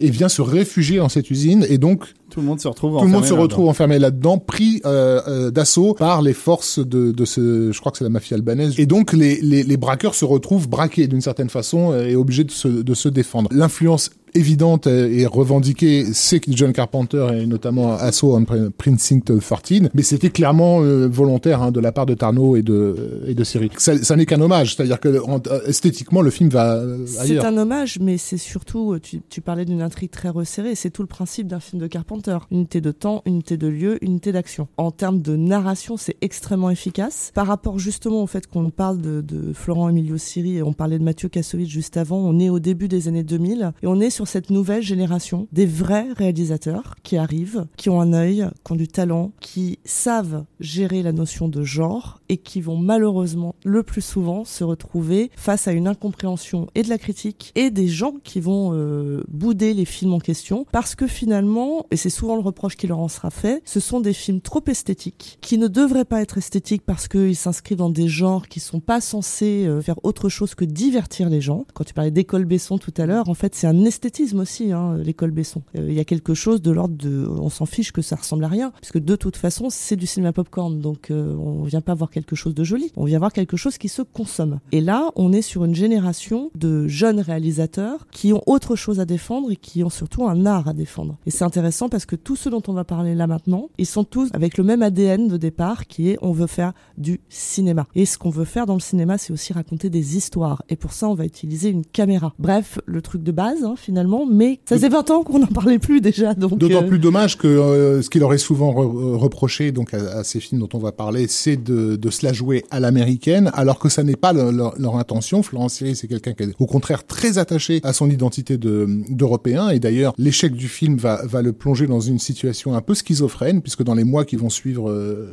et vient se réfugier dans cette usine et donc tout le monde se retrouve tout le monde se retrouve enfermé là-dedans, pris euh, euh, d'assaut par les forces de, de ce, je crois que c'est la mafia albanaise. Et donc les, les, les braqueurs se retrouvent braqués d'une certaine façon et obligés de se, de se défendre. L'influence évidente et revendiquée, c'est John Carpenter et notamment Assault on Precinct 13, mais c'était clairement euh, volontaire hein, de la part de Tarno et de et de Siri. Ça, ça n'est qu'un hommage, c'est-à-dire que esthétiquement le film va ailleurs. C'est un hommage, mais c'est surtout, tu, tu parlais d'une intrigue très resserrée, c'est tout le principe d'un film de Carpenter. Unité de temps, unité de lieu, unité d'action. En termes de narration, c'est extrêmement efficace. Par rapport justement au fait qu'on parle de, de Florent Emilio Siri et on parlait de Mathieu Kassovitz juste avant, on est au début des années 2000 et on est sur cette nouvelle génération des vrais réalisateurs qui arrivent, qui ont un œil, qui ont du talent, qui savent gérer la notion de genre et qui vont malheureusement le plus souvent se retrouver face à une incompréhension et de la critique et des gens qui vont euh, bouder les films en question parce que finalement, et c'est souvent le reproche qui leur en sera fait, ce sont des films trop esthétiques qui ne devraient pas être esthétiques parce qu'ils s'inscrivent dans des genres qui sont pas censés euh, faire autre chose que divertir les gens. Quand tu parlais d'école Besson tout à l'heure, en fait, c'est un esthétique aussi, hein, l'école Besson. Euh, il y a quelque chose de l'ordre de, on s'en fiche que ça ressemble à rien, puisque de toute façon c'est du cinéma popcorn, donc euh, on vient pas voir quelque chose de joli, on vient voir quelque chose qui se consomme. Et là, on est sur une génération de jeunes réalisateurs qui ont autre chose à défendre et qui ont surtout un art à défendre. Et c'est intéressant parce que tous ceux dont on va parler là maintenant, ils sont tous avec le même ADN de départ qui est on veut faire du cinéma. Et ce qu'on veut faire dans le cinéma, c'est aussi raconter des histoires. Et pour ça, on va utiliser une caméra. Bref, le truc de base, hein, finalement mais ça faisait 20 ans qu'on n'en parlait plus déjà. Donc D'autant euh, plus dommage que euh, ce qu'il aurait souvent euh, reproché donc à, ces films dont on va parler, c'est de, de se la jouer à l'américaine, alors que ça n'est pas leur, intention. Florence Siri, c'est quelqu'un qui est au contraire très attaché à son identité d'Européen, et d'ailleurs l'échec du film va, va le plonger dans une situation un peu schizophrène, puisque dans les mois qui vont suivre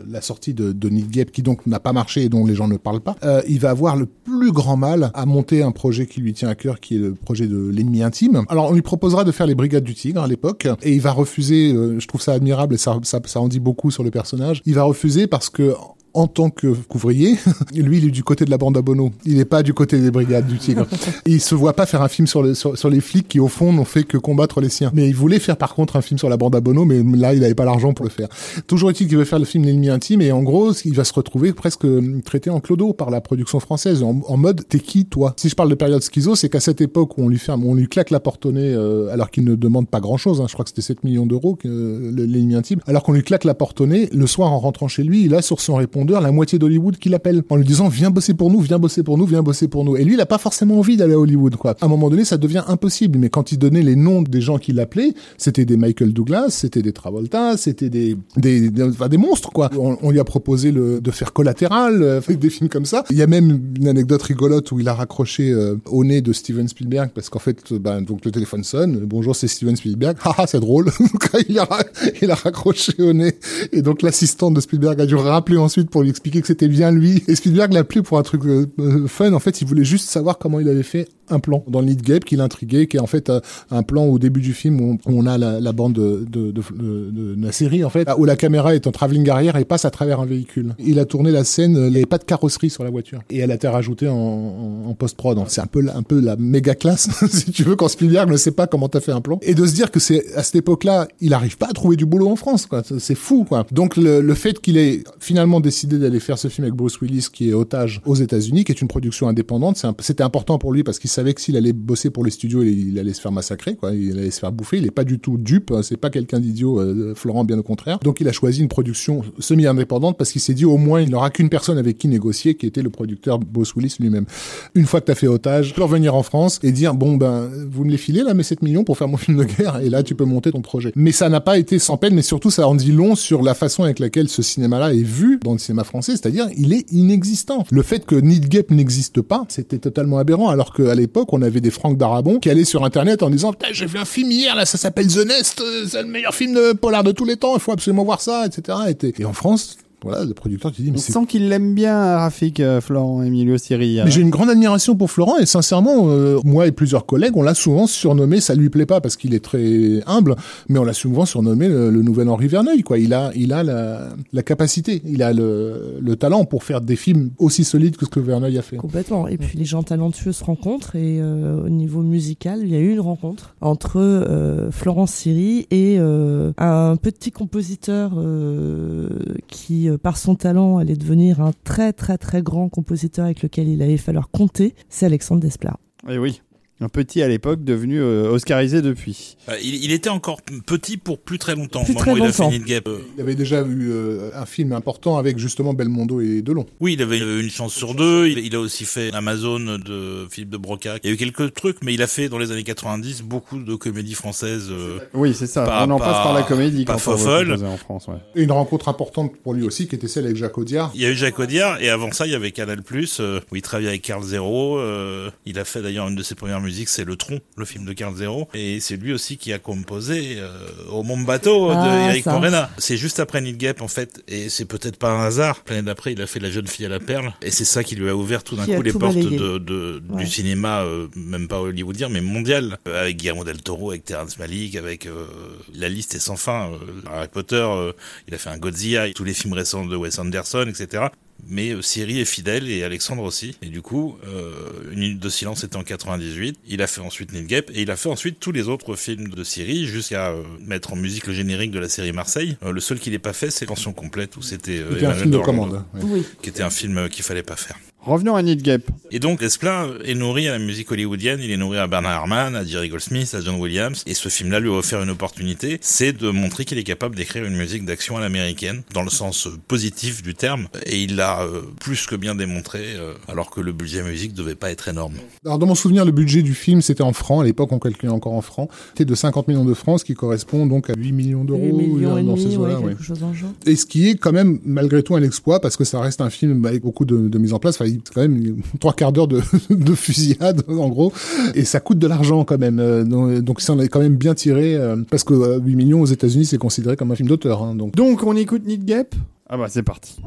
la sortie de, de Neil qui donc n'a pas marché et dont les gens ne parlent pas, il va avoir le plus grand mal à monter un projet qui lui tient à cœur, qui est le projet de l'ennemi intime. Alors on lui proposera de faire les Brigades du Tigre à l'époque, et il va refuser. Euh, je trouve ça admirable et ça, ça, ça en dit beaucoup sur le personnage. Il va refuser parce que en tant que couvrier, lui, il est du côté de la bande à Bono. Il n'est pas du côté des brigades du Tigre. il se voit pas faire un film sur, le, sur, les flics qui, au fond, n'ont fait que combattre les siens. Mais il voulait faire, par contre, un film sur la bande à Bono, mais là, il n'avait pas l'argent pour le faire. Toujours est-il qu'il veut faire le film L'ennemi intime, et en gros, il va se retrouver presque traité en clodo par la production française, en, mode, t'es qui, toi? Si je parle de période schizo, c'est qu'à cette époque où on lui ferme, on lui claque la porte au nez, euh, alors qu'il ne demande pas grand-chose, hein, je crois que c'était 7 millions d'euros, euh, l'ennemi intime, alors qu'on lui claque la porte au nez, le soir, en rentrant chez lui, il a sur son répondeur la moitié d'Hollywood qui l'appelle en lui disant viens bosser pour nous, viens bosser pour nous, viens bosser pour nous. Et lui, il a pas forcément envie d'aller à Hollywood, quoi. À un moment donné, ça devient impossible. Mais quand il donnait les noms des gens qui l'appelaient, c'était des Michael Douglas, c'était des Travolta, c'était des des, des, monstres, quoi. On, lui a proposé le, de faire collatéral, euh, des films comme ça. Il y a même une anecdote rigolote où il a raccroché euh, au nez de Steven Spielberg parce qu'en fait, ben, donc le téléphone sonne. Bonjour, c'est Steven Spielberg. Ah, c'est drôle. il, a, il a raccroché au nez. Et donc l'assistante de Spielberg a dû rappeler ensuite pour lui expliquer que c'était bien lui. Et Spielberg l'a appelé pour un truc euh, euh, fun. En fait, il voulait juste savoir comment il avait fait un plan dans le lead gap qui l'intriguait, qui est en fait euh, un plan au début du film où on, a la, bande de, la série en fait, où la caméra est en travelling arrière et passe à travers un véhicule. Il a tourné la scène, il n'y avait pas de carrosserie sur la voiture et elle a été rajoutée en, en, post-prod. C'est un peu un peu la méga classe si tu veux quand Spielberg ne sait pas comment t'as fait un plan et de se dire que c'est à cette époque-là, il n'arrive pas à trouver du boulot en France quoi. C'est fou quoi. Donc le, le fait qu'il ait finalement décidé d'aller faire ce film avec Bruce Willis qui est otage aux États-Unis, qui est une production indépendante, c'était important pour lui parce qu'il savait que s'il allait bosser pour les studios, il, allait se faire massacrer, quoi. Il allait se faire bouffer. Il est pas du tout dupe. Hein. C'est pas quelqu'un d'idiot, euh, Florent, bien au contraire. Donc il a choisi une production semi-indépendante parce qu'il s'est dit au moins il n'aura qu'une personne avec qui négocier, qui était le producteur Bruce Willis lui-même. Une fois que tu as fait otage, tu peux revenir en France et dire bon ben vous me les filez là mes 7 millions pour faire mon film de guerre et là tu peux monter ton projet. Mais ça n'a pas été sans peine, mais surtout ça en dit long sur la façon avec laquelle ce cinéma-là est vu dans le cinéma français, c'est-à-dire il est inexistant. Le fait que Need Gap n'existe pas, c'était totalement aberrant alors qu'à l'époque on avait des Franck Darabon qui allaient sur internet en disant j'ai vu un film hier ça s'appelle The Nest euh, c'est le meilleur film de polar de tous les temps il faut absolument voir ça etc et, et en France voilà, le producteur tu dis mais On sent qu'il l'aime bien, Rafik, euh, Florent Emilio Siri. Mais j'ai une grande admiration pour Florent et sincèrement, euh, moi et plusieurs collègues, on l'a souvent surnommé, ça lui plaît pas parce qu'il est très humble, mais on l'a souvent surnommé le, le nouvel Henri Verneuil. Quoi. Il a, il a la, la capacité, il a le, le talent pour faire des films aussi solides que ce que Verneuil a fait. Complètement. Et puis les gens talentueux se rencontrent et euh, au niveau musical, il y a eu une rencontre entre euh, Florence Siri et euh, un petit compositeur euh, euh, par son talent, allait devenir un très très très grand compositeur avec lequel il allait falloir compter. C'est Alexandre Desplat. Et oui. Un petit à l'époque, devenu euh, oscarisé depuis. Euh, il, il était encore petit pour plus très longtemps. Plus Au très il a longtemps. Gap, euh, Il avait déjà eu euh, un film important avec justement Belmondo et Delon. Oui, il avait une chance sur deux. Il, il a aussi fait Amazon de Philippe de Broca. Il y a eu quelques trucs, mais il a fait dans les années 90 beaucoup de comédies françaises. euh, Oui, c'est ça. Pas- on en pas- passe par la comédie pas quand on veut fofolle. composer en France. Ouais. Et une rencontre importante pour lui aussi qui était celle avec Jacques Audiard. Il y a eu Jacques Audiard et avant ça, il y avait Canal euh, où il travaillait avec Carl Zero. euh, il a fait d'ailleurs une de ses premières musiques, c'est Le Tronc, le film de Carl Zero. Et c'est lui aussi qui a composé euh, Au Mon Bateau Ah, de Eric ça. Morena. C'est juste après Need Gap en fait, et c'est peut-être pas un hasard. L'année d'après, il a fait La jeune fille à la perle, et c'est ça qui lui a ouvert tout d'un coup les portes balayé. de, de- Ouais. du cinéma, euh, même pas hollywoodien, mais mondial, euh, avec Guillermo del Toro, avec Terrence Malick, avec la liste est sans fin. Harry Potter, il a fait un Godzilla, tous les films récents de Wes Anderson, etc. Mais euh, Siri est fidèle et Alexandre aussi. Et du coup, euh, Une minute de silence était en 98. Il a fait ensuite Need Gap et il a fait ensuite tous les autres films de Siri jusqu'à euh, mettre en musique le générique de la série Marseille. Euh, le seul qu'il n'ait pas fait, c'est Pension complète où c'était euh, un film de commande. ouais. Oui. qui était un film euh, qu'il fallait pas faire. Revenons à Need Gap. Et donc, Desplat est nourri à la musique hollywoodienne, il est nourri à Bernard Herrmann, à Jerry Goldsmith, à John Williams, et ce film-là lui a offert une opportunité, c'est de montrer qu'il est capable d'écrire une musique d'action à l'américaine, dans le sens euh, positif du terme, et il l'a euh, plus que bien démontré, euh, alors que le budget musique devait pas être énorme. Alors dans mon souvenir, le budget du film, c'était en francs. À l'époque, on calculait encore en francs. C'était de 50 millions de francs, ce qui correspond donc à 8 millions 8 d'euros millions et dans demi, ces ouais, eaux-là. ouais. Et ce qui est quand même malgré tout un exploit parce que ça reste un film avec beaucoup de, de mise en place. Enfin, quand même trois quarts d'heure de, de fusillade en gros, et ça coûte de l'argent quand même. Euh, donc, ça en est quand même bien tiré euh, parce que euh, 8 millions aux États-Unis c'est considéré comme un film d'auteur. Hein, donc Donc, on écoute Need Gap? Ah bah, c'est parti.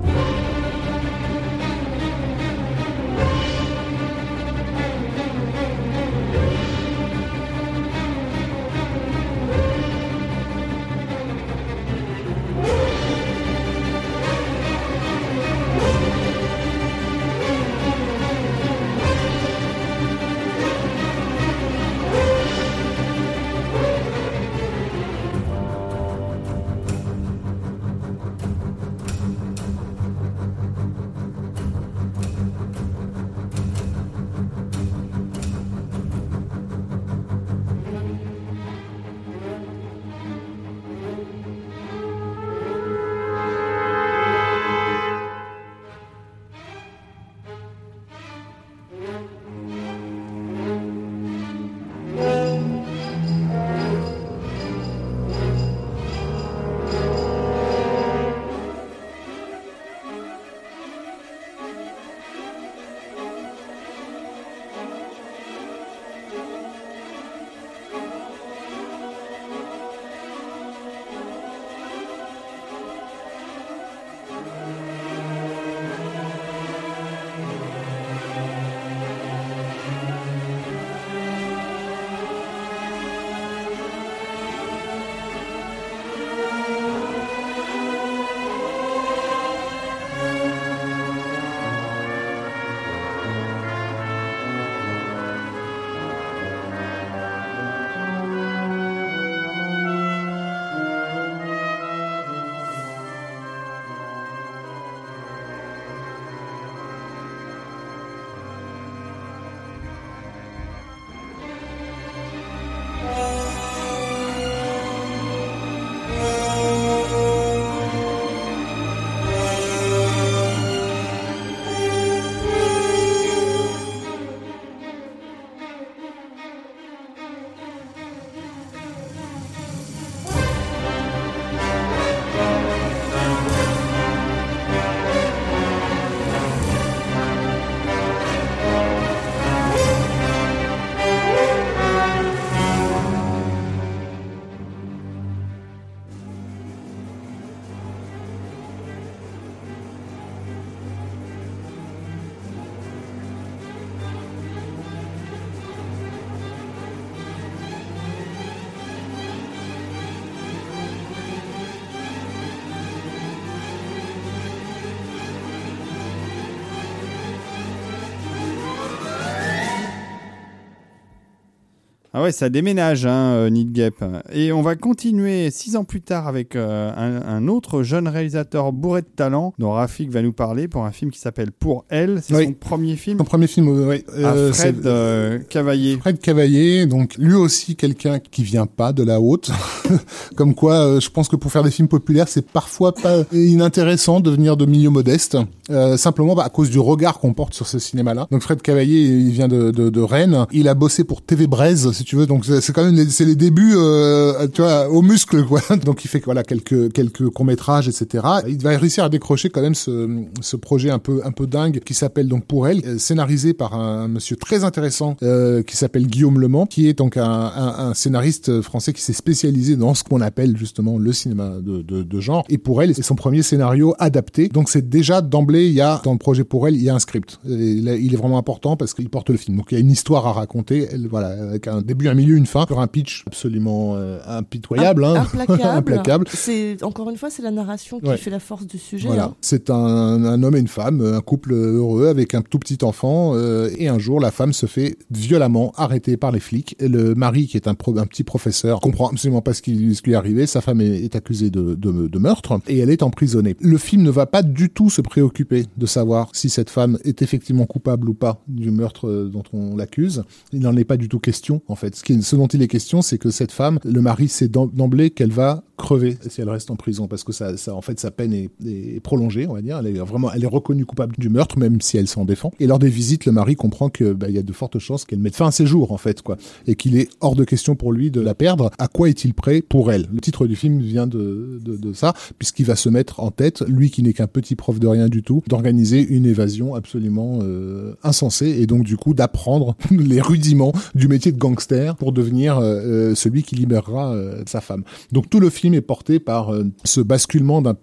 Ah ouais, ça déménage, hein, euh, Need Gap. Et on va continuer six ans plus tard avec euh, un, un autre jeune réalisateur bourré de talent dont Rafik va nous parler pour un film qui s'appelle Pour elle. C'est Oui. son premier film? Son premier film, euh, Fred euh, Cavaillé. Fred Cavaillé, donc lui aussi quelqu'un qui vient pas de la haute. Comme quoi, je pense que pour faire des films populaires, c'est parfois pas inintéressant de venir de milieux modestes, euh, simplement bah, à cause du regard qu'on porte sur ce cinéma-là. Donc Fred Cavaillé, il vient de, de, de Rennes. Il a bossé pour TV Braise, si tu veux. Donc c'est quand même les, c'est les débuts, euh, tu vois, au muscle, quoi. Donc il fait voilà quelques quelques courts métrages, etc. Il va réussir à décrocher quand même ce, ce projet un peu un peu dingue qui s'appelle donc Pour elle, euh, scénarisé par un monsieur très intéressant euh, qui s'appelle Guillaume Lemant, qui est donc un, un, un scénariste français qui s'est spécialisé dans ce qu'on appelle justement le cinéma de, de, de genre. Et Pour elle, c'est son premier scénario adapté. Donc c'est déjà d'emblée, il y a dans le projet Pour elle, il y a un script. Il est vraiment important parce qu'il porte le film. Donc il y a une histoire à raconter, elle, voilà, avec un début, un milieu, une fin, sur un pitch absolument euh, impitoyable, hein. Implacable. C'est encore une fois, c'est la narration qui Ouais. fait la force du sujet. Voilà, hein. c'est un, un homme et une femme, un couple heureux avec un tout petit enfant. euh, et un jour, la femme se fait violemment arrêter par les flics. Et le mari, qui est un, pro- un petit professeur, comprend absolument pas ce qui, ce qui lui est arrivé. Sa femme est, est accusée de, de, de meurtre et elle est emprisonnée. Le film ne va pas du tout se préoccuper de savoir si cette femme est effectivement coupable ou pas du meurtre euh, dont on l'accuse. Il n'en est pas du tout question, en fait. Ce, dont il est question, c'est que cette femme, le mari sait d'em- d'emblée qu'elle va crever si elle reste en prison parce que ça, ça en fait sa peine est, prolongée on va dire. Elle est vraiment elle est reconnue coupable du meurtre même si elle s'en défend. Et lors des visites le mari comprend que bah, il y a de fortes chances qu'elle mette fin à ses jours en fait quoi. Et qu'il est hors de question pour lui de la perdre. À quoi est-il prêt pour elle? Le titre du film vient de, de, de ça puisqu'il va se mettre en tête lui qui n'est qu'un petit prof de rien du tout d'organiser une évasion absolument euh, insensée et donc du coup d'apprendre les rudiments du métier de gangster pour devenir euh, euh, celui qui libérera euh, sa femme. Donc tout le film est porté par euh, ce basculement d'un-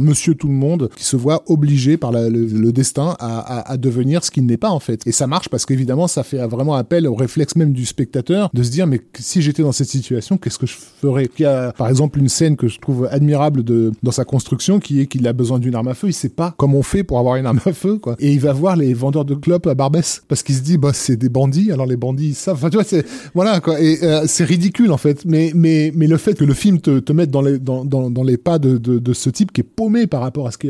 monsieur tout le monde qui se voit obligé par le, destin à, à- devenir ce qu'il n'est pas en fait. Et ça marche parce qu'évidemment ça fait vraiment appel au réflexe même du spectateur de se dire mais si j'étais dans cette situation qu'est-ce que je ferais? Il y a par exemple une scène que je trouve admirable de, dans sa construction qui est qu'il a besoin d'une arme à feu, il sait pas comment on fait pour avoir une arme à feu quoi. Et il va voir les vendeurs de clopes à Barbès parce qu'il se dit bah c'est des bandits alors les bandits savent. Enfin tu vois c'est voilà quoi et euh, c'est ridicule en fait mais mais mais le fait que le film te, te dans les pas de, ce type qui est paumé par rapport à ce qui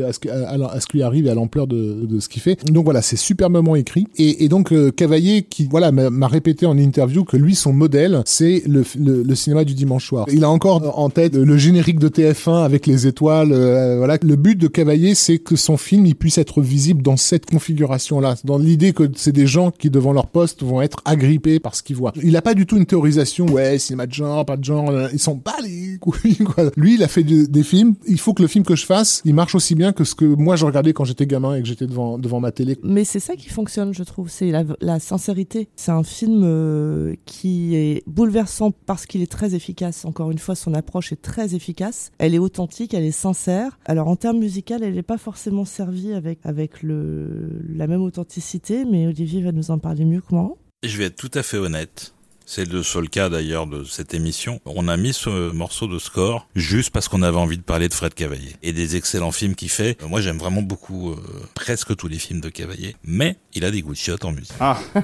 lui arrive et à l'ampleur de, ce qu'il fait. Donc voilà c'est superbement écrit. Et, et donc euh, Cavaillé qui voilà m'a m'a répété en interview que lui son modèle c'est le, le, le cinéma du dimanche soir. Il a encore en tête le générique de TF1 avec les étoiles euh, voilà. Le but de Cavaillé c'est que son film il puisse être visible dans cette configuration là dans l'idée que c'est des gens qui devant leur poste vont être agrippés par ce qu'ils voient. Il a pas du tout une théorisation ouais cinéma de genre pas de genre euh, ils sont pas les couilles quoi lui il a fait de- des films il faut que le film que je fasse il marche aussi bien que ce que moi je regardais quand j'étais gamin et que j'étais devant devant ma télé Mais c'est ça qui fonctionne, je trouve. C'est la, la sincérité. C'est un film euh, qui est bouleversant parce qu'il est très efficace. Encore une fois, son approche est très efficace. Elle est authentique, elle est sincère. Alors en termes musical, elle n'est pas forcément servie avec avec le la même authenticité, mais Olivier va nous en parler mieux que moi. Je vais être tout à fait honnête. C'est le seul cas d'ailleurs de cette émission. On a mis ce morceau de score juste parce qu'on avait envie de parler de Fred Cavaillé et des excellents films qu'il fait. Euh, Moi j'aime vraiment beaucoup euh, presque tous les films de Cavaillé, mais il a des goûts de chiottes en musique. Ah.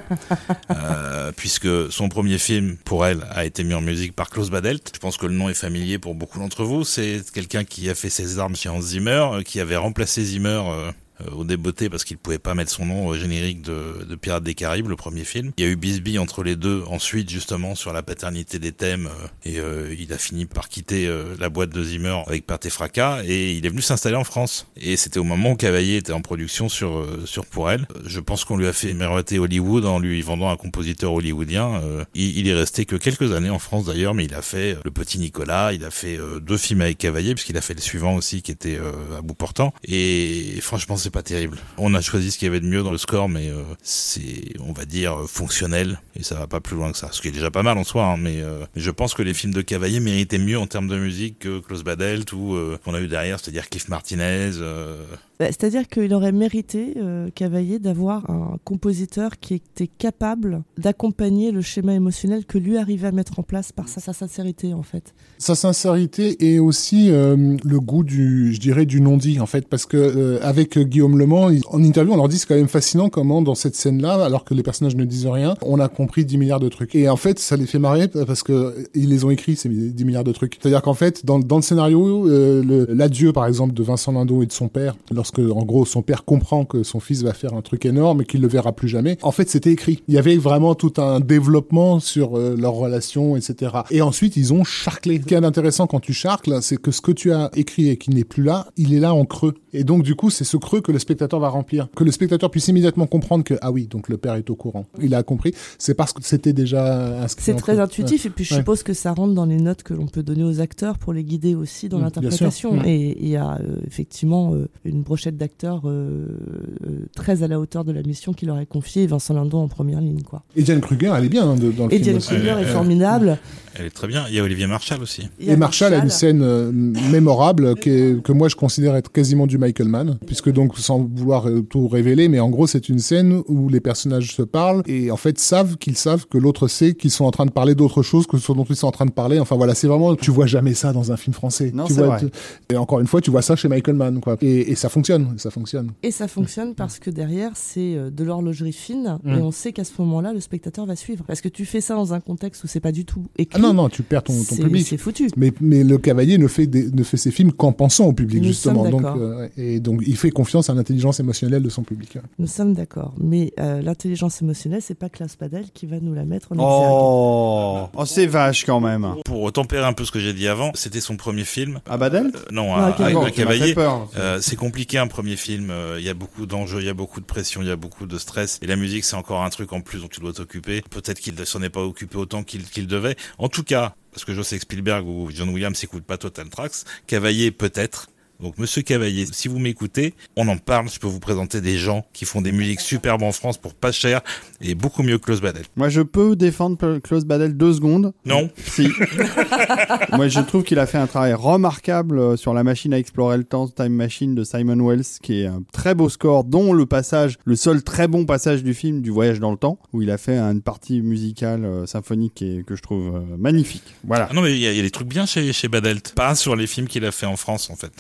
Euh, puisque son premier film pour elle a été mis en musique par Klaus Badelt. Je pense que le nom est familier pour beaucoup d'entre vous. C'est quelqu'un qui a fait ses armes chez Hans Zimmer, euh, qui avait remplacé Zimmer euh, au débeauté parce qu'il pouvait pas mettre son nom au générique de, de Pirates des Caraïbes, le premier film. Il y a eu Bisbee entre les deux, ensuite justement sur la paternité des thèmes, euh, et euh, il a fini par quitter euh, la boîte de Zimmer avec et Fracas, et il est venu s'installer en France. Et c'était au moment où Cavaillé était en production sur euh, sur Pour elle. Euh, Je pense qu'on lui a fait miroiter Hollywood en lui vendant un compositeur hollywoodien. Euh, il, il est resté que quelques années en France d'ailleurs, mais il a fait euh, Le Petit Nicolas, il a fait euh, deux films avec Cavaillé, puisqu'il a fait le suivant aussi qui était euh, à bout portant. Et franchement, c'est pas terrible. On a choisi ce qu'il y avait de mieux dans le score, mais euh, c'est, on va dire, euh, fonctionnel, et ça va pas plus loin que ça. Ce qui est déjà pas mal en soi, hein, mais, euh, je pense que les films de Cavaillé méritaient mieux en termes de musique que Klaus Badelt ou euh, qu'on a eu derrière, c'est-à-dire Cliff Martinez. Euh, Bah, C'est-à-dire qu'il aurait mérité, euh, Cavaillé, d'avoir un compositeur qui était capable d'accompagner le schéma émotionnel que lui arrivait à mettre en place par sa, sincérité, en fait. Sa sincérité et aussi euh, le goût du, je dirais, du non-dit en fait, parce que euh, avec Guillaume Le Mans, en interview, on leur dit c'est quand même fascinant comment dans cette scène-là, alors que les personnages ne disent rien, on a compris 10 milliards de trucs. Et en fait, ça les fait marrer parce que euh, ils les ont écrits ces 10 milliards de trucs. C'est-à-dire qu'en fait, dans, le scénario, euh, l'adieu par exemple de Vincent Lindon et de son père, lorsque en gros son père comprend que son fils va faire un truc énorme et qu'il le verra plus jamais, en fait c'était écrit. Il y avait vraiment tout un développement sur euh, leur relation, etc. Et ensuite ils ont charclé. Ce qui est intéressant quand tu charcles, c'est que ce que tu as écrit et qui n'est plus là, il est là en creux. Et donc du coup c'est ce creux que le spectateur va remplir. Que le spectateur puisse immédiatement comprendre que ah oui donc le père est au courant. Il a compris. C'est parce que c'était déjà inscrit. C'est très creux. intuitif, et puis je Ouais. suppose que ça rentre dans les notes que l'on peut donner aux acteurs pour les guider aussi dans Mm, l'interprétation. Mm. Et il y a euh, effectivement euh, une brochette d'acteurs euh, euh, très à la hauteur de la mission qu'il leur est confiée, Vincent Lindon en première ligne. quoi. Et Diane Kruger, elle est bien hein, de- dans le Et film Diane. Kruger est formidable. Elle est très bien. Il y a Olivier Marshall aussi. Et Marshall a une scène euh, mémorable qui est- que moi je considère être quasiment du Michael Mann, puisque donc sans vouloir tout révéler, mais en gros c'est une scène où les personnages se parlent et en fait savent qu'ils savent que l'autre sait qu'ils sont en train de parler d'autre chose que ce dont ils sont en train de parler. Enfin voilà, c'est vraiment tu vois jamais ça dans un film français. Non, tu c'est vois, vrai. tu- Et encore une fois, tu vois ça chez Michael Mann quoi. Et, et ça fonctionne, ça fonctionne. Et ça fonctionne parce que derrière, c'est euh, de l'horlogerie fine, Mm. et on sait qu'à ce moment-là, le spectateur va suivre. Parce que tu fais ça dans un contexte où c'est pas du tout écrit. Ah non non, tu perds ton, public. C'est foutu. Mais, mais le cavalier ne fait, des- ne fait ses films qu'en pensant au public, Nous justement. sommes Donc, d'accord. euh, et donc, il fait confiance à l'intelligence émotionnelle de son public. Nous sommes d'accord. Mais euh, l'intelligence émotionnelle, c'est pas Klaus Padel qui va nous la mettre en exergue. Oh, oh c'est vache quand même. Pour tempérer un peu ce que j'ai dit avant, c'était son premier film. Ah Badel Euh, non, Non, à, à- Bon, peur. Euh, c'est compliqué un premier film, euh, il y a beaucoup d'enjeux, il y a beaucoup de pression, il y a beaucoup de stress. Et la musique, c'est encore un truc en plus dont tu dois t'occuper. Peut-être qu'il ne s'en est pas occupé autant qu'il devait. En tout cas, parce que je sais que Spielberg ou John Williams n'écoutent pas Total Tracks, Cavaillé peut-être. Donc Monsieur Cavaillé, si vous m'écoutez, on en parle, je peux vous présenter des gens qui font des musiques superbes en France pour pas cher et beaucoup mieux que Klaus Badel. Moi, je peux défendre Klaus Badel deux secondes. Non Si. Moi, je trouve qu'il a fait un travail remarquable euh, sur la machine à explorer le temps, Time Machine de Simon Wells, qui est un très beau score, dont le passage, le seul très bon passage du film du voyage dans le temps, où il a fait une partie musicale euh, symphonique que je trouve euh, magnifique. Voilà. Ah non mais il y, a il y a des trucs bien chez, chez Badelt, pas sur les films qu'il a fait en France en fait.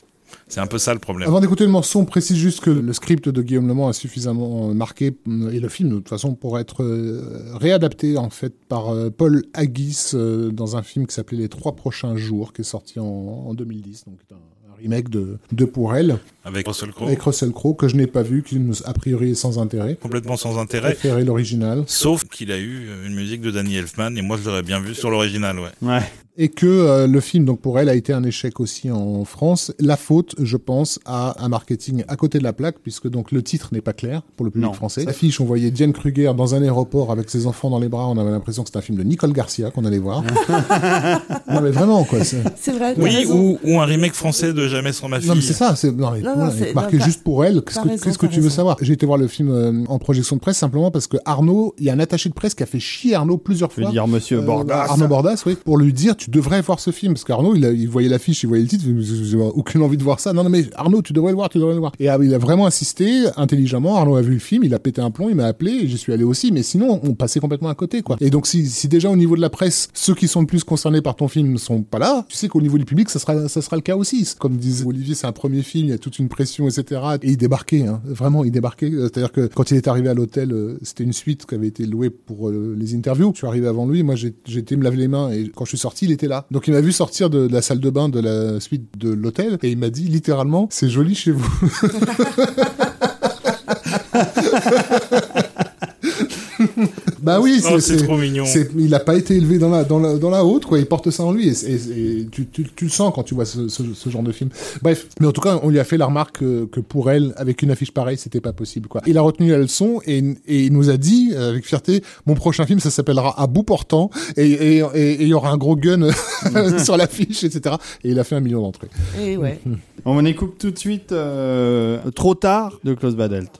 C'est un peu ça le problème. Avant d'écouter le morceau, on précise juste que le script de Guillaume Le Mans est suffisamment euh, marqué, euh, et le film, de toute façon, pour être euh, réadapté, en fait, par Paul Haggis dans un film qui s'appelait Les Trois Prochains Jours, qui est sorti en, en 2010, donc un, un remake de, de Pour Elle, Avec Russell Crowe, avec Russell Crowe, que je n'ai pas vu, qui, a priori, est sans intérêt. complètement sans intérêt. Préféré l'original. Sauf qu'il a eu une musique de Danny Elfman et moi je l'aurais bien vu sur l'original, ouais. Ouais. Et que euh, le film donc pour elle a été un échec aussi en France. La faute, je pense, à un marketing à côté de la plaque puisque donc le titre n'est pas clair pour le public Non. français. L'affiche, on voyait Diane Kruger dans un aéroport avec ses enfants dans les bras. On avait l'impression que c'était un film de Nicole Garcia qu'on allait voir. non mais vraiment quoi. c'est- vrai. Oui, ou, ou un remake français de Jamais sans ma fille. Non mais c'est ça, c'est non, mais Non, voilà, non, c'est- marqué juste pour elle. Qu'est-ce que, raison, qu'est-ce que t'as tu veux savoir? J'ai été voir le film euh, en projection de presse simplement parce que Arnaud, il y a un attaché de presse qui a fait chier Arnaud plusieurs Je veux fois. dire, monsieur Euh, Bordas. Arnaud Bordas, oui, pour lui dire tu devrais voir ce film parce qu'Arnaud il, il voyait l'affiche, il voyait le titre, j'ai aucune envie de voir ça. Non, non mais Arnaud, tu devrais le voir, tu devrais le voir. Et ah, il a vraiment insisté intelligemment. Arnaud a vu le film, il a pété un plomb, il m'a appelé, et j'y suis allé aussi. Mais sinon, on passait complètement à côté, quoi. Et donc si, si déjà au niveau de la presse, ceux qui sont le plus concernés par ton film sont pas là, tu sais qu'au niveau du public, ça sera ça sera le cas aussi. Comme disait Olivier, c'est un premier film, il y a toute une pression, etc. Et il débarquait, hein. vraiment, il débarquait. C'est-à-dire que quand il est arrivé à l'hôtel, euh, c'était une suite qui avait été louée pour euh, les interviews. Je suis arrivé avant lui, moi j'ai été me laver les mains et quand je suis sorti, il Donc il m'a vu sortir de la salle de bain de la suite de l'hôtel et il m'a dit littéralement, c'est joli chez vous. bah oui, c'est trop mignon. il n'a pas été élevé dans la, dans la, dans la haute, quoi. Il porte ça en lui. Et, et- et tu, tu, tu le sens quand tu vois ce, ce, ce genre de film. Bref. Mais en tout cas, on lui a fait la remarque que, que pour elle, avec une affiche pareille, c'était pas possible, quoi. Il a retenu la leçon et, et il nous a dit, euh, avec fierté, mon prochain film, ça s'appellera À bout portant et et- et- et il y aura un gros gun sur l'affiche, etc. Et il a fait un million d'entrées. Et ouais. On écoute tout de suite euh, Trop tard de Klaus Badelt.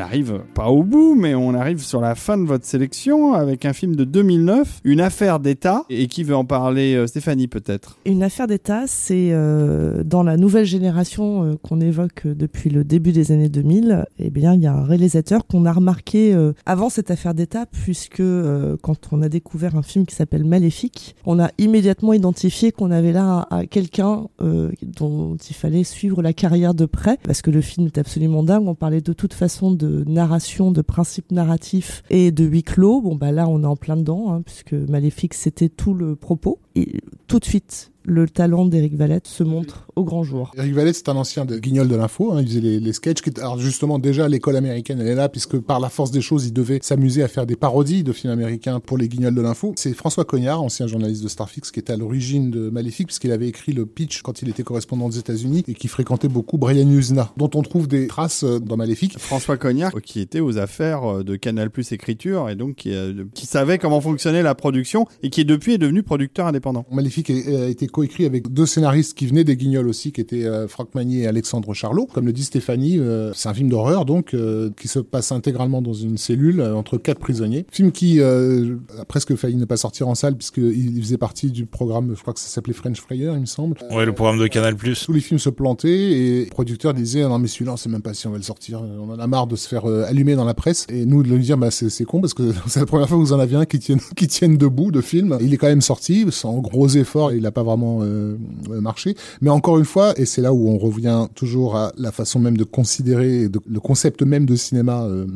Arrive pas au bout, mais on arrive sur la fin de votre sélection avec un film de 2009, Une affaire d'État. Et qui veut en parler euh, Stéphanie peut-être? Une affaire d'État, c'est euh, dans la nouvelle génération euh, qu'on évoque depuis le début des années 2000. Eh bien, il y a un réalisateur qu'on a remarqué avant cette affaire d'État, puisque quand on a découvert un film qui s'appelle Maléfique, on a immédiatement identifié qu'on avait là quelqu'un dont il fallait suivre la carrière de près, parce que le film est absolument dingue. On parlait de toute façon de narration, de principes narratifs et de huis clos. Bon, bah là, on est en plein dedans, hein, puisque Maléfique, c'était tout le propos. Et tout de suite, le talent d'Éric Valette se montre au grand jour. Éric Valette, c'est un ancien de Guignol de l'info. Hein, il faisait les, les sketchs. Qui, alors justement, déjà, l'école américaine, elle est là, puisque par la force des choses, il devait s'amuser à faire des parodies de films américains pour les Guignols de l'info. C'est François Cognard, ancien journaliste de Starfix, qui était à l'origine de Maléfique, puisqu'il avait écrit le pitch quand il était correspondant aux États-Unis et qui fréquentait beaucoup Brian Usna, dont on trouve des traces euh, dans Maléfique. François Cognard, qui était aux affaires euh, de Canal Plus Écriture et donc qui, euh, qui savait comment fonctionnait la production et qui depuis est devenu producteur indépendant. Maléfique a été coécrit avec deux scénaristes qui venaient des Guignols aussi, qui étaient euh, Franck Magnier et Alexandre Charlot. Comme le dit Stéphanie, euh, c'est un film d'horreur donc euh, qui se passe intégralement dans une cellule entre quatre prisonniers. Film qui a presque failli ne pas sortir en salle puisqu'il faisait partie du programme, je crois que ça s'appelait French Fryer, il me semble. Ouais, le programme de Canal+. Tous les films se plantaient et le producteur disait non mais celui-là on sait même pas si on va le sortir. On en a marre de se faire allumer dans la presse et nous de lui dire bah c'est con parce que c'est la première fois que vous en avez un qui tienne qui tienne debout de film. Il est quand même sorti sans gros efforts. Il n'a pas vraiment euh, marché. Mais encore une fois, et c'est là où on revient toujours à la façon même de considérer le concept même de cinéma euh,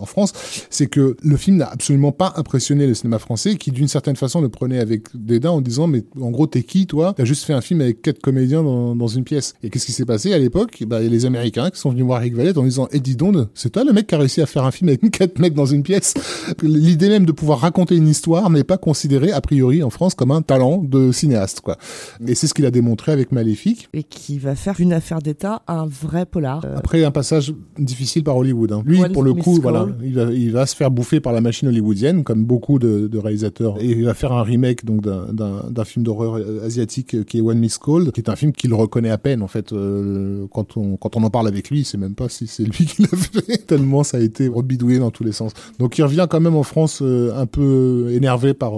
en France, c'est que le film n'a absolument pas impressionné le cinéma français, qui d'une certaine façon le prenait avec dédain en disant mais en gros t'es qui toi? T'as juste fait un film avec quatre comédiens dans, dans une pièce. Et qu'est-ce qui s'est passé à l'époque? Bah, Il y a les Américains qui sont venus voir Rick Valette en disant et dis donc, c'est toi le mec qui a réussi à faire un film avec quatre mecs dans une pièce? L'idée même de pouvoir raconter une histoire n'est pas considérée a priori en France comme un talent de cinéaste quoi. Et c'est ce qu'il a démontré avec Maléfique. Et qui va faire une affaire d'État un vrai polar. Euh, Après un passage difficile par Hollywood. Hein. Lui, pour le coup, voilà, il va, il va, se faire bouffer par la machine hollywoodienne, comme beaucoup de, de réalisateurs. Et il va faire un remake donc d'un film d'horreur euh, asiatique euh, qui est One Miss Called, qui est un film qu'il reconnaît à peine en fait. quand on quand on en parle avec lui, c'est même pas si c'est lui qui l'a fait. Tellement ça a été rebidouillé dans tous les sens. Donc il revient quand même en France un peu énervé par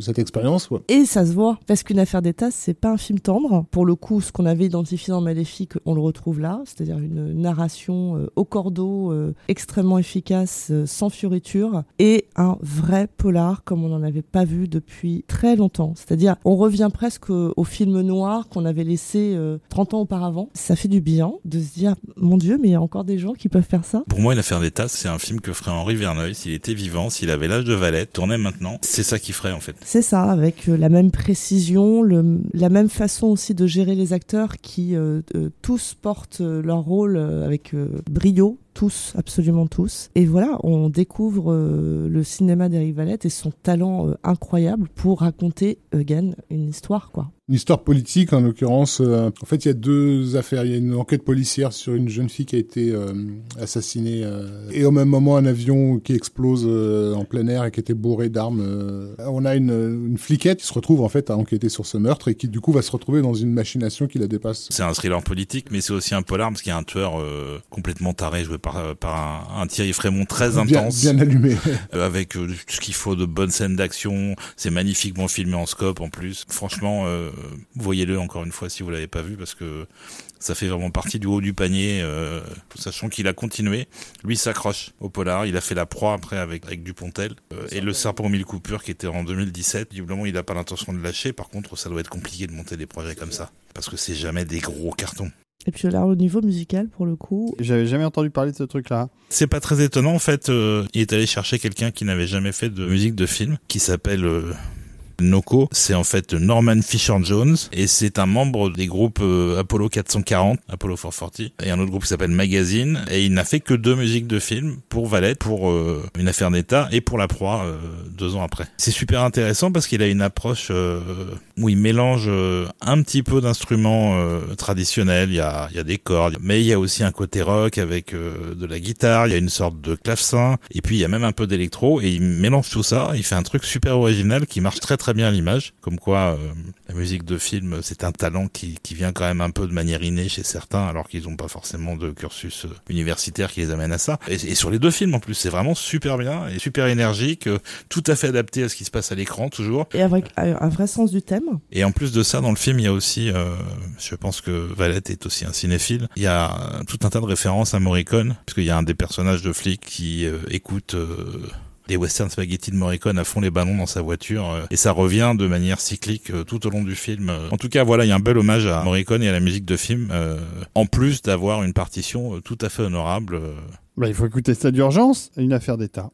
cette expérience. Et ça se voit parce qu'une affaire d'État, c'est pas un film tendre. Pour le coup, ce qu'on avait identifié dans Maléfique, on le retrouve là, c'est-à-dire une narration euh, au cordeau, euh, extrêmement efficace, euh, sans fioriture, et un vrai polar comme on n'en avait pas vu depuis très longtemps. C'est-à-dire, on revient presque au film noir qu'on avait laissé 30 ans auparavant. Ça fait du bien de se dire, mon Dieu, mais il y a encore des gens qui peuvent faire ça. Pour moi, L'affaire d'État, c'est un film que ferait Henri Verneuil s'il était vivant, s'il avait l'âge de Valette, tournait maintenant. C'est ça qu'il ferait en fait. C'est ça, avec la même précision, la même façon aussi de gérer les acteurs qui euh, euh, tous portent leur rôle euh, avec brio tous, absolument tous. Et voilà, on découvre le cinéma d'Eric Valette et son talent incroyable pour raconter, again, une histoire, quoi une histoire politique en l'occurrence. Euh, en fait, il y a deux affaires. Il y a une enquête policière sur une jeune fille qui a été euh, assassinée euh, et au même moment un avion qui explose en plein air et qui était bourré d'armes. on a une, une, fliquette qui se retrouve en fait à enquêter sur ce meurtre et qui du coup va se retrouver dans une machination qui la dépasse. C'est un thriller politique, mais c'est aussi un polar parce qu'il y a un tueur complètement taré joué par, par un, Thierry Frémont très intense, bien, allumé, avec tout ce qu'il faut de bonnes scènes d'action. C'est magnifiquement filmé en scope en plus. Franchement voyez-le encore une fois si vous l'avez pas vu parce que ça fait vraiment partie du haut du panier, euh, sachant qu'il a continué. Lui s'accroche au polar, il a fait la proie après avec, avec Dupontel euh, et le serpent aux mille coupures qui était en 2017. Visiblement, il n'a pas l'intention de lâcher. Par contre, ça doit être compliqué de monter des projets comme ça parce que c'est jamais des gros cartons. Et puis là, au niveau musical, pour le coup. J'avais jamais entendu parler de ce truc-là. C'est pas très étonnant, en fait. Euh, il est allé chercher quelqu'un qui n'avait jamais fait de musique de film, qui s'appelle Noco, c'est en fait Norman Fisher Jones et c'est un membre des groupes euh, Apollo 440, Apollo 440 et un autre groupe qui s'appelle Magazine et il n'a fait que deux musiques de films pour Valette, pour euh, Une affaire d'État et pour La Proie euh, deux ans après. C'est super intéressant parce qu'il a une approche où il mélange euh, un petit peu d'instruments euh, traditionnels. Il y a, il y a des cordes, mais il y a aussi un côté rock avec euh, de la guitare. Il y a une sorte de clavecin, et puis il y a même un peu d'électro. Et il mélange tout ça. Il fait un truc super original qui marche très très bien à l'image. Comme quoi, la musique de film, c'est un talent qui, qui vient quand même un peu de manière innée chez certains, alors qu'ils n'ont pas forcément de cursus universitaire qui les amène à ça. Et, et sur les deux films en plus, c'est vraiment super bien et super énergique, tout à fait adapté à ce qui se passe à l'écran toujours. Et avec un vrai sens du thème. Et en plus de ça, dans le film, il y a aussi, euh, je pense que Valette est aussi un cinéphile, il y a tout un tas de références à Morricone, puisqu'il y a un des personnages de flic qui euh, écoute... Euh, les western spaghetti de Morricone à fond les ballons dans sa voiture euh, et ça revient de manière cyclique euh, tout au long du film. En tout cas, voilà, il y a un bel hommage à Morricone et à la musique de film, en plus d'avoir une partition tout à fait honorable. Bah, il faut écouter ça d'urgence, une affaire d'État.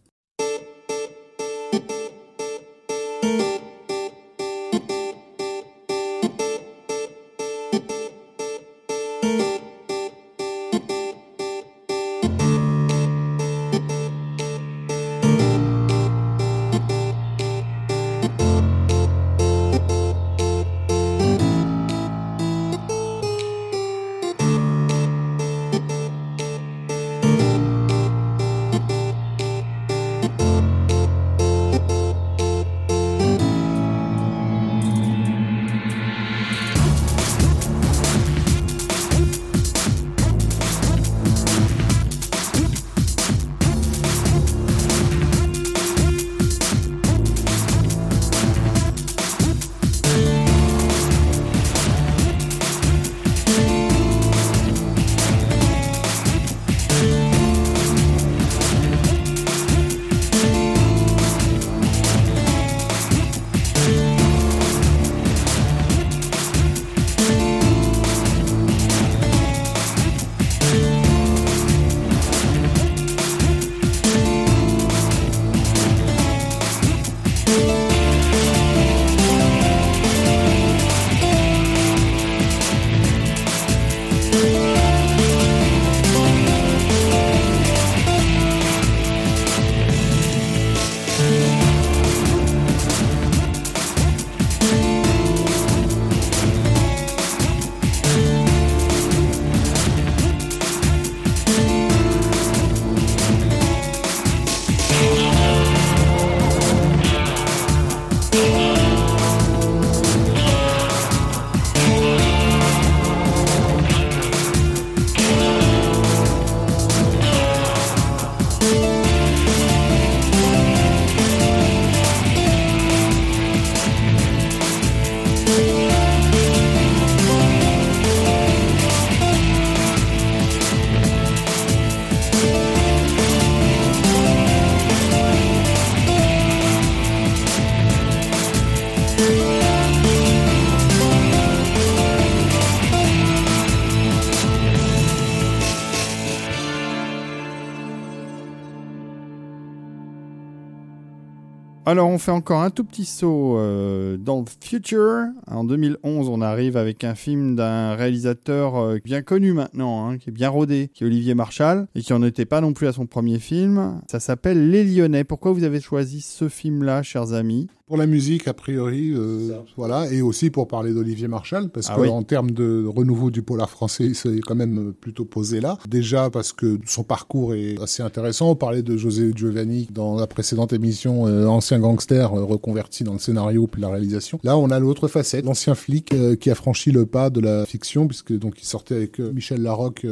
Alors on fait encore un tout petit saut euh, dans le future. En 2011, on arrive avec un film d'un réalisateur euh, bien connu maintenant, hein, qui est bien rodé, qui est Olivier Marchal, et qui en était pas non plus à son premier film. Ça s'appelle Les Lyonnais. Pourquoi vous avez choisi ce film-là, chers amis? Pour la musique, a priori, euh, voilà, et aussi pour parler d'Olivier Marchal, parce ah qu'en termes de renouveau du polar français, c'est quand même plutôt posé là. Déjà parce que son parcours est assez intéressant. On parlait de José Giovanni dans la précédente émission, euh, ancien gangster euh, reconverti dans le scénario puis la réalisation. Là, on a l'autre facette, l'ancien flic euh, qui a franchi le pas de la fiction, puisque donc il sortait avec Michel Larocque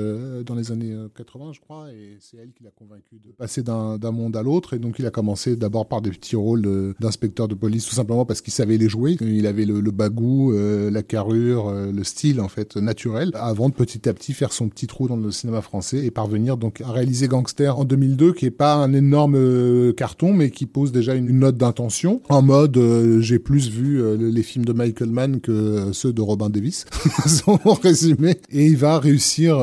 dans les années 80, je crois, et c'est elle qui l'a convaincu de passer d'un monde à l'autre. Et donc il a commencé d'abord par des petits rôles d'inspecteur de tout simplement parce qu'il savait les jouer. Il avait le, le bagou, euh, la carrure, euh, le style en fait naturel, avant de petit à petit faire son petit trou dans le cinéma français et parvenir donc à réaliser Gangster en 2002, qui est pas un énorme euh, carton, mais qui pose déjà une, note d'intention. En mode, j'ai plus vu les films de Michael Mann que ceux de Robin Davis, sans résumé. Et il va réussir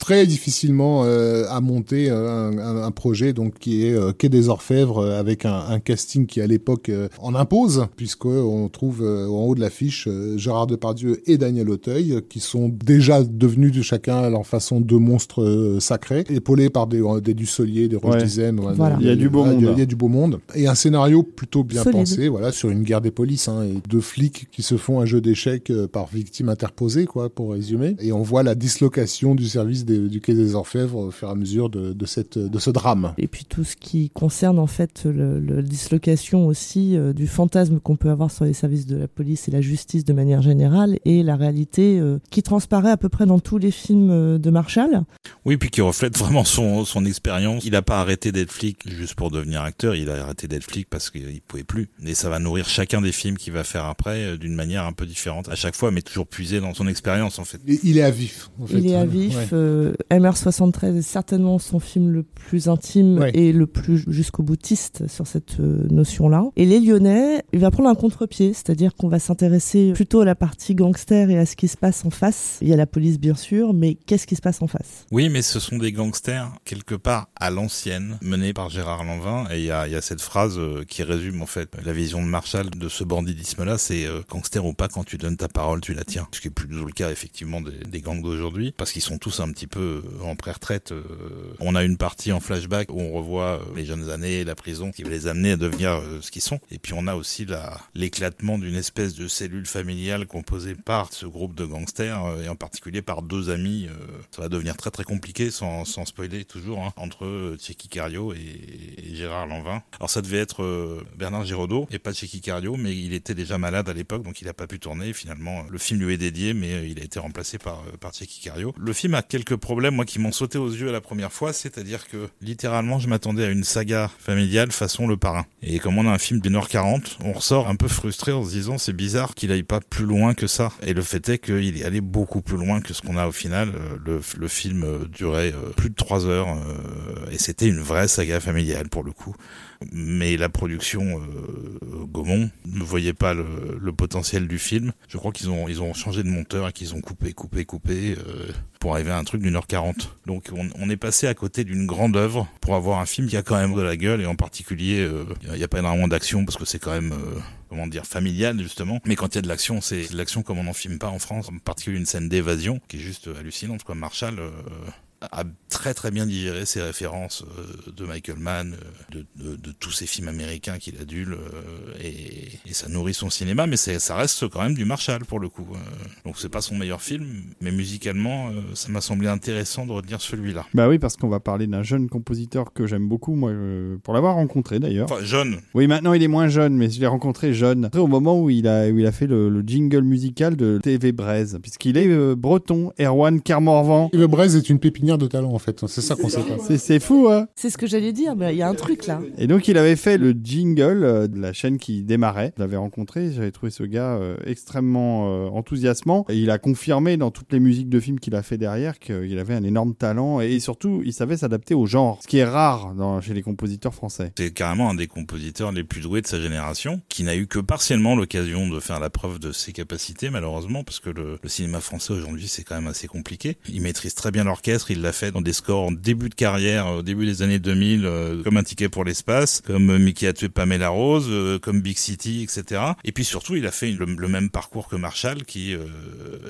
très difficilement à monter un, un, projet donc qui est Quai des Orfèvres avec un, un casting qui à l'époque en impose, puisqu'on trouve euh, en haut de l'affiche euh, Gérard Depardieu et Daniel Auteuil, qui sont déjà devenus de chacun à leur façon de monstres euh, sacrés, épaulés par des, des Dussolier, des Roche Ouais. Dizem. Voilà. Il y a du beau voilà, monde. Il y a- il y a du beau monde. Et un scénario plutôt bien Solide. pensé, voilà, sur une guerre des polices, hein, et deux flics qui se font un jeu d'échecs par victime interposée, quoi, pour résumer. Et on voit la dislocation du service des- du Quai des Orfèvres au fur et à mesure de, de cette, de ce drame. Et puis tout ce qui concerne en fait le, le- la dislocation aussi euh, du fantasme qu'on peut avoir sur les services de la police et la justice de manière générale et la réalité euh, qui transparaît à peu près dans tous les films euh, de Marshall. Oui, puis qui reflète vraiment son, son expérience. Il n'a pas arrêté d'être flic juste pour devenir acteur, il a arrêté d'être flic parce qu'il pouvait plus. Et ça va nourrir chacun des films qu'il va faire après euh, d'une manière un peu différente à chaque fois, mais toujours puisé dans son expérience en fait. Il est à vif. En fait. Il est à vif. Ouais. euh, MR73 est certainement son film le plus intime Ouais. et le plus jusqu'au boutiste sur cette notion-là. Et Les Lyonnais, il va prendre un contre-pied, c'est-à-dire qu'on va s'intéresser plutôt à la partie gangster et à ce qui se passe en face. Il y a la police bien sûr, mais qu'est-ce qui se passe en face? Oui, mais ce sont des gangsters quelque part à l'ancienne, menés par Gérard Lanvin. Et il y a, cette phrase euh, qui résume en fait la vision de Marshall de ce bandidisme-là, c'est euh, gangster ou pas, quand tu donnes ta parole, tu la tiens. Ce qui est plus le cas effectivement des, gangs d'aujourd'hui, parce qu'ils sont tous un petit peu euh, en pré-retraite. On a une partie en flashback où on revoit les jeunes années, la prison, qui va les amener à devenir ce qu'ils sont. Et puis on a aussi la- l'éclatement d'une espèce de cellule familiale composée par ce groupe de gangsters, euh, et en particulier par deux amis. euh, ça va devenir très très compliqué, sans, sans spoiler toujours, hein, entre euh, Tchéky Cario et, Gérard Lanvin. Alors ça devait être Bernard Giraudot et pas Tchéky Cario, mais il était déjà malade à l'époque, donc il n'a pas pu tourner. Finalement, le film lui est dédié, mais il a été remplacé par, par Tchéky Cario. Le film a quelques problèmes, moi, qui m'ont sauté aux yeux à la première fois, c'est-à-dire que littéralement, je m'attendais à une saga familiale façon Le Parrain. Et comme on a un film d'une heure 40, on ressort un peu frustré en se disant c'est bizarre qu'il aille pas plus loin que ça. Et le fait est qu'il est allé beaucoup plus loin que ce qu'on a au final. Euh, Le, le film euh, durait euh, plus de trois heures et c'était une vraie saga familiale pour le coup. Mais la production euh, Gaumont ne voyait pas le, le potentiel du film. Je crois qu'ils ont ils ont changé de monteur et qu'ils ont coupé, coupé, coupé euh, pour arriver à un truc d'une heure quarante. Donc on, on est passé à côté d'une grande œuvre pour avoir un film qui a quand même de la gueule et en particulier euh, il n'y a pas énormément d'action parce que c'est quand même euh, comment dire familial justement. Mais quand il y a de l'action, c'est de l'action comme on n'en filme pas en France, en particulier une scène d'évasion qui est juste hallucinante. Quoi. Marshall euh, a très très bien digéré ses références euh, de Michael Mann, euh, de, de, de tous ces films américains qu'il adule, euh, et, et ça nourrit son cinéma, mais ça reste quand même du Marshall pour le coup. euh. donc c'est pas son meilleur film, mais musicalement, euh, ça m'a semblé intéressant de retenir celui-là. Bah oui, parce qu'on va parler d'un jeune compositeur que j'aime beaucoup, moi, euh, pour l'avoir rencontré d'ailleurs. Enfin, jeune, Oui, maintenant il est moins jeune, mais je l'ai rencontré jeune. Au moment où il a, où il a fait le, le jingle musical de TV Braise, puisqu'il est euh, breton, Erwan Kermorvan. Yves Braise est une pépinière de talent, en fait. C'est ça qu'on sait pas. C'est- C'est fou, hein C'est ce que j'allais dire, mais il y a un truc là. Et donc il avait fait le jingle euh, de la chaîne qui démarrait. Je l'avais rencontré, j'avais trouvé ce gars euh, extrêmement euh, enthousiasmant. Et il a confirmé dans toutes les musiques de films qu'il a fait derrière qu'il avait un énorme talent et surtout il savait s'adapter au genre, ce qui est rare dans, chez les compositeurs français. c'est carrément un des compositeurs les plus doués de sa génération, qui n'a eu que partiellement l'occasion de faire la preuve de ses capacités, malheureusement, parce que le, le cinéma français aujourd'hui, c'est quand même assez compliqué. Il maîtrise très bien l'orchestre, il l'a fait dans des scores en début de carrière, au début des années 2000, euh, comme Un ticket pour l'espace, comme euh, Mickey a tué Pamela Rose, euh, comme Big City, etc. Et puis surtout, il a fait le, même parcours que Marshall, qui euh,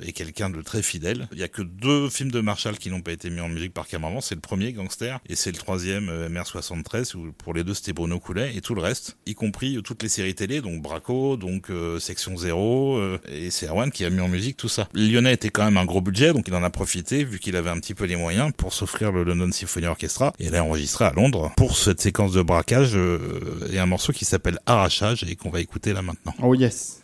est quelqu'un de très fidèle. Il y a que deux films de Marshall qui n'ont pas été mis en musique par Cameron, c'est le premier, Gangster, et c'est le troisième, euh, MR73, où pour les deux c'était Bruno Coulet, et tout le reste, y compris euh, toutes les séries télé, donc Braco, donc euh, Section Zéro, euh, et c'est Erwan qui a mis en musique tout ça. Lyonnais était quand même un gros budget, donc il en a profité, vu qu'il avait un petit peu les moyens, pour s'offrir le London Symphony Orchestra, et elle enregistré à Londres pour cette séquence de braquage, euh, et un morceau qui s'appelle Arrachage, et qu'on va écouter là maintenant. Oh yes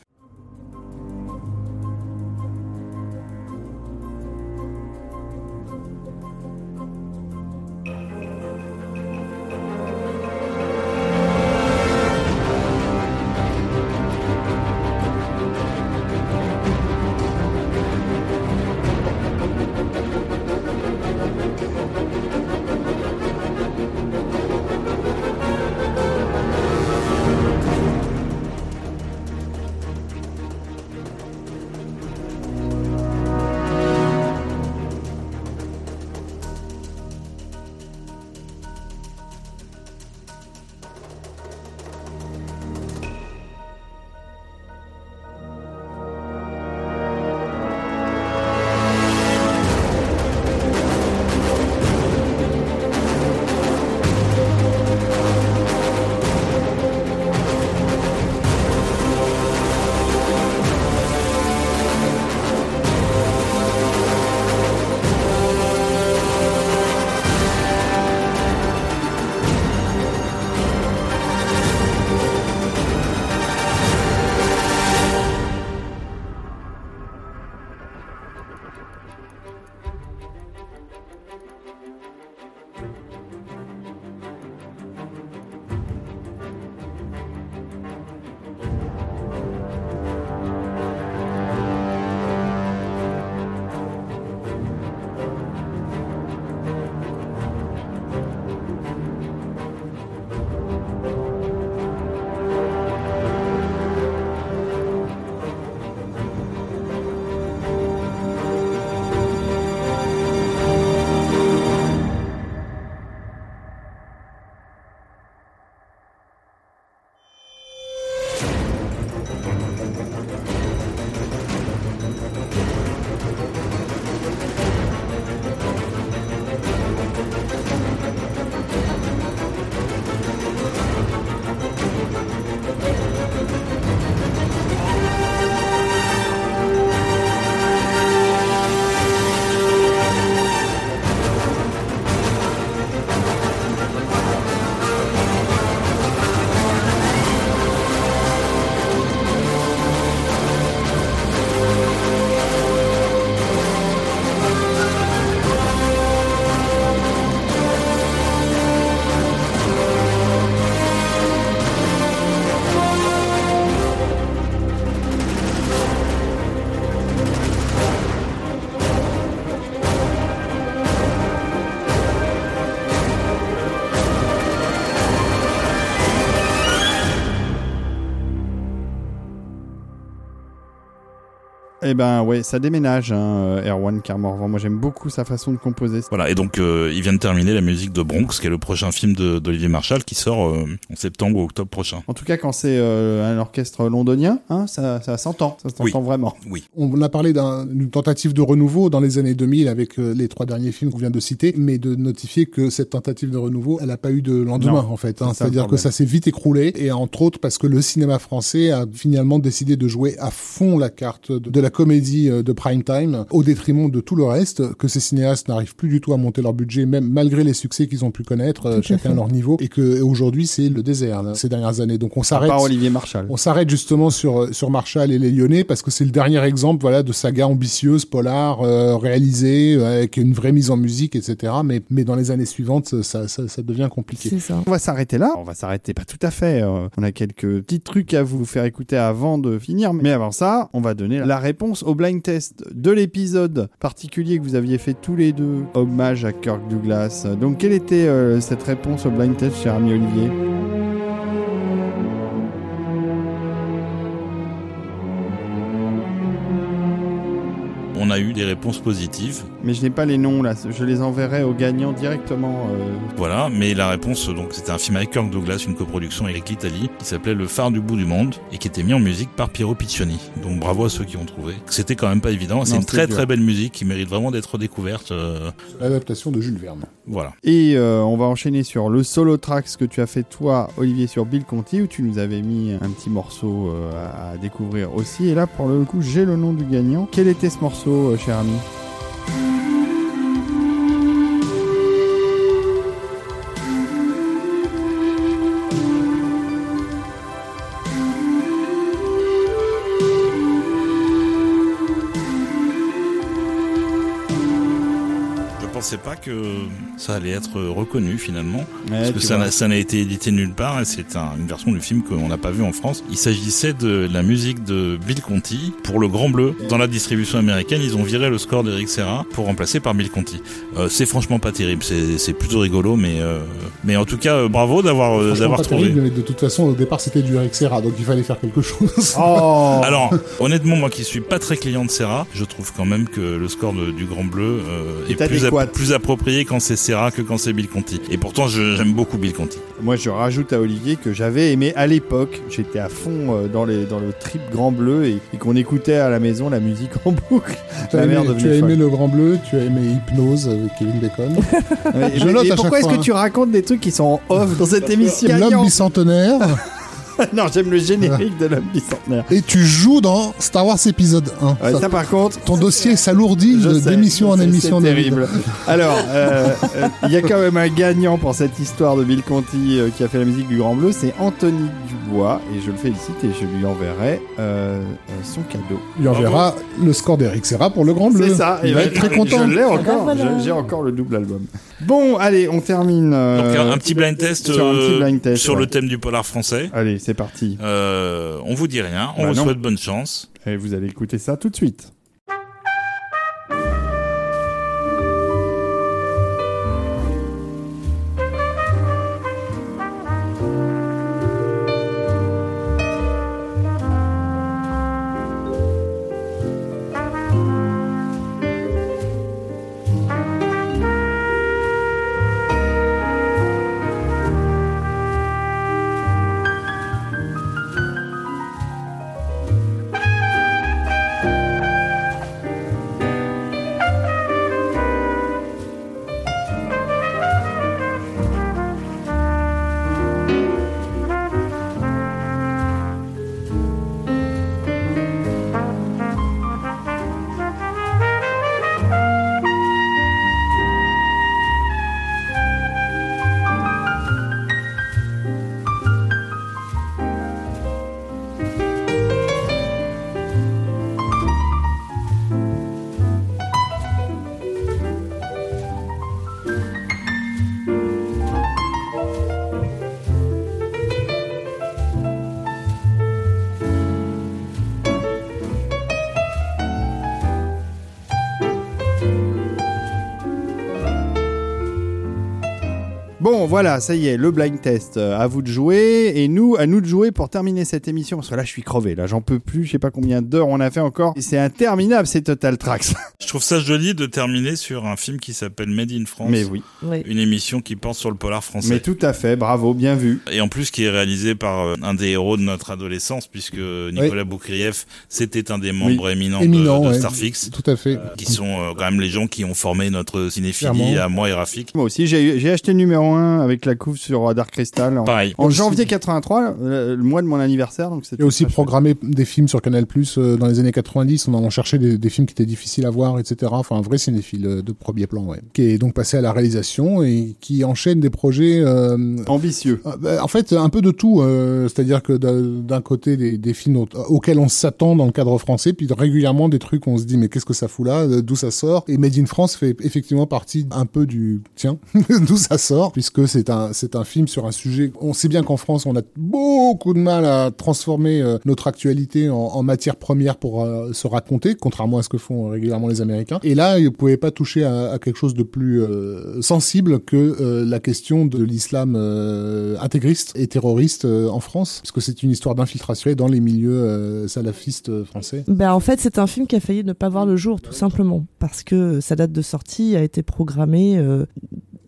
Eh ben ouais, ça déménage, hein, Erwan Carmorvan. Moi j'aime beaucoup sa façon de composer. Voilà, et donc euh, il vient de terminer la musique de Bronx, qui est le prochain film d'Olivier Marshall, qui sort euh, en septembre ou octobre prochain. En tout cas, quand c'est euh, un orchestre londonien, hein, ça, ça s'entend, ça s'entend Oui. vraiment. Oui. On a parlé d'un- d'une tentative de renouveau dans les années 2000 avec euh, les trois derniers films qu'on vient de citer, mais de notifier que cette tentative de renouveau, elle n'a pas eu de lendemain Non, en fait. hein. C'est-à-dire que ça s'est vite écroulé, et entre autres parce que le cinéma français a finalement décidé de jouer à fond la carte de, de la comédie euh, de prime time, au détriment de tout le reste, que ces cinéastes n'arrivent plus du tout à monter leur budget, même malgré les succès qu'ils ont pu connaître, euh, Tout chacun à leur niveau, et que aujourd'hui c'est le désert là, ces dernières années. Donc on s'arrête. part Olivier Marshall. On s'arrête justement sur sur Marshall et les Lyonnais parce que c'est le dernier exemple voilà de saga ambitieuse polar euh, réalisée euh, avec une vraie mise en musique etc. Mais mais dans les années suivantes ça ça, ça devient compliqué. C'est ça. On va s'arrêter là. On va s'arrêter pas tout à fait. euh, on a quelques petits trucs à vous faire écouter avant de finir. Mais avant ça, on va donner la réponse au blind test de l'épisode particulier que vous aviez fait tous les deux. Hommage à Kirk Douglas. Donc, quelle était euh, cette réponse au blind test, cher ami Olivier? On a eu des réponses positives, Mais je n'ai pas les noms là. Je les enverrai aux gagnants directement. euh, voilà, mais la réponse, donc c'était un film avec Kirk Douglas, une coproduction avec l'Italie, qui s'appelait Le phare du bout du monde, et qui était mis en musique par Piero Piccioni. Donc bravo à ceux qui ont trouvé. C'était quand même pas évident, c'est une très dur. très belle musique qui mérite vraiment d'être découverte, euh, L'adaptation de Jules Verne. voilà. Et euh, on va enchaîner sur le solo track, ce que tu as fait toi, Olivier, sur Bill Conti, où tu nous avais mis un petit morceau euh, à, à découvrir aussi. Et là, pour le coup, j'ai le nom du gagnant. Quel était ce morceau, euh, cher ami? Que ça allait être reconnu finalement. Ouais, Parce que ça n'a- ça n'a été édité nulle part et c'est un- une version du film qu'on n'a pas vu en France. Il s'agissait de la musique de Bill Conti pour le Grand Bleu. Dans la distribution américaine, ils ont viré le score d'Eric Serra pour remplacer par Bill Conti. Euh, c'est franchement pas terrible, c'est plutôt rigolo, mais euh, mais en tout cas euh, bravo d'avoir d'avoir pas trouvé. terrible, mais de toute façon au départ c'était du Eric Serra donc il fallait faire quelque chose. Oh Alors, honnêtement, moi qui suis pas très client de Serra, je trouve quand même que le score de- du Grand Bleu euh, est Est plus, adéquat. plus approprié quand c'est Serra que quand c'est Bill Conti. Et pourtant, je- j'aime beaucoup Bill Conti. Moi, je rajoute à Olivier que j'avais aimé à l'époque. J'étais à fond euh, dans, les, dans le trip Grand Bleu et, et qu'on écoutait à la maison la musique en boucle. Tu as La aimé, tu as aimé le Grand Bleu, tu as aimé Hypnose avec Kevin Bacon. Ouais, Je mais- note et à pourquoi est-ce que tu racontes des trucs qui sont en off dans cette émission? L'homme bicentenaire Non, j'aime le générique de l'homme bicentenaire. et tu joues dans Star Wars épisode 1. Ouais, ça, par contre, Ton dossier s'alourdit d'émission en émission. C'est David. terrible. Alors, euh, euh, il y a quand même un gagnant pour cette histoire de Bill Conti euh, qui a fait la musique du Grand Bleu, c'est Anthony Dubois et je le félicite et je lui enverrai son cadeau. Il enverra le score d'Eric Serra pour le Grand Bleu. C'est ça. Il va être très content. Je l'ai encore. ben voilà. je- J'ai encore le double album. Bon, allez, on termine. euh, Donc un, un petit blind test, sur un petit blind test, sur ouais. le thème du polar français. Allez, c'est parti. Euh, on vous dit rien, on Bah vous non. souhaite bonne chance. Et vous allez écouter ça tout de suite. Voilà, ça y est, le blind test. euh, À vous de jouer. Et nous, à nous de jouer pour terminer cette émission. Parce que là, je suis crevé. Là, j'en peux plus. Je sais pas combien d'heures on a fait encore. Et c'est interminable, ces Total Tracks. Je trouve ça joli de terminer sur un film qui s'appelle Made in France. Mais oui. Oui. Une émission qui pense sur le polar français. Mais tout à fait. Bravo, bien vu. Et en plus, qui est réalisé par euh, un des héros de notre adolescence, puisque Nicolas Boukrieff, c'était un des membres éminents, de- Éminent, de, ouais. Starfix, Tout à fait. qui sont euh, quand même les gens qui ont formé notre cinéphilie Clairement. à moi et Rafik. Moi aussi, j'ai j'ai acheté le numéro 1 avec la couve sur Dark Crystal. En, Pareil. en janvier 83, euh, le mois de mon anniversaire. Donc c'était Et aussi très programmé des films sur Canal Plus dans les années 90. On en cherchait des, des films qui étaient difficiles à voir, etc. Enfin, un vrai cinéphile euh, de premier plan, ouais. Qui est donc passé à la réalisation et qui enchaîne des projets. euh, ambitieux. Ah, bah, En fait, un peu de tout. euh, C'est-à-dire que d'un côté, des, des films au- auxquels on s'attend dans le cadre français, puis régulièrement des trucs où on se dit mais qu'est-ce que ça fout là euh, D'où ça sort? Et Made in France fait effectivement partie un peu du tiens d'où ça sort, puisque c'est c'est un film sur un sujet. On sait bien qu'en France, on a beaucoup de mal à transformer euh, notre actualité en, matière première pour euh, se raconter, contrairement à ce que font régulièrement les Américains. Et là, vous pouvez pas toucher à, quelque chose de plus euh, sensible que euh, la question de l'islam euh, intégriste et terroriste euh, en France, parce que c'est une histoire d'infiltration dans les milieux euh, salafistes euh, français. Ben, en fait, c'est un film qui a failli ne pas voir le jour, tout simplement, parce que sa date de sortie a été programmée.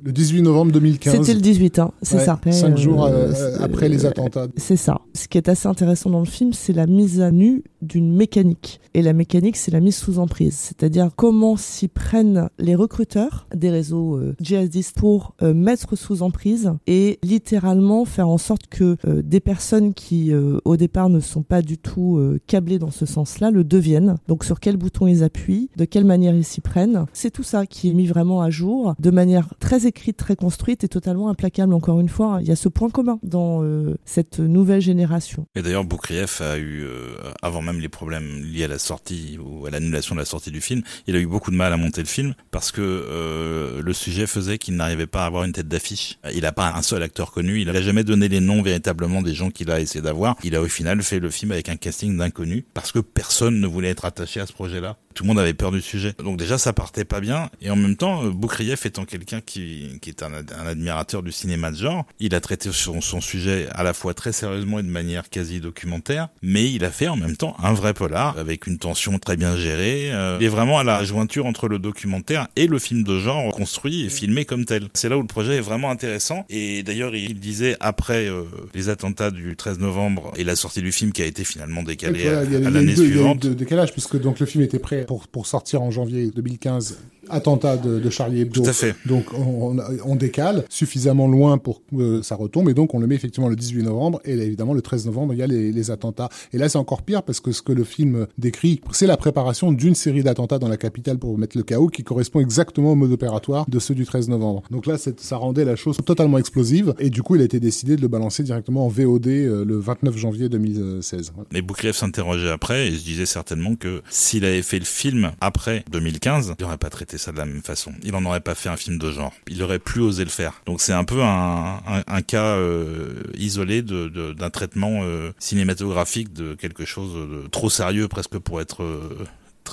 Euh, Le 18 novembre 2015. C'était le 18, hein, c'est Ouais, ça. Cinq euh, jours euh, c'est- après les attentats. C'est ça. Ce qui est assez intéressant dans le film, c'est la mise à nu d'une mécanique. Et la mécanique, c'est la mise sous emprise. C'est-à-dire comment s'y prennent les recruteurs des réseaux euh, djihadistes pour euh, mettre sous emprise et littéralement faire en sorte que euh, des personnes qui, euh, au départ, ne sont pas du tout euh, câblées dans ce sens-là, le deviennent. Donc sur quel bouton ils appuient, de quelle manière ils s'y prennent. C'est tout ça qui est mis vraiment à jour de manière très écrite, très construite et totalement implacable. Encore une fois, il y a ce point commun dans euh, cette nouvelle génération. Et d'ailleurs, Boukrieff a eu, euh, avant même les problèmes liés à la sortie ou à l'annulation de la sortie du film, il a eu beaucoup de mal à monter le film parce que euh, le sujet faisait qu'il n'arrivait pas à avoir une tête d'affiche. Il n'a pas un seul acteur connu, il n'a jamais donné les noms véritablement des gens qu'il a essayé d'avoir. Il a au final fait le film avec un casting d'inconnus parce que personne ne voulait être attaché à ce projet-là. Tout le monde avait peur du sujet. Donc déjà, ça partait pas bien. Et en même temps, euh, Boukrieff étant quelqu'un qui, qui est un, ad- un admirateur du cinéma de genre, il a traité son, son sujet à la fois très sérieusement et de manière quasi documentaire, mais il a fait en même temps un vrai polar avec une tension très bien gérée. Euh, il est vraiment à la jointure entre le documentaire et le film de genre construit et filmé comme tel. C'est là où le projet est vraiment intéressant. Et d'ailleurs, il disait après euh, les attentats du 13 novembre et la sortie du film qui a été finalement décalée Voilà, à, à l'année deux- il y a eu suivante. deux décalages, puisque donc le film était prêt pour, sortir en janvier 2015 attentat de, de Charlie Hebdo. Tout à fait. Donc on, on- décale suffisamment loin pour que euh, ça retombe et donc on le met effectivement le 18 novembre et là, évidemment le 13 novembre il y a les, les attentats. Et là c'est encore pire parce que ce que le film décrit c'est la préparation d'une série d'attentats dans la capitale pour mettre le chaos qui correspond exactement au mode opératoire de ceux du 13 novembre. Donc là ça rendait la chose totalement explosive et du coup il a été décidé de le balancer directement en VOD euh, le 29 janvier 2016. Voilà. Boukrieff s'interrogeait après et se disait certainement que s'il avait fait le film après 2015, il n'aurait pas traité de la même façon. Il en aurait pas fait un film de genre. Il aurait plus osé le faire. Donc c'est un peu un, cas euh, isolé d'un traitement euh, cinématographique de quelque chose de trop sérieux presque pour être euh,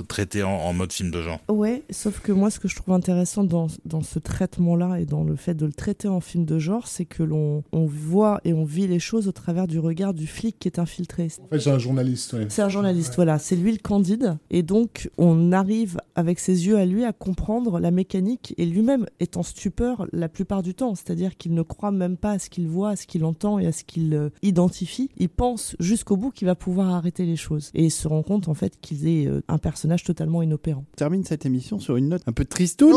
traité en, en mode film de genre. Ouais, sauf que moi, ce que je trouve intéressant dans, dans ce traitement-là et dans le fait de le traiter en film de genre, c'est que l'on on voit et on vit les choses au travers du regard du flic qui est infiltré. En fait j'ai un journaliste. ouais. C'est un journaliste, voilà, c'est lui le candide. Et donc, on arrive avec ses yeux à lui à comprendre la mécanique et lui-même est en stupeur la plupart du temps. C'est-à-dire qu'il ne croit même pas à ce qu'il voit, à ce qu'il entend et à ce qu'il euh, identifie. Il pense jusqu'au bout qu'il va pouvoir arrêter les choses. Et il se rend compte, en fait, qu'il est euh, un personnage totalement inopérant. On termine cette émission sur une note un peu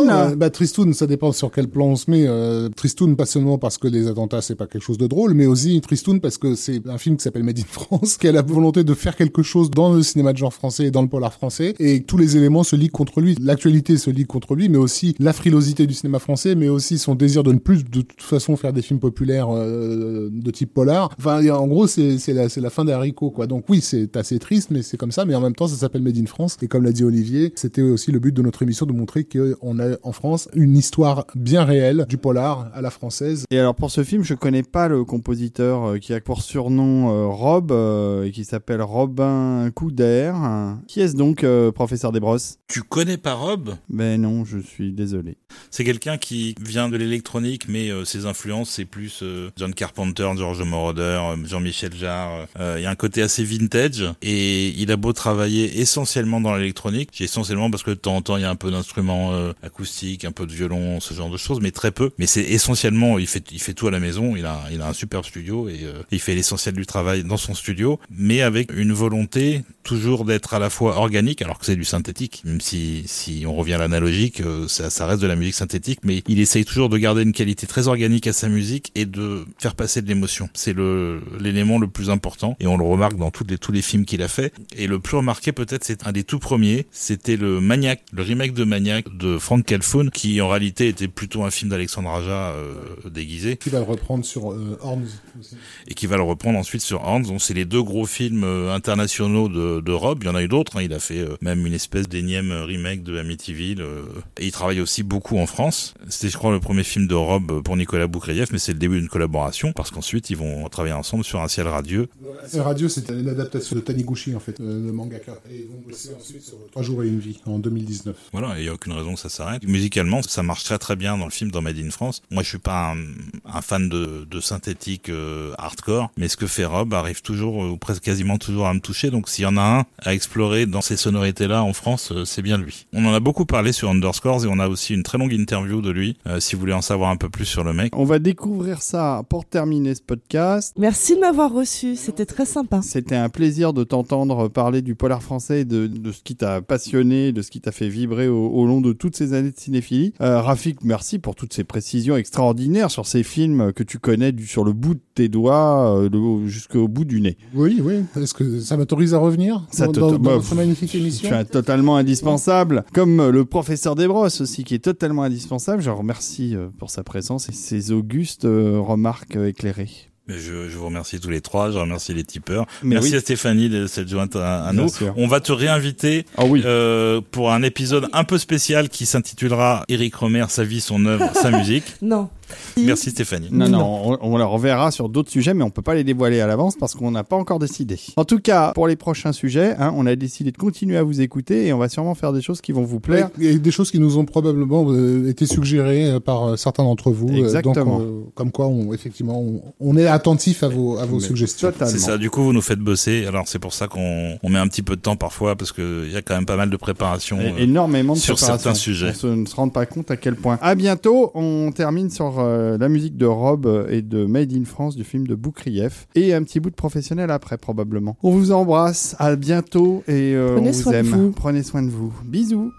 là. euh, bah, Tristoun, ça dépend sur quel plan on se met. Euh, Tristoun, pas seulement parce que les attentats, c'est pas quelque chose de drôle, mais aussi Tristoun parce que c'est un film qui s'appelle Made in France, qui a la volonté de faire quelque chose dans le cinéma de genre français et dans le polar français, et tous les éléments se liguent contre lui. L'actualité se ligue contre lui, mais aussi la frilosité du cinéma français, mais aussi son désir de ne plus de toute façon faire des films populaires euh, de type polar. Enfin, en gros, c'est c'est la, c'est la fin des haricots, quoi. Donc oui, c'est assez triste, mais c'est comme ça, mais en même temps, ça s'appelle Made in France, et comme l'a dit Olivier, c'était aussi le but de notre émission de montrer qu'on a en France une histoire bien réelle du polar à la française. Et alors pour ce film, je connais pas le compositeur euh, qui a pour surnom euh, Rob euh, et qui s'appelle Robin Couder. Qui est-ce donc, professeur Desbrosses? Tu connais pas Rob? Ben non, je suis désolé. C'est quelqu'un qui vient de l'électronique, mais ses influences, c'est plus John Carpenter, George Moroder, Jean-Michel Jarre. Il y a un côté assez vintage, et il a beau travailler essentiellement dans l'électronique, j'ai essentiellement parce que de temps en temps, il y a un peu d'instruments euh, acoustiques, un peu de violon, ce genre de choses, mais très peu. Mais c'est essentiellement, il fait, il fait tout à la maison, il a, il a un superbe studio, et euh, il fait l'essentiel du travail dans son studio, mais avec une volonté toujours d'être à la fois organique, alors que c'est du synthétique, même si, si on revient à l'analogique, euh, ça, ça reste de la musique synthétique, mais il essaye toujours de garder une qualité très organique à sa musique et de faire passer de l'émotion. C'est le l'élément le plus important et on le remarque dans tous les tous les films qu'il a fait. Et le plus remarqué peut-être, c'est un des tout premiers, c'était le Maniac, le remake de Maniac de Frank Calfoun, qui en réalité était plutôt un film d'Alexandre Aja euh, déguisé Qui va le reprendre sur euh, Horns aussi. et qui va le reprendre ensuite sur Hans. Donc c'est les deux gros films euh, internationaux de, de Rob. Il y en a eu d'autres. hein. Il a fait euh, même une espèce d'énième remake de Amityville. et il travaille aussi beaucoup en France. C'était, je crois, le premier film de Rob pour Nicolas Boukrieff, mais c'est le début d'une collaboration parce qu'ensuite ils vont travailler ensemble sur Un ciel radieux. Euh, Radio, c'était une adaptation de Taniguchi, en fait, le mangaka. Et ils vont bosser ensuite sur Trois jours et une vie, en 2019. Voilà, il n'y a aucune raison que ça s'arrête. Musicalement, ça marche très très bien dans le film dans Made in France. Moi, je suis pas un, un fan de, de synthétique euh, hardcore, mais ce que fait Rob arrive toujours, euh, ou presque quasiment toujours à me toucher. Donc, s'il y en a un à explorer dans ces sonorités-là en France, euh, c'est bien lui. On en a beaucoup parlé sur Underscores et on a aussi une très longue interview de lui, euh, si vous voulez en savoir un peu plus sur le mec. On va découvrir ça pour terminer ce podcast. Merci de m'avoir reçu, c'était très sympa. C'était un plaisir de t'entendre parler du polar français et de, de ce qui t'a passionné, de ce qui t'a fait vibrer au, au long de toutes ces années de cinéphilie. Euh, Rafik, merci pour toutes ces précisions extraordinaires sur ces films que tu connais du, sur le bout de tes doigts euh, jusqu'au bout du nez. Oui, oui. Est-ce que ça m'autorise à revenir Ça dans, bah, dans pff, cette magnifique Tu émission es totalement indispensable, comme euh, le professeur Desbrosses aussi, qui est totalement indispensable. Je remercie pour sa présence et ses augustes remarques éclairées. Mais Je, je vous remercie tous les trois, je remercie les tipeurs. Mais Merci oui. à Stéphanie de s'être jointe à, nous. sûr. On va te réinviter Ah oui. euh, pour un épisode un peu spécial qui s'intitulera Eric Romer, sa vie, son œuvre, sa musique. Non. Merci Stéphanie. Non, non, on, on la reverra sur d'autres sujets, mais on peut pas les dévoiler à l'avance parce qu'on n'a pas encore décidé. En tout cas, pour les prochains sujets, hein, on a décidé de continuer à vous écouter et on va sûrement faire des choses qui vont vous plaire. A des choses qui nous ont probablement euh, été suggérées euh, par euh, certains d'entre vous. euh, Exactement. donc, euh, comme quoi, on, effectivement, on, on est attentif à vos, à vos Mais suggestions. C'est ça, du coup vous nous faites bosser, alors c'est pour ça qu'on on met un petit peu de temps parfois parce que il y a quand même pas mal de préparation. Et- euh, énormément de sur préparation. certains sujets. On se, ne se rend pas compte à quel point. À bientôt. On termine sur euh, la musique de Rob euh, et de Made in France du film de Boukrieff et un petit bout de professionnel après probablement. On vous embrasse. À bientôt et euh, Prenez on vous soin de aime. vous. Prenez soin de vous. Bisous.